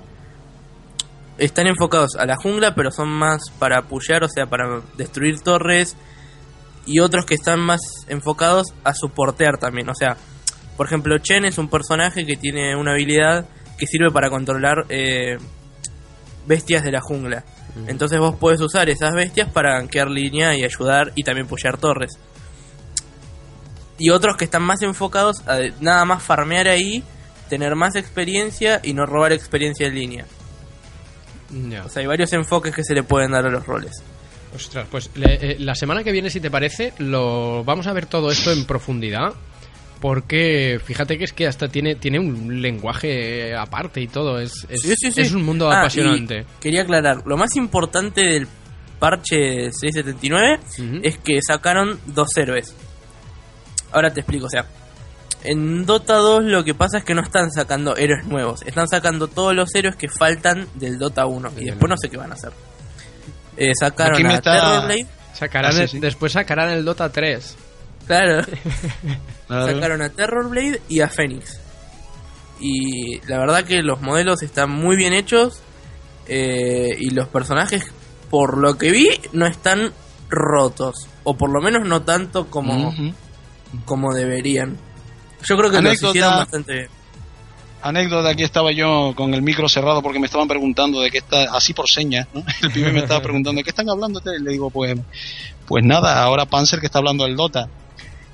están enfocados a la jungla, pero son más para pullar, o sea, para destruir torres. Y otros que están más enfocados a soportear también. O sea, por ejemplo, Chen es un personaje que tiene una habilidad que sirve para controlar eh, bestias de la jungla. Entonces vos podés usar esas bestias para gankear línea y ayudar y también pullar torres. Y otros que están más enfocados a nada más farmear ahí, tener más experiencia y no robar experiencia en línea. O sea, hay varios enfoques que se le pueden dar a los roles. Ostras, pues le- eh, la semana que viene, si te parece, lo vamos a ver todo esto en profundidad. Porque fíjate que es que hasta tiene, tiene un lenguaje aparte y todo. Es, es, Sí, sí, sí. es un mundo Ah, apasionante. quería aclarar, lo más importante del parche 679 Ujú. es que sacaron dos héroes. Ahora te explico, o sea, en Dota 2 lo que pasa es que no están sacando héroes nuevos, están sacando todos los héroes que faltan del Dota 1 y después no sé qué van a hacer. Eh, sacaron Aquí me a está- Terrorblade, Sacarán Ah, sí, el- sí. Después sacarán el Dota 3. claro, Claro. sacaron a Terrorblade y a Phoenix. Y la verdad que los modelos están muy bien hechos eh, y los personajes, por lo que vi, no están rotos. O por lo menos no tanto como, como deberían. Yo creo que los Anécdota. hicieron bastante bien. Anécdota, aquí estaba yo con el micro cerrado porque me estaban preguntando de qué está, así por señas, ¿no? El pibe me estaba preguntando de qué están hablando ustedes. Le digo, pues, pues nada, ahora Panzer que está hablando del Dota.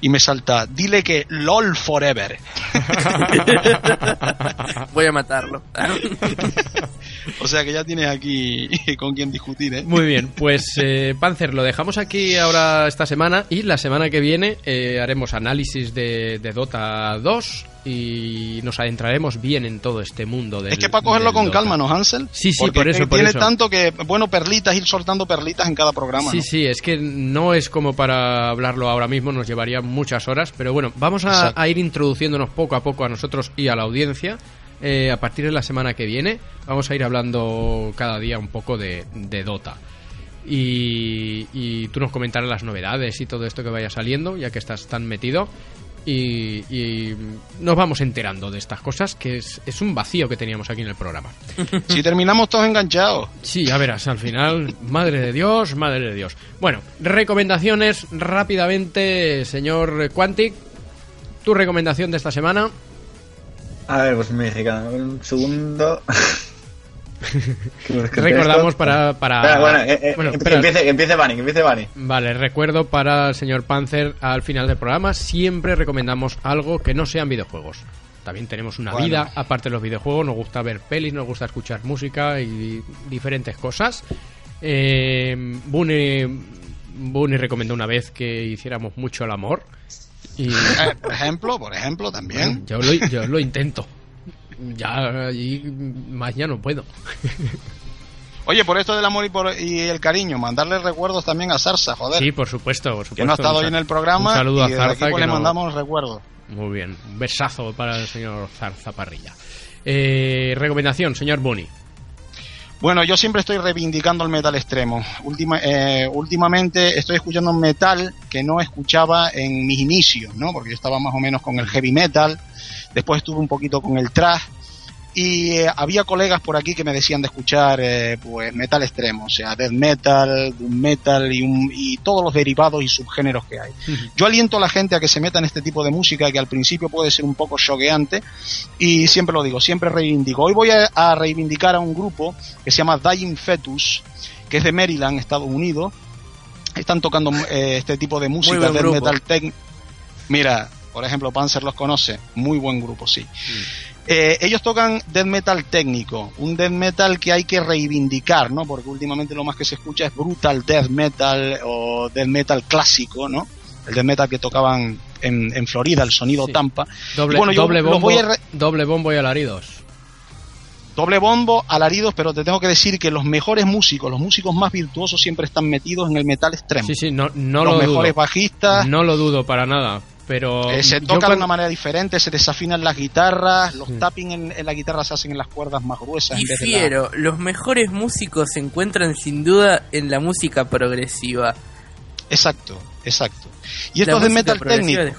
Y me salta, dile que LOL forever. Voy a matarlo. O sea que ya tienes aquí con quien discutir, ¿eh? Muy bien, pues eh, Panzer, lo dejamos aquí ahora esta semana y la semana que viene eh, haremos análisis de, de Dota 2 y nos adentraremos bien en todo este mundo del Es que para cogerlo con calma, ¿no, Hansel? Sí, sí, Porque por es eso, que por tiene eso. tanto que, bueno, perlitas, ir soltando perlitas en cada programa. Sí, ¿no? sí, es que no es como para hablarlo ahora mismo, nos llevaría muchas horas, pero bueno, vamos a ir introduciéndonos poco a poco a nosotros y a la audiencia. Eh, a partir de la semana que viene vamos a ir hablando cada día un poco de, de Dota. Y, y tú nos comentarás las novedades y todo esto que vaya saliendo, ya que estás tan metido. Y, y nos vamos enterando de estas cosas, que es, es un vacío que teníamos aquí en el programa. Si terminamos todos enganchados. Sí, ya verás, al final, madre de Dios, madre de Dios. Bueno, recomendaciones rápidamente, señor Quantic. Tu recomendación de esta semana. A ver, pues me un segundo. ¿Qué es que Recordamos para. para bueno, eh, eh, bueno, que espera. empiece, que empiece Bunny, que empiece Bunny. Vale, recuerdo para el señor Panzer al final del programa. Siempre recomendamos algo que no sean videojuegos. También tenemos una Bueno. vida aparte de los videojuegos. Nos gusta ver pelis, nos gusta escuchar música y diferentes cosas. Eh, Bunny, Bunny recomendó una vez que hiciéramos mucho el amor. Y Eh, por ejemplo, por ejemplo, también. yo lo, yo lo intento. Ya y más ya no puedo. Oye, por esto del amor y, por, y el cariño, mandarle recuerdos también a Sarsa, joder. Sí, por supuesto, por supuesto. que no ha estado hoy en el programa. Un saludo y a Zarza. aquí, pues, que le no- mandamos recuerdos. Muy bien, un besazo para el señor Zarza Parrilla. Eh, recomendación, señor Bunny. Bueno, yo siempre estoy reivindicando el metal extremo. Última, eh, últimamente estoy escuchando metal que no escuchaba en mis inicios, ¿no? Porque yo estaba más o menos con el heavy metal, después estuve un poquito con el thrash y eh, había colegas por aquí que me decían de escuchar eh, pues metal extremo, o sea, death metal, doom metal y, un- y todos los derivados y subgéneros que hay. Yo aliento a la gente a que se meta en este tipo de música que al principio puede ser un poco choqueante y siempre lo digo, siempre reivindico. Hoy voy a, a reivindicar a un grupo que se llama Dying Fetus, que es de Maryland, Estados Unidos. Están tocando eh, este tipo de música, death grupo. metal tech. Mira, por ejemplo, Panzer los conoce, muy buen grupo, sí. Eh, ellos tocan death metal técnico, un death metal que hay que reivindicar, ¿no? Porque últimamente lo más que se escucha es brutal death metal o death metal clásico, ¿no? el death metal que tocaban en, en Florida, el sonido Sí. Tampa. Doble, Y bueno, yo doble, los bombo, voy a doble bombo y alaridos. doble bombo, alaridos, pero te tengo que decir que los mejores músicos, los músicos más virtuosos siempre están metidos en el metal extremo. Sí, sí, no, no los lo mejores dudo. bajistas, No lo dudo para nada. Pero eh, se yo tocan de una manera diferente, se desafinan las guitarras, los Sí. tapping en, en la guitarra se hacen en las cuerdas más gruesas. en vez de la- Difiero, los mejores músicos se encuentran sin duda en la música progresiva. Exacto, exacto. Y La estos de metal técnico, es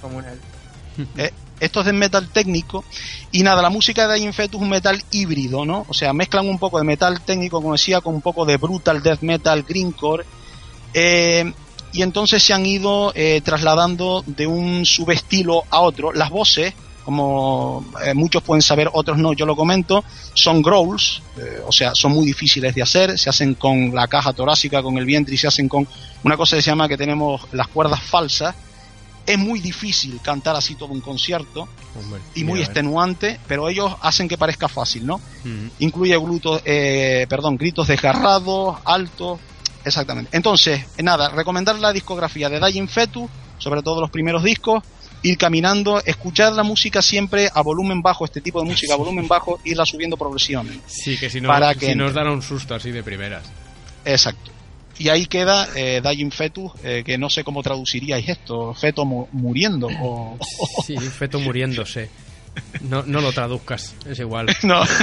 eh, estos de metal técnico, y nada, la música de Infetus es un metal híbrido, ¿no? O sea, mezclan un poco de metal técnico, como decía, con un poco de brutal death metal, greencore, eh, y entonces se han ido eh, trasladando de un subestilo a otro. Las voces, como eh, muchos pueden saber, otros no, yo lo comento, son growls, eh, o sea, son muy difíciles de hacer, se hacen con la caja torácica, con el vientre y se hacen con una cosa que se llama que tenemos las cuerdas falsas. Es muy difícil cantar así todo un concierto Hombre, y muy ver. extenuante, pero ellos hacen que parezca fácil, ¿no? Incluye glutos, eh, perdón, gritos desgarrados, altos, exactamente. Entonces, nada, recomendar la discografía de Dying Fetus, sobre todo los primeros discos, ir caminando, escuchar la música siempre a volumen bajo, este tipo de música a volumen bajo, irla subiendo progresiones. Sí, que si, no, Para si que nos entre. dan un susto así de primeras. Exacto. Y ahí queda eh, Dying Fetus, eh, que no sé cómo traduciríais esto, feto mu- muriendo o... Sí, feto muriéndose. No, no lo traduzcas, es igual. no.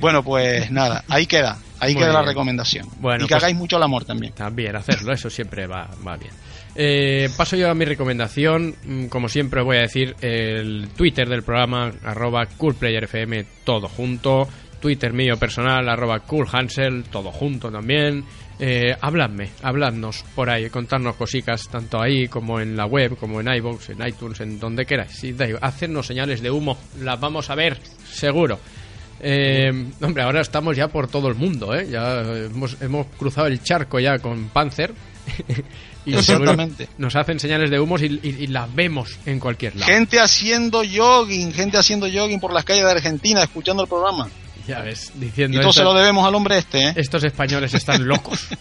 bueno, pues nada, ahí queda, ahí Muy queda la recomendación. Bueno, y que pues- hagáis mucho el amor también. También hacerlo, eso siempre va, va bien. Eh, paso yo a mi recomendación. Mm, Como siempre voy a decir el Twitter del programa, arroba coolplayerfm, todo junto. Twitter mío personal, arroba coolhansel, todo junto también. Eh, habladme, habladnos por ahí, contadnos cositas, tanto ahí como en la web, como en iVoox, en iTunes, en donde queráis. Sí, hacernos señales de humo, las vamos a ver, seguro. Eh, hombre, ahora estamos ya por todo el mundo, ¿eh? Ya hemos, hemos cruzado el charco ya con Panzer. y Exactamente. nos hacen señales de humos y, y- y las vemos en cualquier lado. Gente haciendo jogging, gente haciendo jogging por las calles de Argentina, escuchando el programa. Ya ves, Y diciendo todo se lo debemos al hombre este, ¿eh? estos españoles están locos.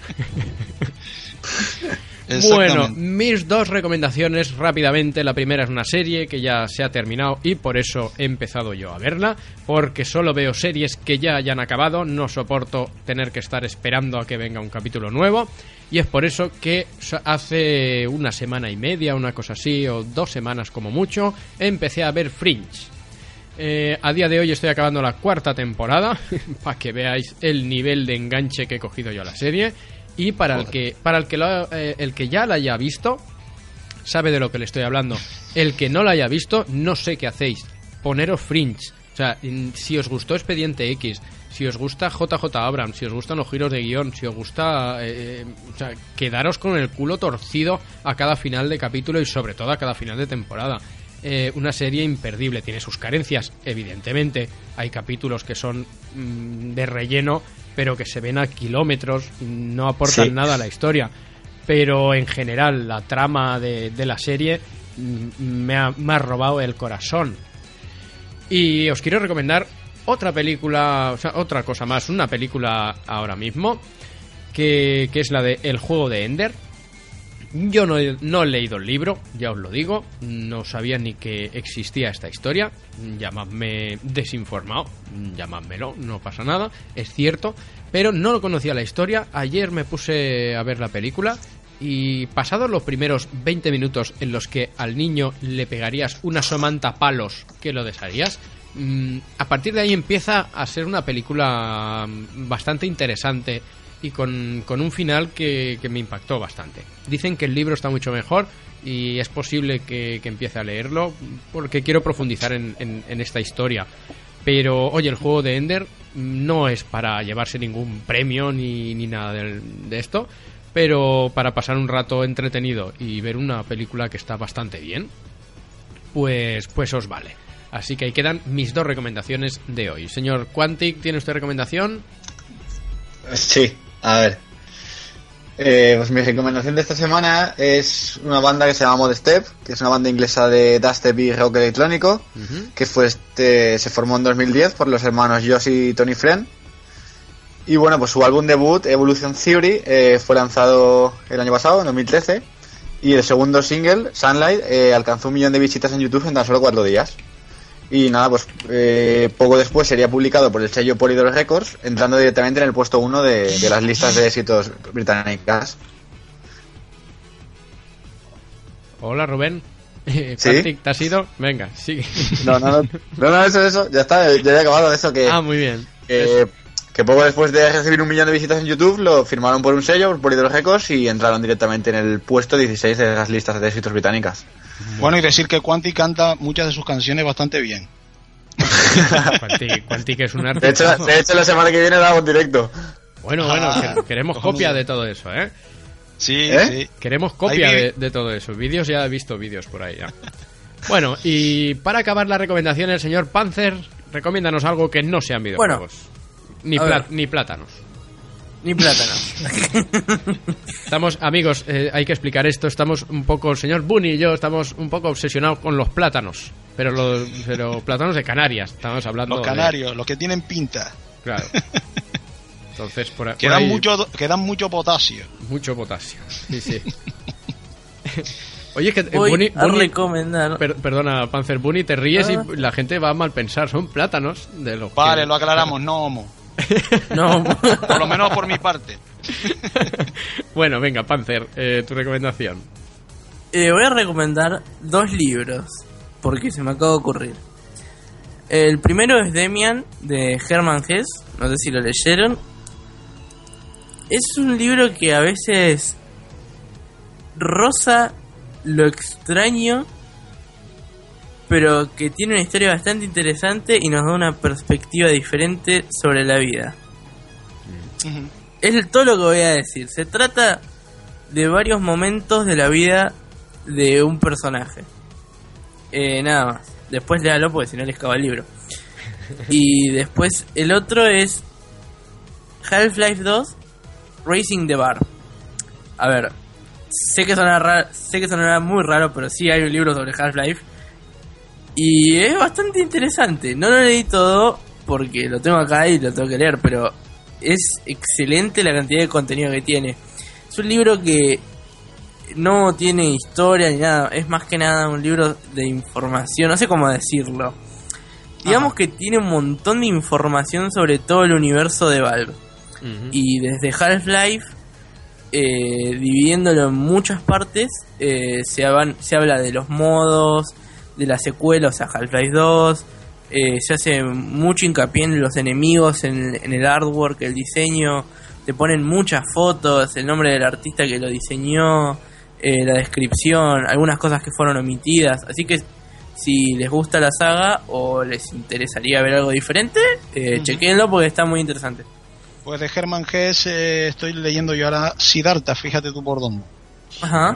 Bueno, mis dos recomendaciones rápidamente. La primera es una serie que ya se ha terminado y por eso he empezado yo a verla, porque solo veo series que ya hayan acabado, no soporto tener que estar esperando a que venga un capítulo nuevo y es por eso que hace una semana y media, una cosa así, o dos semanas como mucho, empecé a ver Fringe. Eh, a día de hoy estoy acabando la cuarta temporada para que veáis el nivel de enganche que he cogido yo a la serie y para el que para el que lo- eh, el que ya la haya visto sabe de lo que le estoy hablando. El que no la haya visto no sé qué hacéis. Poneros Fringe. O sea, si os gustó Expediente X, si os gusta JJ Abrams, si os gustan los giros de guion, si os gusta... eh, o sea, quedaros con el culo torcido a cada final de capítulo y sobre todo a cada final de temporada. Eh, una serie imperdible, tiene sus carencias, evidentemente. Hay capítulos que son mm, de relleno, pero que se ven a kilómetros, no aportan Sí. nada a la historia. Pero en general, la trama de, de la serie mm, me ha, me ha robado el corazón. Y os quiero recomendar otra película, o sea, otra cosa más, una película ahora mismo, que, que es la de El juego de Ender. Yo no he, no he leído el libro, ya os lo digo, no sabía ni que existía esta historia, llamadme desinformado, llamadmelo, no pasa nada, es cierto, pero no lo conocía la historia, ayer me puse a ver la película y pasados los primeros 20 minutos en los que al niño le pegarías una somanta palos que lo desharías, mm, a partir de ahí empieza a ser una película mm, bastante interesante y con, con un final que, que me impactó bastante. Dicen que el libro está mucho mejor y es posible que, que empiece a leerlo porque quiero profundizar en, en- esta historia. Pero, oye, el juego de Ender no es para llevarse ningún premio ni, ni nada del- de esto, pero para pasar un rato entretenido y ver una película que está bastante bien, pues, pues os vale. Así que ahí quedan mis dos recomendaciones de hoy. Señor Quantic, ¿tiene usted recomendación? Sí, a ver. Eh, pues mi recomendación de esta semana es una banda que se llama Modestep, que es una banda inglesa de dubstep y rock electrónico, que fue este, se formó en 2010 por los hermanos Josh y Tony Friend. Y bueno, pues su álbum debut, Evolution Theory, eh, fue lanzado el año pasado, en 2013. Y el segundo single, Sunlight, eh, alcanzó un millón de visitas en YouTube en tan solo cuatro días. Y nada, pues eh, poco después sería publicado por el sello Polydor Records, entrando directamente en el puesto uno de, de las listas de éxitos británicas. Hola, Rubén. ¿Sí? ¿te has ido? Venga, sigue. No, no, no, no, no, eso, eso, ya está, ya he acabado eso que... Ah, muy bien. que, que poco después de recibir un millón de visitas en YouTube lo firmaron por un sello, por Polydor Records, y entraron directamente en el puesto 16 de las listas de éxitos británicas. Bueno, y decir que Quanti canta muchas de sus canciones bastante bien. Quantic, Quantic es un De arte. hecho, de hecho, la semana que viene damos directo. Bueno, bueno, Ah, que- queremos copia de todo eso, ¿eh? Sí, ¿Eh? sí. Queremos copia de, de todo eso. Vídeos ya he visto vídeos por ahí ya. Bueno, y para acabar la recomendación, el señor Panzer, recomiéndanos algo que no sean videojuegos. Ni, pla- ni plátanos. Ni plátano. Estamos, amigos, eh, hay que explicar esto. Estamos un poco, el señor Bunny y yo estamos un poco obsesionados con los plátanos. Pero los pero plátanos de Canarias. Estamos hablando Los de- canarios, los que tienen pinta. claro. Entonces, por, por Que dan, ahí- mucho, que dan mucho potasio. mucho potasio. Sí, sí. Oye, es que eh, Voy Bunny, a Bunny- recomendar. per- perdona, Panzer Bunny, te ríes Ah. y la gente va a mal pensar. Son plátanos de los que- Vale, lo aclaramos, no homo. No, Por lo menos por mi parte. bueno, venga, Panzer, eh, tu recomendación. Eh, voy a recomendar dos libros, porque se me acaba de ocurrir. El primero es Demian, de Herman Hesse, no sé si lo leyeron. Es un libro que a veces roza lo extraño, pero que tiene una historia bastante interesante y nos da una perspectiva diferente sobre la vida. Es todo lo que voy a decir. Se trata de varios momentos de la vida de un personaje. Eh, nada más. Después léalo porque si no les acaba el libro. Y después el otro es Half-Life 2 Racing the Bar. A ver, sé que sonará, sé que sonará muy raro, pero sí hay un libro sobre Half-Life. Y es bastante interesante. No lo leí todo porque lo tengo acá y lo tengo que leer, pero es excelente la cantidad de contenido que tiene. Es un libro que no tiene historia ni nada, es más que nada un libro de información, no sé cómo decirlo. Digamos que tiene un montón de información sobre todo el universo de Valve. Y desde Half-Life, eh, dividiéndolo en muchas partes, eh, se, haban- se habla de los modos, de la secuela, o sea, Half-Life 2. eh, se hace mucho hincapié en los enemigos, en, en el artwork, el diseño. Te ponen muchas fotos, el nombre del artista que lo diseñó, eh, la descripción, algunas cosas que fueron omitidas. Así que si les gusta la saga o les interesaría ver algo diferente, eh, chequenlo porque está muy interesante. Pues de Herman Hesse eh, estoy leyendo yo ahora Siddhartha, fíjate tú por dónde. Ajá.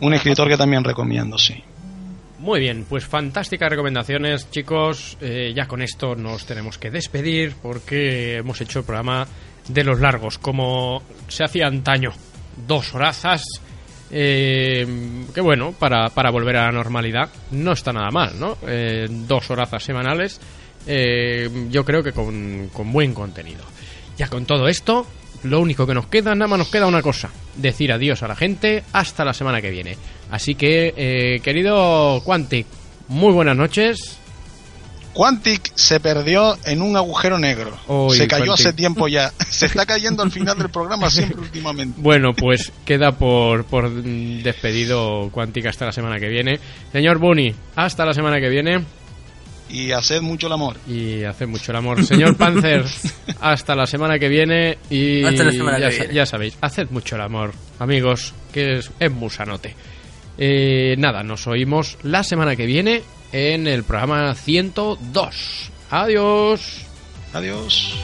Un escritor que también recomiendo, sí. Muy bien, pues fantásticas recomendaciones, chicos. Eh, ya con esto nos tenemos que despedir porque hemos hecho el programa de los largos, como se hacía antaño. Dos horazas. Eh, que bueno, para, para volver a la normalidad no está nada mal, ¿no? Eh, dos horazas semanales. eh, yo creo que con, con buen contenido. Ya con todo esto, lo único que nos queda, nada más nos queda una cosa: decir adiós a la gente hasta la semana que viene. Así que, eh, querido Quantic, muy buenas noches. Quantic se perdió en un agujero negro. Se cayó Quantic. hace tiempo ya. Se está cayendo al final del programa siempre últimamente. Bueno, pues queda por, por despedido Quantic hasta la semana que viene. Señor Bunny, hasta la semana que viene. Y haced mucho el amor. Y hace mucho el amor. Señor Panzer, hasta la semana que viene. Y Hasta la semana ya, que viene. ya sabéis, haced mucho el amor, amigos, que es, es musanote. Eh, nada, nos oímos la semana que viene en el programa 102. Adiós. Adiós.